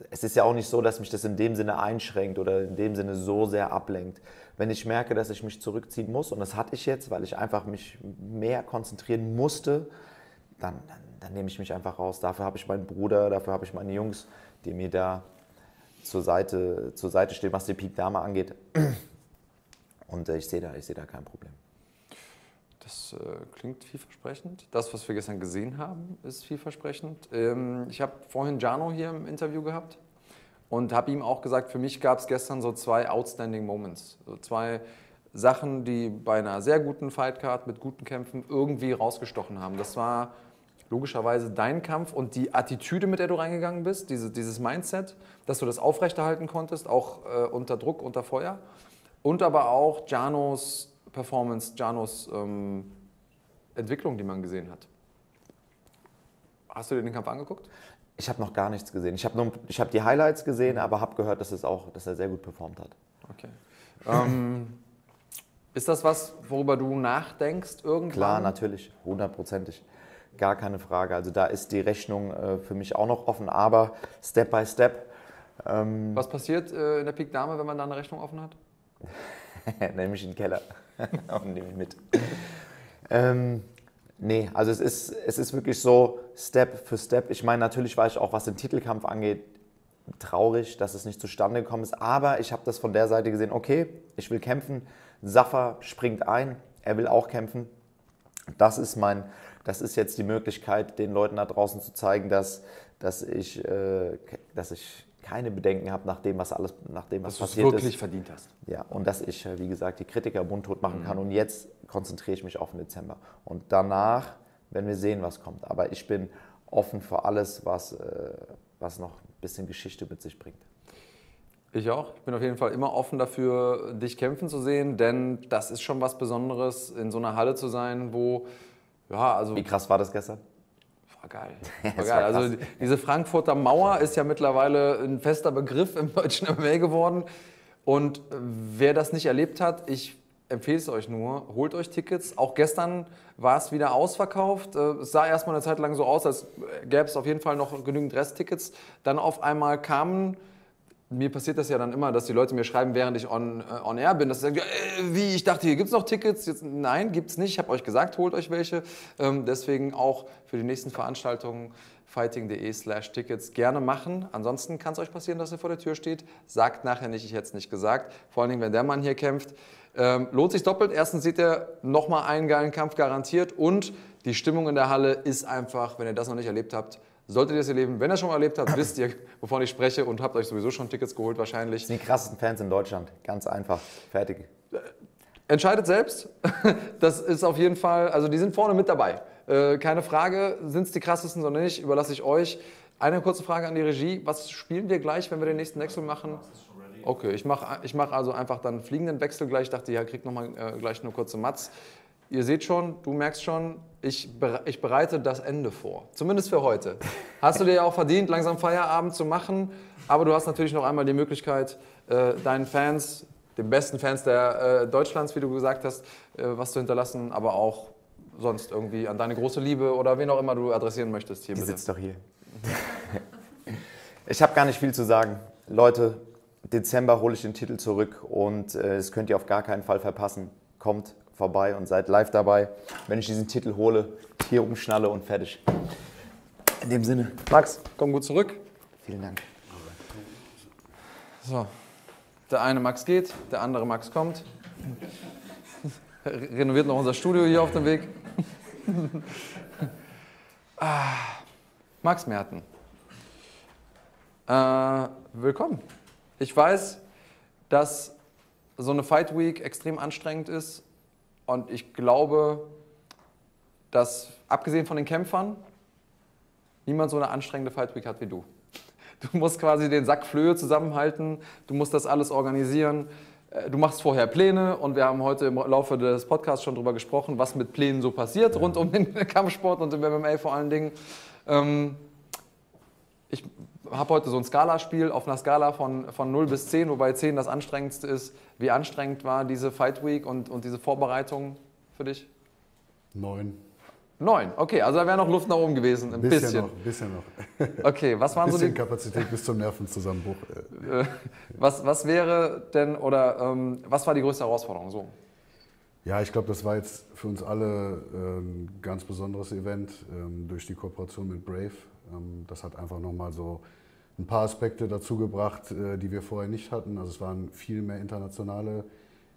es ist ja auch nicht so, dass mich das in dem Sinne einschränkt oder in dem Sinne so sehr ablenkt. Wenn ich merke, dass ich mich zurückziehen muss, und das hatte ich jetzt, weil ich einfach mich mehr konzentrieren musste, dann, dann, dann nehme ich mich einfach raus. Dafür habe ich meinen Bruder, dafür habe ich meine Jungs, die mir da zur Seite, zur Seite stehen, was die Peak Dame angeht. Und äh, ich sehe da, seh da kein Problem. Das äh, klingt vielversprechend. Das, was wir gestern gesehen haben, ist vielversprechend. Ähm, ich habe vorhin Jano hier im Interview gehabt und habe ihm auch gesagt, für mich gab es gestern so zwei outstanding Moments. So zwei Sachen, die bei einer sehr guten Fightcard mit guten Kämpfen irgendwie rausgestochen haben. Das war logischerweise dein Kampf und die Attitüde, mit der du reingegangen bist, diese, dieses Mindset, dass du das aufrechterhalten konntest, auch äh, unter Druck, unter Feuer. Und aber auch Janos Performance, Janos ähm, Entwicklung, die man gesehen hat. Hast du dir den Kampf angeguckt? Ich habe noch gar nichts gesehen. Ich habe hab die Highlights gesehen, aber habe gehört, dass, es auch, dass er sehr gut performt hat. Okay. ähm, Ist das was, worüber du nachdenkst irgendwann? Klar, natürlich, hundertprozentig. Gar keine Frage. Also da ist die Rechnung äh, für mich auch noch offen, aber Step by Step. Ähm, Was passiert äh, in der Peak Dame, wenn man da eine Rechnung offen hat? nehme ich in den Keller und nehme ihn mit. Ähm, nee, also es ist, es ist wirklich so Step für Step. Ich meine, natürlich war ich auch, was den Titelkampf angeht, traurig, dass es nicht zustande gekommen ist. Aber ich habe das von der Seite gesehen, okay, ich will kämpfen. Safa springt ein, er will auch kämpfen. Das ist mein, das ist jetzt die Möglichkeit, den Leuten da draußen zu zeigen, dass, dass, ich, äh, dass ich keine Bedenken habe nach dem, was alles, nach dem, was Dass du es passiert wirklich ist. verdient hast. Ja, und dass ich, äh, wie gesagt, die Kritiker mundtot machen Mhm. kann. Und jetzt konzentriere ich mich auf den Dezember. Und danach werden wir sehen, was kommt. Aber ich bin offen für alles, was, äh, was noch ein bisschen Geschichte mit sich bringt. Ich auch. Ich bin auf jeden Fall immer offen dafür, dich kämpfen zu sehen, denn das ist schon was Besonderes, in so einer Halle zu sein, wo, ja, also. Wie krass war das gestern? War geil. Es War war geil. Also diese Frankfurter Mauer ist ja mittlerweile ein fester Begriff im deutschen MMA geworden. Und wer das nicht erlebt hat, ich empfehle es euch nur, holt euch Tickets. Auch gestern war es wieder ausverkauft. Äh, Es sah erstmal eine Zeit lang so aus, als gäbe es auf jeden Fall noch genügend Resttickets. Dann auf einmal kamen mir passiert das ja dann immer, dass die Leute mir schreiben, während ich on, äh, on air bin, dass sie sagen, äh, wie, ich dachte, hier gibt es noch Tickets. Jetzt, nein, gibt es nicht. Ich habe euch gesagt, holt euch welche. Ähm, deswegen auch für die nächsten Veranstaltungen fighting.de slash Tickets gerne machen. Ansonsten kann es euch passieren, dass ihr vor der Tür steht. Sagt nachher nicht, ich hätte es nicht gesagt. Vor allen Dingen, wenn der Mann hier kämpft. Ähm, lohnt sich doppelt. Erstens seht ihr nochmal einen geilen Kampf garantiert und die Stimmung in der Halle ist einfach, wenn ihr das noch nicht erlebt habt, solltet ihr es erleben. Wenn ihr es schon mal erlebt habt, wisst ihr, wovon ich spreche und habt euch sowieso schon Tickets geholt wahrscheinlich. Die krassesten Fans in Deutschland. Ganz einfach. Fertig. Entscheidet selbst. Das ist auf jeden Fall, also die sind vorne mit dabei. Äh, keine Frage, sind es die krassesten oder nicht, überlasse ich euch. Eine kurze Frage an die Regie. Was spielen wir gleich, wenn wir den nächsten Wechsel machen? Okay, ich mache ich mach also einfach dann einen fliegenden Wechsel gleich. Ich dachte, ja, kriegt nochmal äh, gleich eine kurze Matz. Ihr seht schon, du merkst schon, ich, bere- ich bereite das Ende vor. Zumindest für heute. Hast du dir ja auch verdient, langsam Feierabend zu machen. Aber du hast natürlich noch einmal die Möglichkeit, äh, deinen Fans, den besten Fans der, äh, Deutschlands, wie du gesagt hast, äh, was zu hinterlassen, aber auch sonst irgendwie an deine große Liebe oder wen auch immer du adressieren möchtest hier Die bitte. sitzt doch hier. ich habe gar nicht viel zu sagen. Leute, Dezember hole ich den Titel zurück und äh, das könnt ihr auf gar keinen Fall verpassen. Kommt vorbei und seid live dabei, wenn ich diesen Titel hole, hier umschnalle und fertig. In dem Sinne. Max, komm gut zurück. Vielen Dank. So, der eine Max geht, der andere Max kommt. Renoviert noch unser Studio hier auf dem Weg. ah, Max Merten. Äh, willkommen. Ich weiß, dass so eine Fight Week extrem anstrengend ist und ich glaube, dass abgesehen von den Kämpfern niemand so eine anstrengende Fight Week hat wie du. Du musst quasi den Sack Flöhe zusammenhalten, du musst das alles organisieren. Äh, Du machst vorher Pläne und wir haben heute im Laufe des Podcasts schon darüber gesprochen, was mit Plänen so passiert rund um den Kampfsport und im MMA vor allen Dingen. Ähm, ich habe heute so ein Skalaspiel auf einer Skala von, von 0 bis 10, wobei 10 das anstrengendste ist. Wie anstrengend war diese Fight Week und, und diese Vorbereitung für dich? Neun. 9, okay, also da wäre noch Luft nach oben gewesen, ein bisschen, bisschen. noch, bisschen noch. Okay, was waren so die- Kapazität bis zum Nervenzusammenbruch. äh. Äh, Was, was wäre denn oder ähm, was war die größte Herausforderung? So. Ja, ich glaube, das war jetzt für uns alle ein ganz besonderes Event ähm, durch die Kooperation mit Brave. Ähm, das hat einfach nochmal so ein paar Aspekte dazu gebracht, äh, die wir vorher nicht hatten. Also es waren viel mehr internationale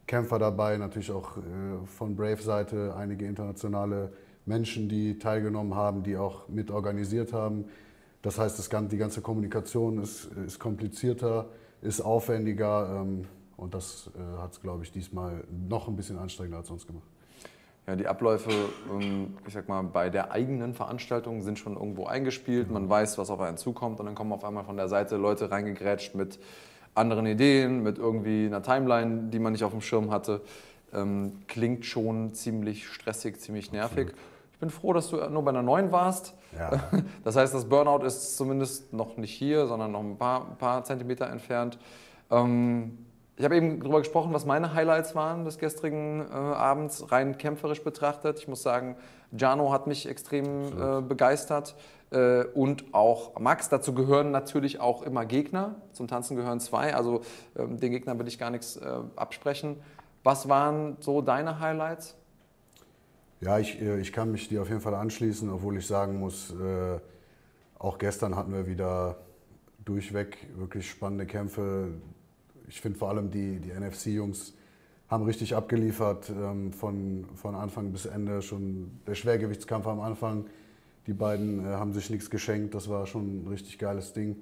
Kämpfer dabei, natürlich auch äh, von Brave-Seite einige internationale Menschen, die teilgenommen haben, die auch mit organisiert haben. Das heißt, das, gan- die ganze Kommunikation ist, ist komplizierter, ist aufwendiger ähm, und das äh, hat es, glaube ich, diesmal noch ein bisschen anstrengender als sonst gemacht. Ja, die Abläufe, ähm, ich sag mal, bei der eigenen Veranstaltung sind schon irgendwo eingespielt. Man weiß, was auf einen zukommt und dann kommen auf einmal von der Seite Leute reingegrätscht mit anderen Ideen, mit irgendwie einer Timeline, die man nicht auf dem Schirm hatte. Ähm, klingt schon ziemlich stressig, ziemlich nervig. Ich bin froh, dass du nur bei einer neuen warst. Ja. Das heißt, das Burnout ist zumindest noch nicht hier, sondern noch ein paar, ein paar Zentimeter entfernt. Ähm, Ich habe eben darüber gesprochen, was meine Highlights waren des gestrigen äh, Abends, rein kämpferisch betrachtet. Ich muss sagen, Jano hat mich extrem äh, begeistert äh, und auch Max. Dazu gehören natürlich auch immer Gegner. Zum Tanzen gehören zwei, also ähm, den Gegnern will ich gar nichts äh, absprechen. Was waren so deine Highlights? Ja, ich, äh, ich kann mich dir auf jeden Fall anschließen, obwohl ich sagen muss, äh, auch gestern hatten wir wieder durchweg wirklich spannende Kämpfe. Ich finde vor allem die, die NFC-Jungs haben richtig abgeliefert ähm, von, von Anfang bis Ende. Schon der Schwergewichtskampf am Anfang, die beiden äh, haben sich nichts geschenkt. Das war schon ein richtig geiles Ding.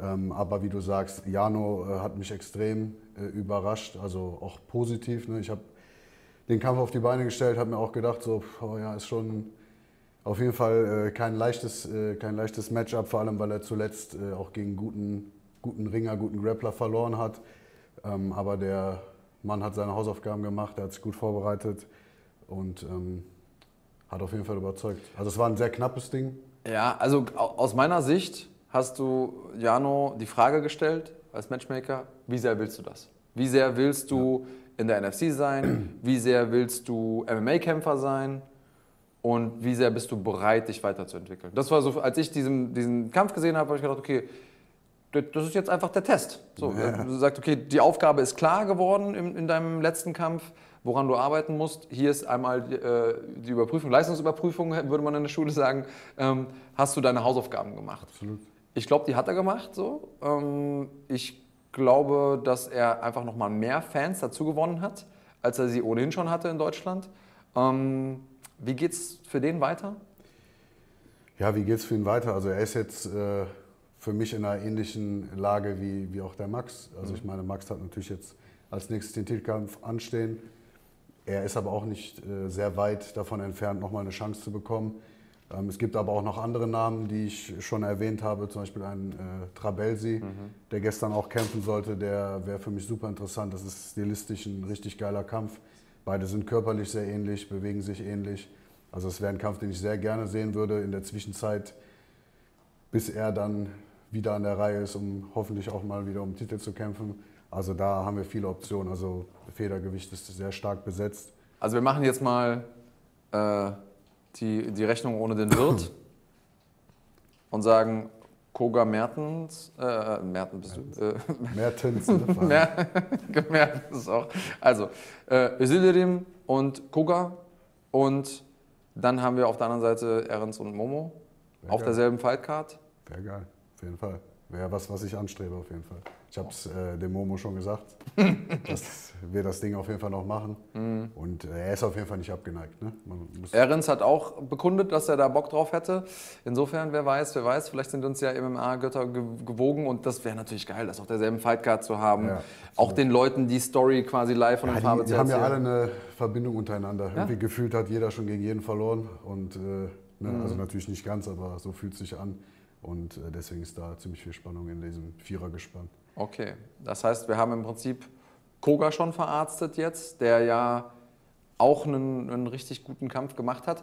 Ähm, aber wie du sagst, Jano äh, hat mich extrem äh, überrascht, also auch positiv. Ne? Ich habe den Kampf auf die Beine gestellt, habe mir auch gedacht, so, oh ja, ist schon auf jeden Fall äh, kein, leichtes, äh, kein leichtes Matchup, vor allem weil er zuletzt äh, auch gegen guten, guten Ringer, guten Grappler verloren hat. Ähm, aber der Mann hat seine Hausaufgaben gemacht, er hat sich gut vorbereitet und ähm, hat auf jeden Fall überzeugt. Also es war ein sehr knappes Ding. Ja, also aus meiner Sicht hast du Jano die Frage gestellt als Matchmaker, wie sehr willst du das? Wie sehr willst du in der NFC sein? Wie sehr willst du MMA-Kämpfer sein? Und wie sehr bist du bereit, dich weiterzuentwickeln? Das war so, als ich diesen, diesen Kampf gesehen habe, habe ich gedacht, okay, das ist jetzt einfach der Test. So, Ja. Du sagst, okay, die Aufgabe ist klar geworden in, in deinem letzten Kampf, woran du arbeiten musst. Hier ist einmal die, äh, die Überprüfung, Leistungsüberprüfung, würde man in der Schule sagen. Ähm, hast du deine Hausaufgaben gemacht? Absolut. Ich glaube, die hat er gemacht. So. Ähm, ich glaube, dass er einfach nochmal mehr Fans dazu gewonnen hat, als er sie ohnehin schon hatte in Deutschland. Ähm, wie geht's für den weiter? Ja, wie geht es für ihn weiter? Also er ist jetzt äh, für mich in einer ähnlichen Lage wie, wie auch der Max. Also ich meine, Max hat natürlich jetzt als nächstes den Titelkampf anstehen. Er ist aber auch nicht äh, sehr weit davon entfernt, nochmal eine Chance zu bekommen. Ähm, es gibt aber auch noch andere Namen, die ich schon erwähnt habe, zum Beispiel einen äh, Trabelsi, der gestern auch kämpfen sollte. Der wäre für mich super interessant. Das ist stilistisch ein richtig geiler Kampf. Beide sind körperlich sehr ähnlich, bewegen sich ähnlich. Also es wäre ein Kampf, den ich sehr gerne sehen würde in der Zwischenzeit, bis er dann wieder an der Reihe ist, um hoffentlich auch mal wieder um Titel zu kämpfen. Also da haben wir viele Optionen. Also Federgewicht ist sehr stark besetzt. Also wir machen jetzt mal äh, die, die Rechnung ohne den Wirt und sagen Koga Mertens, äh, Mertens bist du, äh, Mertens, ne? Mer Mertens auch. Also äh, Ösildirim und Koga und dann haben wir auf der anderen Seite Ehrens und Momo Sehr auf geil. derselben Fightcard. Wäre geil, auf jeden Fall. Wäre was, was ich anstrebe, auf jeden Fall. Ich habe es äh, dem Momo schon gesagt, dass wir das Ding auf jeden Fall noch machen. Mhm. Und äh, er ist auf jeden Fall nicht abgeneigt. Ne? Ehrens hat auch bekundet, dass er da Bock drauf hätte. Insofern, wer weiß, wer weiß, vielleicht sind uns ja MMA-Götter ge gewogen und das wäre natürlich geil, das auf derselben Fightcard zu haben. Ja, auch den Leuten die Story quasi live von Ja, der Farbe zu die haben ja alle erzählen. eine Verbindung untereinander. Irgendwie gefühlt hat jeder schon gegen jeden verloren. Und, äh, ne, Mhm. Also natürlich nicht ganz, aber so fühlt es sich an. Und äh, deswegen ist da ziemlich viel Spannung in diesem Vierergespann. Okay, das heißt, wir haben im Prinzip Koga schon verarztet jetzt, der ja auch einen, einen richtig guten Kampf gemacht hat.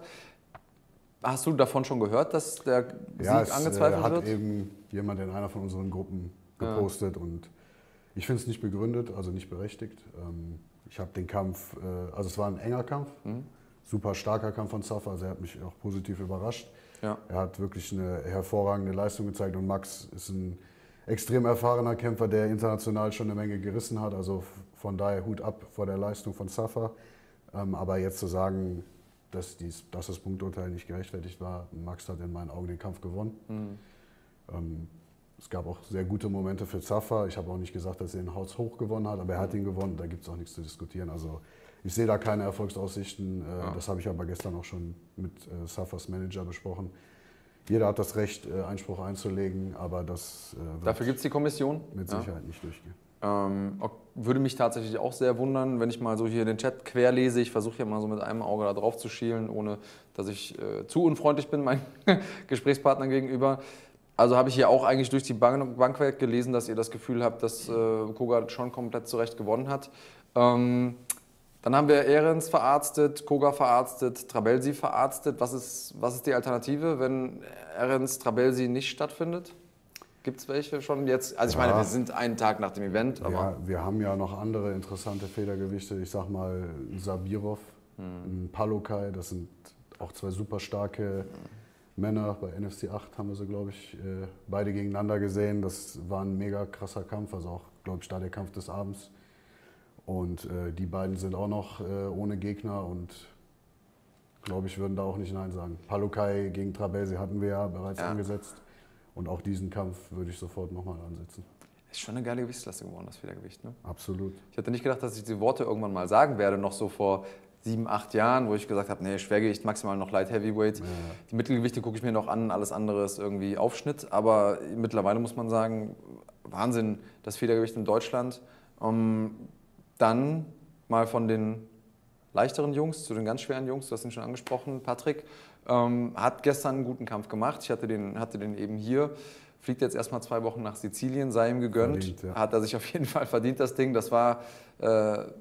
Hast du davon schon gehört, dass der Ja, Sieg es angezweifelt äh, hat wird? eben jemand in einer von unseren Gruppen Ja. gepostet und ich finde es nicht begründet, also nicht berechtigt. Ähm, ich habe den Kampf, äh, also es war ein enger Kampf, Mhm. super starker Kampf von Safa, also er hat mich auch positiv überrascht. Ja. Er hat wirklich eine hervorragende Leistung gezeigt und Max ist ein extrem erfahrener Kämpfer, der international schon eine Menge gerissen hat. Also von daher Hut ab vor der Leistung von Safa. Ähm, aber jetzt zu sagen, dass, dies, dass das Punkturteil nicht gerechtfertigt war, Max hat in meinen Augen den Kampf gewonnen. Mhm. Ähm, es gab auch sehr gute Momente für Zafa. Ich habe auch nicht gesagt, dass er den Haus hoch gewonnen hat, aber er hat ihn gewonnen. Da gibt es auch nichts zu diskutieren. Also ich sehe da keine Erfolgsaussichten. Äh, Ja. Das habe ich aber gestern auch schon mit äh, Safas Manager besprochen. Jeder hat das Recht, äh, Einspruch einzulegen, aber das äh, Dafür gibt es die Kommission. mit Ja. Sicherheit nicht durchgehen. Ähm, würde mich tatsächlich auch sehr wundern, wenn ich mal so hier den Chat querlese. Ich versuche ja mal so mit einem Auge da drauf zu schielen, ohne dass ich äh, zu unfreundlich bin meinen Gesprächspartnern gegenüber. Also habe ich hier auch eigentlich durch die Bank, Bank weg gelesen, dass ihr das Gefühl habt, dass äh, Koga schon komplett zurecht gewonnen hat. Ähm, dann haben wir Ehrens verarztet, Koga verarztet, Trabelsi verarztet. Was ist, was ist die Alternative, wenn Ehrens Trabelsi nicht stattfindet? Gibt es welche schon jetzt? Also ich meine, Ja. wir sind einen Tag nach dem Event, aber Ja, wir haben ja noch andere interessante Federgewichte. Ich sag mal Sabirov, ein Palukai, das sind auch zwei super starke Männer. Bei NFC 8 haben wir sie, glaube ich, äh, beide gegeneinander gesehen. Das war ein mega krasser Kampf, also auch, glaube ich, da der Kampf des Abends. Und äh, die beiden sind auch noch äh, ohne Gegner und glaube ich, würden da auch nicht Nein sagen. Palukai gegen Trabelsi hatten wir ja bereits Ja. angesetzt. Und auch diesen Kampf würde ich sofort nochmal ansetzen. ist schon eine geile Gewichtsklasse geworden, das Federgewicht. Ne? Absolut. Ich hätte nicht gedacht, dass ich die Worte irgendwann mal sagen werde, noch so vor sieben, acht Jahren, wo ich gesagt habe, nee, Schwergewicht, maximal noch Light Heavyweight. Die Mittelgewichte gucke ich mir noch an, alles andere ist irgendwie Aufschnitt. Aber mittlerweile muss man sagen, Wahnsinn, das Federgewicht in Deutschland. Ähm, dann mal von den leichteren Jungs zu den ganz schweren Jungs, du hast ihn schon angesprochen, Patrick, ähm, hat gestern einen guten Kampf gemacht. Ich hatte den, hatte den eben hier. Fliegt jetzt erstmal zwei Wochen nach Sizilien, sei ihm gegönnt. Verdient, ja. Hat er sich auf jeden Fall verdient, das Ding. Das war, äh, also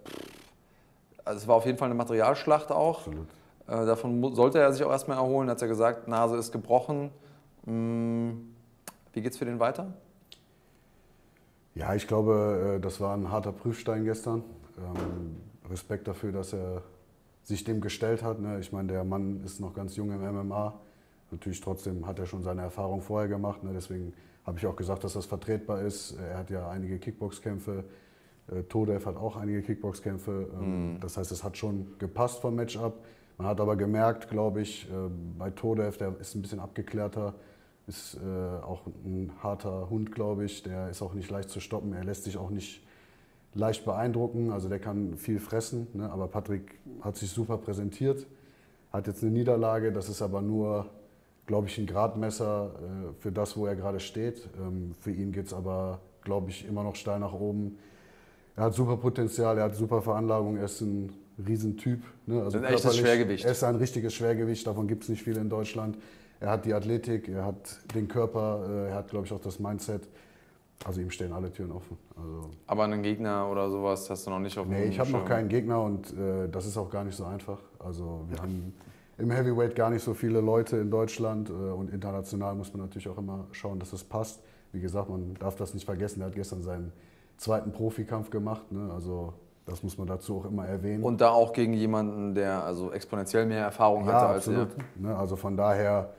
es war auf jeden Fall eine Materialschlacht auch. Äh, davon sollte er sich auch erstmal erholen, hat er gesagt, Nase ist gebrochen. Mm, wie geht's für den weiter? Ja, ich glaube, äh, das war ein harter Prüfstein gestern. Ähm, Respekt dafür, dass er sich dem gestellt hat. ne? Ich meine, der Mann ist noch ganz jung im MMA. Natürlich trotzdem hat er schon seine Erfahrung vorher gemacht. ne? Deswegen habe ich auch gesagt, dass das vertretbar ist. Er hat ja einige Kickboxkämpfe. Äh, Todev hat auch einige Kickboxkämpfe. Ähm, Mhm. Das heißt, es hat schon gepasst vom Matchup. Man hat aber gemerkt, glaube ich, äh, bei Todev, der ist ein bisschen abgeklärter, ist äh, auch ein harter Hund, glaube ich. Der ist auch nicht leicht zu stoppen. Er lässt sich auch nicht leicht beeindrucken. Also der kann viel fressen. Ne? Aber Patrick hat sich super präsentiert. Hat jetzt eine Niederlage. Das ist aber nur, glaube ich, ein Gradmesser äh, für das, wo er gerade steht. Ähm, für ihn geht es aber, glaube ich, immer noch steil nach oben. Er hat super Potenzial, er hat super Veranlagung, er ist ein Riesentyp. Ne? Also Ein echtes Schwergewicht. Er ist ein richtiges Schwergewicht, davon gibt es nicht viele in Deutschland. Er hat die Athletik, er hat den Körper, äh, er hat, glaube ich, auch das Mindset. Also ihm stehen alle Türen offen. Also, Aber einen Gegner oder sowas hast du noch nicht auf nee, dem ich habe noch keinen Gegner und äh, das ist auch gar nicht so einfach. Also wir haben im Heavyweight gar nicht so viele Leute in Deutschland äh, und international muss man natürlich auch immer schauen, dass es passt. Wie gesagt, man darf das nicht vergessen, er hat gestern seinen zweiten Profikampf gemacht. Ne? Also das muss man dazu auch immer erwähnen. Und da auch gegen jemanden, der also exponentiell mehr Erfahrung Ja, hatte als er. absolut. Ne, also von daher,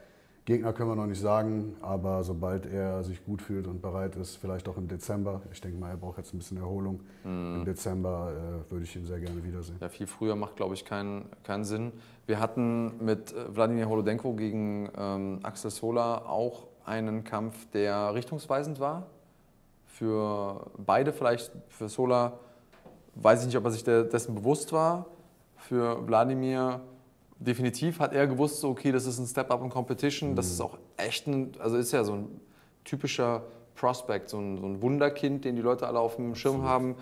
Gegner können wir noch nicht sagen, aber sobald er sich gut fühlt und bereit ist, vielleicht auch im Dezember, ich denke mal, er braucht jetzt ein bisschen Erholung, Mhm. im Dezember äh, würde ich ihn sehr gerne wiedersehen. Ja, viel früher macht, glaube ich, keinen keinen Sinn. Wir hatten mit äh, Wladimir Holodenko gegen ähm, Axel Sola auch einen Kampf, der richtungsweisend war. Für beide vielleicht, für Sola weiß ich nicht, ob er sich dessen bewusst war. Für Wladimir definitiv hat er gewusst, so, okay, das ist ein Step-Up in Competition. Das ist auch echt ein, also ist ja so ein typischer Prospect, so ein, so ein Wunderkind, den die Leute alle auf dem Schirm haben.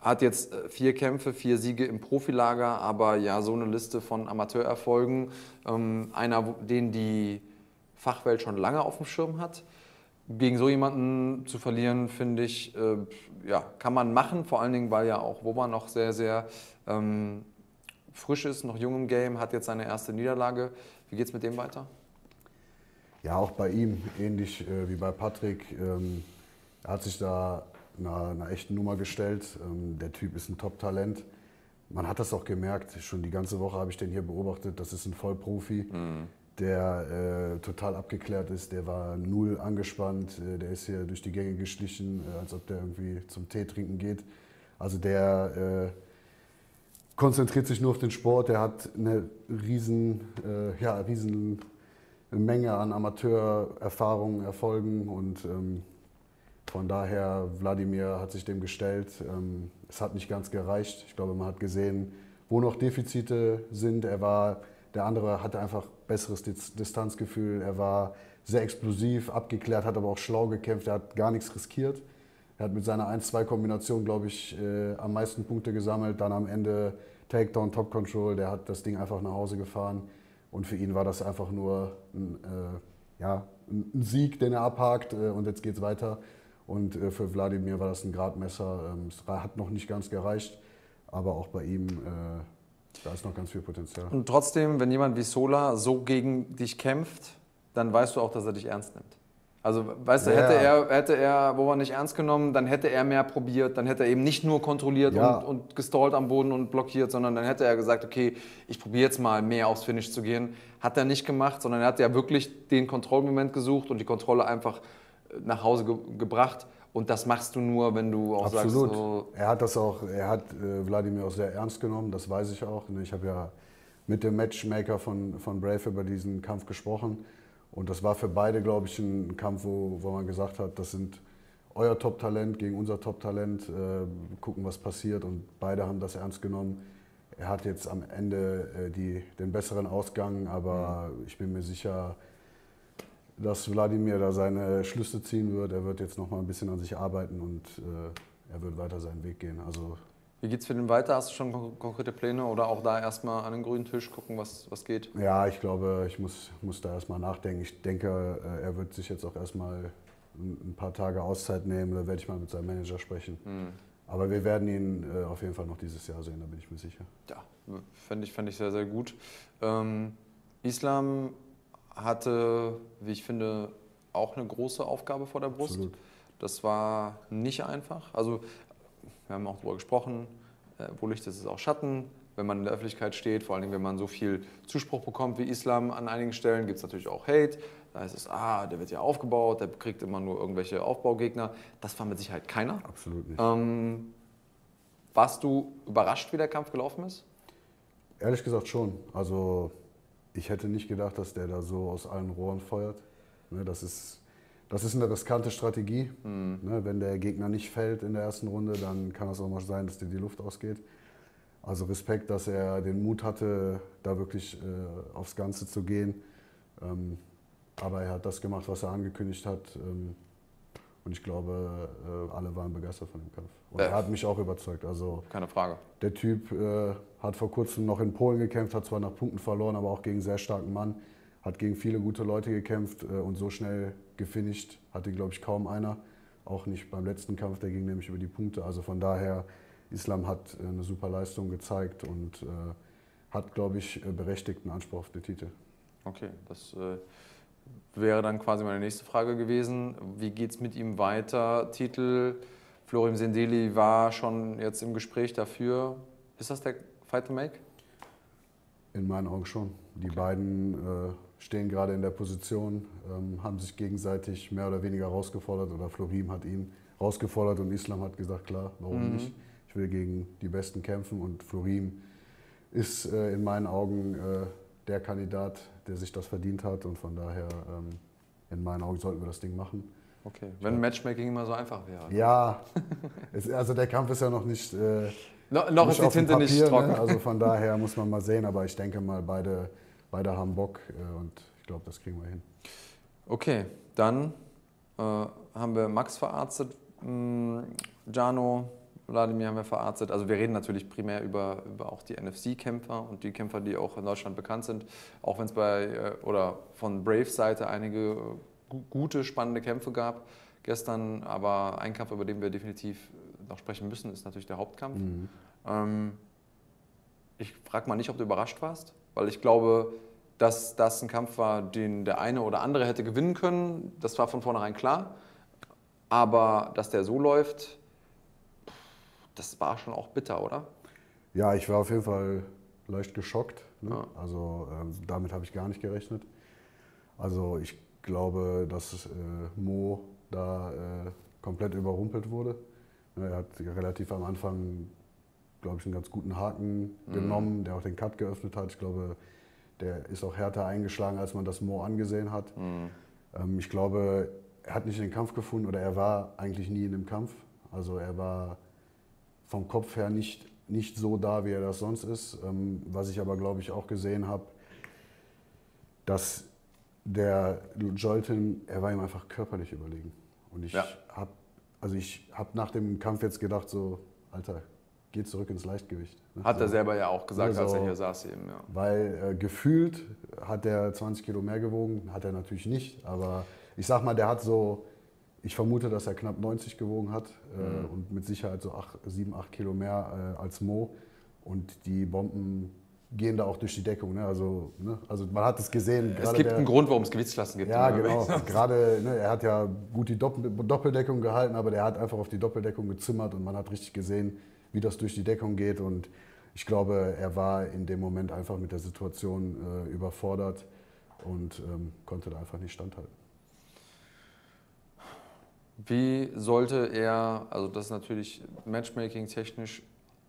Hat jetzt äh, vier Kämpfe, vier Siege im Profilager, aber ja, so eine Liste von Amateurerfolgen. Ähm, einer, den die Fachwelt schon lange auf dem Schirm hat. Gegen so jemanden zu verlieren, finde ich, äh, ja, kann man machen, vor allen Dingen, weil ja auch Woba noch sehr, sehr ähm, frisch ist, noch jung im Game, hat jetzt seine erste Niederlage. Wie geht es mit dem weiter? Ja, auch bei ihm, ähnlich äh, wie bei Patrick. Ähm, er hat sich da einer, einer echten Nummer gestellt. Ähm, der Typ ist ein Top-Talent. Man hat das auch gemerkt, schon die ganze Woche habe ich den hier beobachtet. Das ist ein Vollprofi, der äh, total abgeklärt ist. Der war null angespannt. Äh, der ist hier durch die Gänge geschlichen, äh, als ob der irgendwie zum Tee trinken geht. Also der äh, konzentriert sich nur auf den Sport. Der hat eine riesen, äh, ja, riesen Menge an Amateurerfahrungen, Erfolgen und ähm, von daher, Wladimir hat sich dem gestellt. Ähm, es hat nicht ganz gereicht. Ich glaube, man hat gesehen, wo noch Defizite sind. Er war, der andere hatte einfach besseres Distanzgefühl. Er war sehr explosiv, abgeklärt, hat aber auch schlau gekämpft. Er hat gar nichts riskiert. Er hat mit seiner 1-2-Kombination, glaube ich, äh, am meisten Punkte gesammelt. Dann am Ende Takedown, Top Control. Der hat das Ding einfach nach Hause gefahren. Und für ihn war das einfach nur ein, äh, ja, ein Sieg, den er abhakt. Äh, und jetzt geht es weiter. Und äh, für Wladimir war das ein Gradmesser. Ähm, es hat noch nicht ganz gereicht. Aber auch bei ihm, äh, da ist noch ganz viel Potenzial. Und trotzdem, wenn jemand wie Sola so gegen dich kämpft, dann weißt du auch, dass er dich ernst nimmt. Also, weißt du, Ja. hätte, er, hätte er Wowa nicht ernst genommen, dann hätte er mehr probiert, dann hätte er eben nicht nur kontrolliert Ja. und, und gestallt am Boden und blockiert, sondern dann hätte er gesagt, okay, ich probiere jetzt mal mehr aufs Finish zu gehen. Hat er nicht gemacht, sondern er hat ja wirklich den Kontrollmoment gesucht und die Kontrolle einfach äh, nach Hause ge gebracht. Und das machst du nur, wenn du auch Absolut. sagst, so, er hat das auch, er hat äh, Wladimir auch sehr ernst genommen, das weiß ich auch. ne. Ich habe ja mit dem Matchmaker von, von Brave über diesen Kampf gesprochen. Und das war für beide, glaube ich, ein Kampf, wo, wo man gesagt hat, das sind euer Top-Talent gegen unser Top-Talent, äh, gucken, was passiert. Und beide haben das ernst genommen. Er hat jetzt am Ende äh, die, den besseren Ausgang, aber ich bin mir sicher, dass Wladimir da seine Schlüsse ziehen wird. Er wird jetzt noch mal ein bisschen an sich arbeiten und äh, er wird weiter seinen Weg gehen. Also wie geht's für den weiter? Hast du schon kon- konkrete Pläne oder auch da erstmal an den grünen Tisch gucken, was, was geht? ja, ich glaube, ich muss, muss da erstmal nachdenken. Ich denke, äh, er wird sich jetzt auch erstmal ein paar Tage Auszeit nehmen. Da werde ich mal mit seinem Manager sprechen. Hm. Aber wir werden ihn äh, auf jeden Fall noch dieses Jahr sehen, da bin ich mir sicher. Ja, fände ich, fänd ich sehr, sehr gut. Ähm, Islam hatte, wie ich finde, auch eine große Aufgabe vor der Brust. Absolut. Das war nicht einfach. Also, wir haben auch darüber gesprochen, äh, wo Licht ist, ist auch Schatten. Wenn man in der Öffentlichkeit steht, vor allem wenn man so viel Zuspruch bekommt wie Islam an einigen Stellen, gibt es natürlich auch Hate. Da heißt es, ah, der wird ja aufgebaut, der kriegt immer nur irgendwelche Aufbaugegner. Das war mit Sicherheit keiner. Absolut nicht. Ähm, warst du überrascht, wie der Kampf gelaufen ist? Ehrlich gesagt schon. Also ich hätte nicht gedacht, dass der da so aus allen Rohren feuert. Ne, das, ist, das ist eine riskante Strategie. Ne, wenn der Gegner nicht fällt in der ersten Runde, dann kann es auch mal sein, dass dir die Luft ausgeht. Also Respekt, dass er den Mut hatte, da wirklich äh, aufs Ganze zu gehen. Ähm, aber er hat das gemacht, was er angekündigt hat. Ähm, und ich glaube, äh, alle waren begeistert von dem Kampf. Und Äh. er hat mich auch überzeugt. Also Keine Frage. der Typ äh, hat vor kurzem noch in Polen gekämpft, hat zwar nach Punkten verloren, aber auch gegen einen sehr starken Mann. Hat gegen viele gute Leute gekämpft äh, und so schnell gefinisht hatte, glaube ich, kaum einer. Auch nicht beim letzten Kampf, der ging nämlich über die Punkte. Also von daher, Islam hat äh, eine super Leistung gezeigt und äh, hat, glaube ich, äh, berechtigten Anspruch auf den Titel. Okay, das äh, wäre dann quasi meine nächste Frage gewesen. Wie geht es mit ihm weiter? Titel, Florim Sendeli war schon jetzt im Gespräch dafür. Ist das der Fight to Make? In meinen Augen schon. Die beiden äh, stehen gerade in der Position, ähm, haben sich gegenseitig mehr oder weniger herausgefordert oder Florim hat ihn herausgefordert und Islam hat gesagt, klar, warum Mhm. nicht? Ich will gegen die Besten kämpfen und Florim ist äh, in meinen Augen äh, der Kandidat, der sich das verdient hat und von daher ähm, in meinen Augen sollten wir das Ding machen. Okay, wenn Matchmaking immer so einfach wäre. Ja, es, also der Kampf ist ja noch nicht. Äh, No- noch nicht ist die Tinte nicht trocken. Ne? Also von daher muss man mal sehen, aber ich denke mal, beide, beide haben Bock äh, und ich glaube, das kriegen wir hin. Okay, dann äh, haben wir Max verarztet, mh, Jano, Wladimir haben wir verarztet. Also wir reden natürlich primär über, über auch die NFC-Kämpfer und die Kämpfer, die auch in Deutschland bekannt sind. Auch wenn es bei äh, oder von Braves Seite einige äh, gu- gute, spannende Kämpfe gab gestern. Aber ein Kampf, über den wir definitiv noch sprechen müssen, ist natürlich der Hauptkampf. Ähm, ich frage mal nicht, ob du überrascht warst, weil ich glaube, dass das ein Kampf war, den der eine oder andere hätte gewinnen können. Das war von vornherein klar. Aber dass der so läuft, das war schon auch bitter, oder? Ja, ich war auf jeden Fall leicht geschockt. Ne? Also ähm, damit habe ich gar nicht gerechnet. Also ich glaube, dass äh, Mo da äh, komplett überrumpelt wurde. Er hat relativ am Anfang, glaube ich, einen ganz guten Haken Mhm. genommen, der auch den Cut geöffnet hat. Ich glaube, der ist auch härter eingeschlagen, als man das Mo angesehen hat. Mhm. Ähm, ich glaube, er hat nicht in den Kampf gefunden oder er war eigentlich nie in dem Kampf. Also er war vom Kopf her nicht, nicht so da, wie er das sonst ist. Ähm, was ich aber, glaube ich, auch gesehen habe, dass der Joltin, er war ihm einfach körperlich überlegen. Und ich Ja. habe also ich hab nach dem Kampf jetzt gedacht, so, Alter, geh zurück ins Leichtgewicht. ne? Hat er So. selber ja auch gesagt, Ne, als er so. hier saß eben. Ja. Weil äh, gefühlt hat er 20 Kilo mehr gewogen, hat er natürlich nicht, aber ich sag mal, der hat so, ich vermute, dass er knapp 90 gewogen hat äh, Mhm. und mit Sicherheit so 7, 8 Kilo mehr äh, als Mo. Und die Bomben gehen da auch durch die Deckung. Ne? Also, ne? also man hat es gesehen. Es gibt einen Grund, warum es Gewichtsklassen gibt. Ja, genau. Gerade, ne, er hat ja gut die Doppel Doppeldeckung gehalten, aber der hat einfach auf die Doppeldeckung gezimmert und man hat richtig gesehen, wie das durch die Deckung geht. Und ich glaube, er war in dem Moment einfach mit der Situation äh, überfordert und ähm, konnte da einfach nicht standhalten. Wie sollte er, also das ist natürlich Matchmaking technisch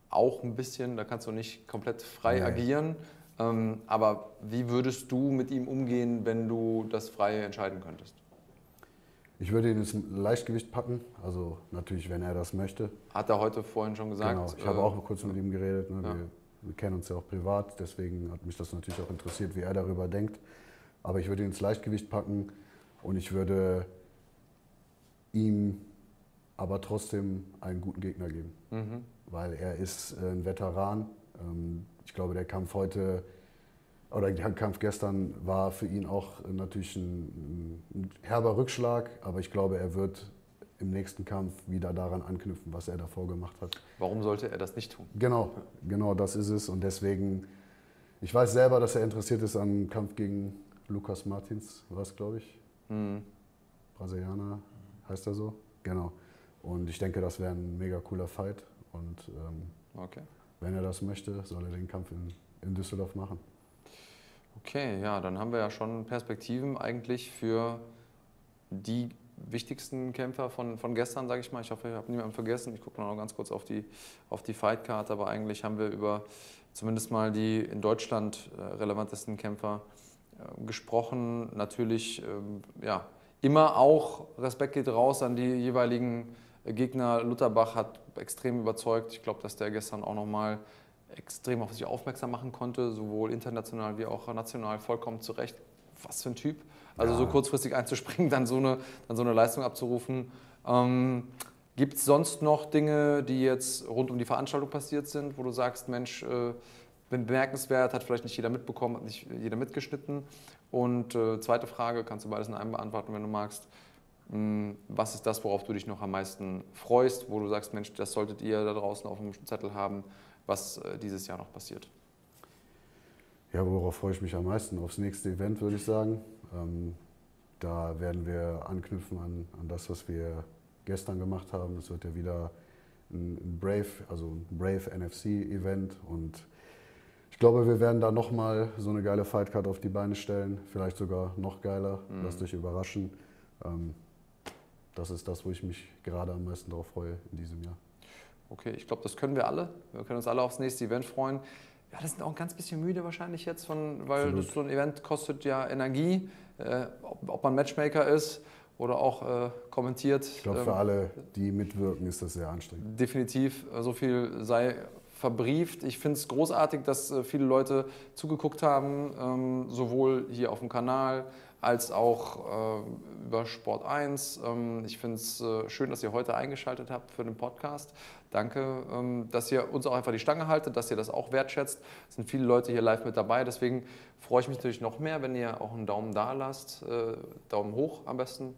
auch ein bisschen, da kannst du nicht komplett frei nee. agieren. Ähm, aber wie würdest du mit ihm umgehen, wenn du das frei entscheiden könntest? Ich würde ihn ins Leichtgewicht packen, also natürlich, wenn er das möchte. Hat er heute vorhin schon gesagt? Genau, ich habe äh, auch kurz mit ihm geredet. Ne? Ja. Wir, wir, kennen uns ja auch privat, deswegen hat mich das natürlich auch interessiert, wie er darüber denkt. Aber ich würde ihn ins Leichtgewicht packen und ich würde ihm aber trotzdem einen guten Gegner geben. Mhm weil er ist äh, ein Veteran. Ähm, ich glaube, der Kampf heute oder der Kampf gestern war für ihn auch natürlich ein, ein herber Rückschlag, aber ich glaube, er wird im nächsten Kampf wieder daran anknüpfen, was er davor gemacht hat. Warum sollte er das nicht tun? Genau, genau das ist es. Und deswegen, ich weiß selber, dass er interessiert ist an einem Kampf gegen Lukas Martins, was glaube ich. Mhm. Brasilianer, heißt er so? Genau. Und ich denke, das wäre ein mega cooler Fight. Und ähm, okay. wenn er das möchte, soll er den Kampf in, in Düsseldorf machen. Okay, ja, dann haben wir ja schon Perspektiven eigentlich für die wichtigsten Kämpfer von, von gestern, sage ich mal. Ich hoffe, ich habe niemanden vergessen. Ich gucke noch ganz kurz auf die, auf die Fightcard, aber eigentlich haben wir über zumindest mal die in Deutschland äh, relevantesten Kämpfer äh, gesprochen. Natürlich, äh, ja, immer auch Respekt geht raus an die jeweiligen Gegner. Lutherbach hat extrem überzeugt. Ich glaube, dass der gestern auch nochmal extrem auf sich aufmerksam machen konnte, sowohl international wie auch national, vollkommen zurecht. Was für ein Typ. Also ja. so kurzfristig einzuspringen, dann so eine, dann so eine Leistung abzurufen. Ähm, Gibt es sonst noch Dinge, die jetzt rund um die Veranstaltung passiert sind, wo du sagst, Mensch, äh, bin bemerkenswert, hat vielleicht nicht jeder mitbekommen, hat nicht jeder mitgeschnitten? Und äh, zweite Frage, kannst du beides in einem beantworten, wenn du magst. Hm, was ist das, worauf du dich noch am meisten freust, wo du sagst, Mensch, das solltet ihr da draußen auf dem Zettel haben, was äh, dieses Jahr noch passiert? Ja, worauf freue ich mich am meisten? Aufs nächste Event, würde ich sagen. Ähm, da werden wir anknüpfen an, an das, was wir gestern gemacht haben. Es wird ja wieder ein Brave, also ein Brave NFC-Event und ich glaube, wir werden da nochmal so eine geile Fightcard auf die Beine stellen. Vielleicht sogar noch geiler. Mhm. Lasst euch überraschen. Ähm, das ist das, wo ich mich gerade am meisten darauf freue in diesem Jahr. Okay, ich glaube, das können wir alle. Wir können uns alle aufs nächste Event freuen. Ja, das sind auch ein ganz bisschen müde wahrscheinlich jetzt, von, weil so ein Event kostet ja Energie, äh, ob, ob, man Matchmaker ist oder auch äh, kommentiert. Ich glaube, für ähm, alle, die mitwirken, ist das sehr anstrengend. Definitiv, so viel sei verbrieft. Ich finde es großartig, dass äh, viele Leute zugeguckt haben, ähm, sowohl hier auf dem Kanal als auch äh, über Sport 1. Ähm, ich finde es äh, schön, dass ihr heute eingeschaltet habt für den Podcast. Danke, ähm, dass ihr uns auch einfach die Stange haltet, dass ihr das auch wertschätzt. Es sind viele Leute hier live mit dabei. Deswegen freue ich mich natürlich noch mehr, wenn ihr auch einen Daumen da lasst. Äh, Daumen hoch am besten.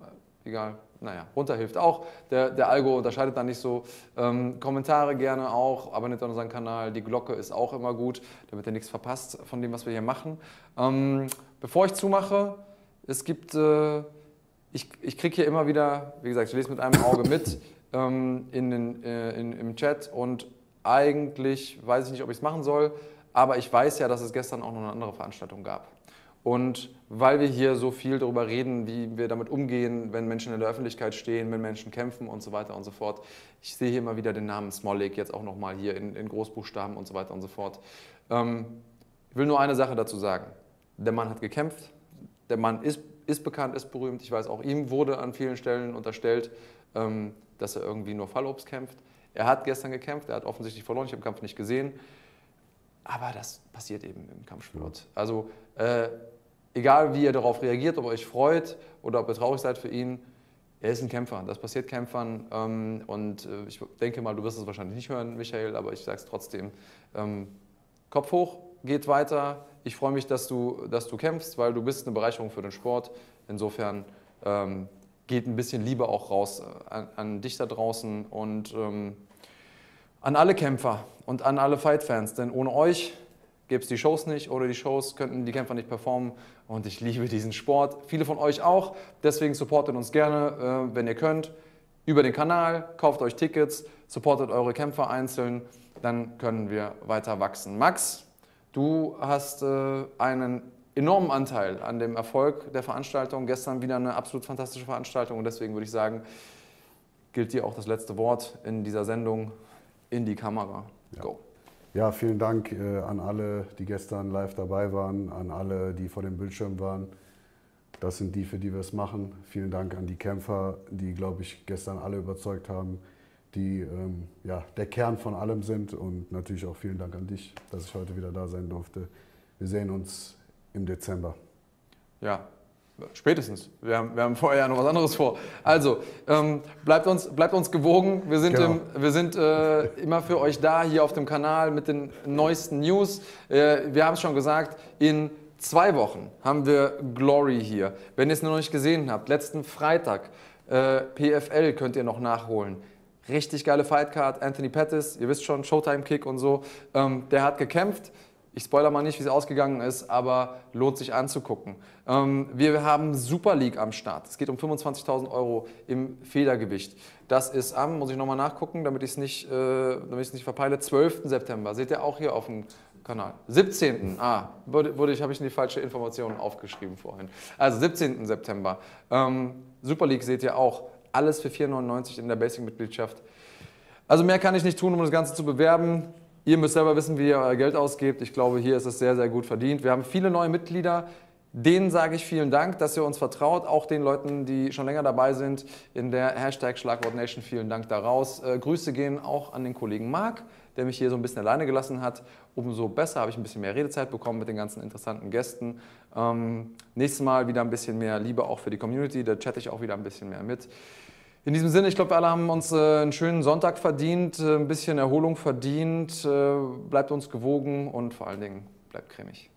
Äh, egal, naja, runter hilft auch. Der, der Algo unterscheidet da nicht so. Ähm, Kommentare gerne auch, abonniert unseren Kanal. Die Glocke ist auch immer gut, damit ihr nichts verpasst von dem, was wir hier machen. Ähm, Bevor ich zumache, es gibt, äh, ich, ich kriege hier immer wieder, wie gesagt, ich lese mit einem Auge mit ähm, in den, äh, in, im Chat und eigentlich weiß ich nicht, ob ich es machen soll, aber ich weiß ja, dass es gestern auch noch eine andere Veranstaltung gab. Und weil wir hier so viel darüber reden, wie wir damit umgehen, wenn Menschen in der Öffentlichkeit stehen, wenn Menschen kämpfen und so weiter und so fort. Ich sehe hier immer wieder den Namen Smolik, jetzt auch nochmal hier in, in, Großbuchstaben und so weiter und so fort. Ähm, ich will nur eine Sache dazu sagen. Der Mann hat gekämpft, der Mann ist, ist bekannt, ist berühmt. Ich weiß, auch ihm wurde an vielen Stellen unterstellt, ähm, dass er irgendwie nur Fallobst kämpft. Er hat gestern gekämpft, er hat offensichtlich verloren, ich habe den Kampf nicht gesehen. Aber das passiert eben im Kampfsport. Also äh, egal wie ihr darauf reagiert, ob ihr euch freut oder ob ihr traurig seid für ihn, er ist ein Kämpfer. Das passiert Kämpfern. Ähm, und äh, ich denke mal, du wirst es wahrscheinlich nicht hören, Michael, aber ich sage es trotzdem. Ähm, Kopf hoch, geht weiter. Ich freue mich, dass du, dass du kämpfst, weil du bist eine Bereicherung für den Sport. Insofern ähm, geht ein bisschen Liebe auch raus äh, an, an dich da draußen und ähm, an alle Kämpfer und an alle Fight-Fans. Denn ohne euch gäbe es die Shows nicht. Ohne die Shows könnten die Kämpfer nicht performen. Und ich liebe diesen Sport. Viele von euch auch. Deswegen supportet uns gerne, äh, wenn ihr könnt. Über den Kanal, kauft euch Tickets, supportet eure Kämpfer einzeln. Dann können wir weiter wachsen. Max, du hast äh, einen enormen Anteil an dem Erfolg der Veranstaltung. Gestern wieder eine absolut fantastische Veranstaltung. Und deswegen würde ich sagen, gilt dir auch das letzte Wort in dieser Sendung in die Kamera. Go. Ja, vielen Dank äh, an alle, die gestern live dabei waren, an alle, die vor dem Bildschirm waren. Das sind die, für die wir es machen. Vielen Dank an die Kämpfer, die, glaube ich, gestern alle überzeugt haben, die ähm, ja, der Kern von allem sind. Und natürlich auch vielen Dank an dich, dass ich heute wieder da sein durfte. Wir sehen uns im Dezember. Ja, Spätestens. Wir haben, wir haben vorher ja noch was anderes vor. Also, ähm, bleibt, uns, bleibt uns gewogen. Wir sind, Genau. im, wir sind äh, immer für euch da hier auf dem Kanal mit den neuesten News. Äh, wir haben es schon gesagt, in zwei Wochen haben wir Glory hier. Wenn ihr es noch nicht gesehen habt, letzten Freitag, äh, PFL könnt ihr noch nachholen. Richtig geile Fightcard. Anthony Pettis, ihr wisst schon, Showtime-Kick und so. Ähm, der hat gekämpft. Ich spoiler mal nicht, wie es ausgegangen ist, aber lohnt sich anzugucken. Ähm, wir haben Super League am Start. Es geht um 25.000 Euro im Federgewicht. Das ist am, muss ich nochmal nachgucken, damit ich es nicht, äh, nicht verpeile, 12. September. Seht ihr auch hier auf dem Kanal. 17. Ah, wurde, wurde ich, habe ich die falsche Information aufgeschrieben vorhin. Also 17. September. Ähm, Super League seht ihr auch. Alles für 4,99 in der Basic-Mitgliedschaft. Also mehr kann ich nicht tun, um das Ganze zu bewerben. Ihr müsst selber wissen, wie ihr euer Geld ausgebt. Ich glaube, hier ist es sehr, sehr gut verdient. Wir haben viele neue Mitglieder. Denen sage ich vielen Dank, dass ihr uns vertraut. Auch den Leuten, die schon länger dabei sind in der Hashtag Schlagwort Nation, vielen Dank daraus. Äh, Grüße gehen auch an den Kollegen Marc, der mich hier so ein bisschen alleine gelassen hat. Umso besser habe ich ein bisschen mehr Redezeit bekommen mit den ganzen interessanten Gästen. Ähm, nächstes Mal wieder ein bisschen mehr Liebe auch für die Community. Da chatte ich auch wieder ein bisschen mehr mit. In diesem Sinne, ich glaube, wir alle haben uns äh, einen schönen Sonntag verdient, äh, ein bisschen Erholung verdient. Äh, bleibt uns gewogen und vor allen Dingen bleibt cremig.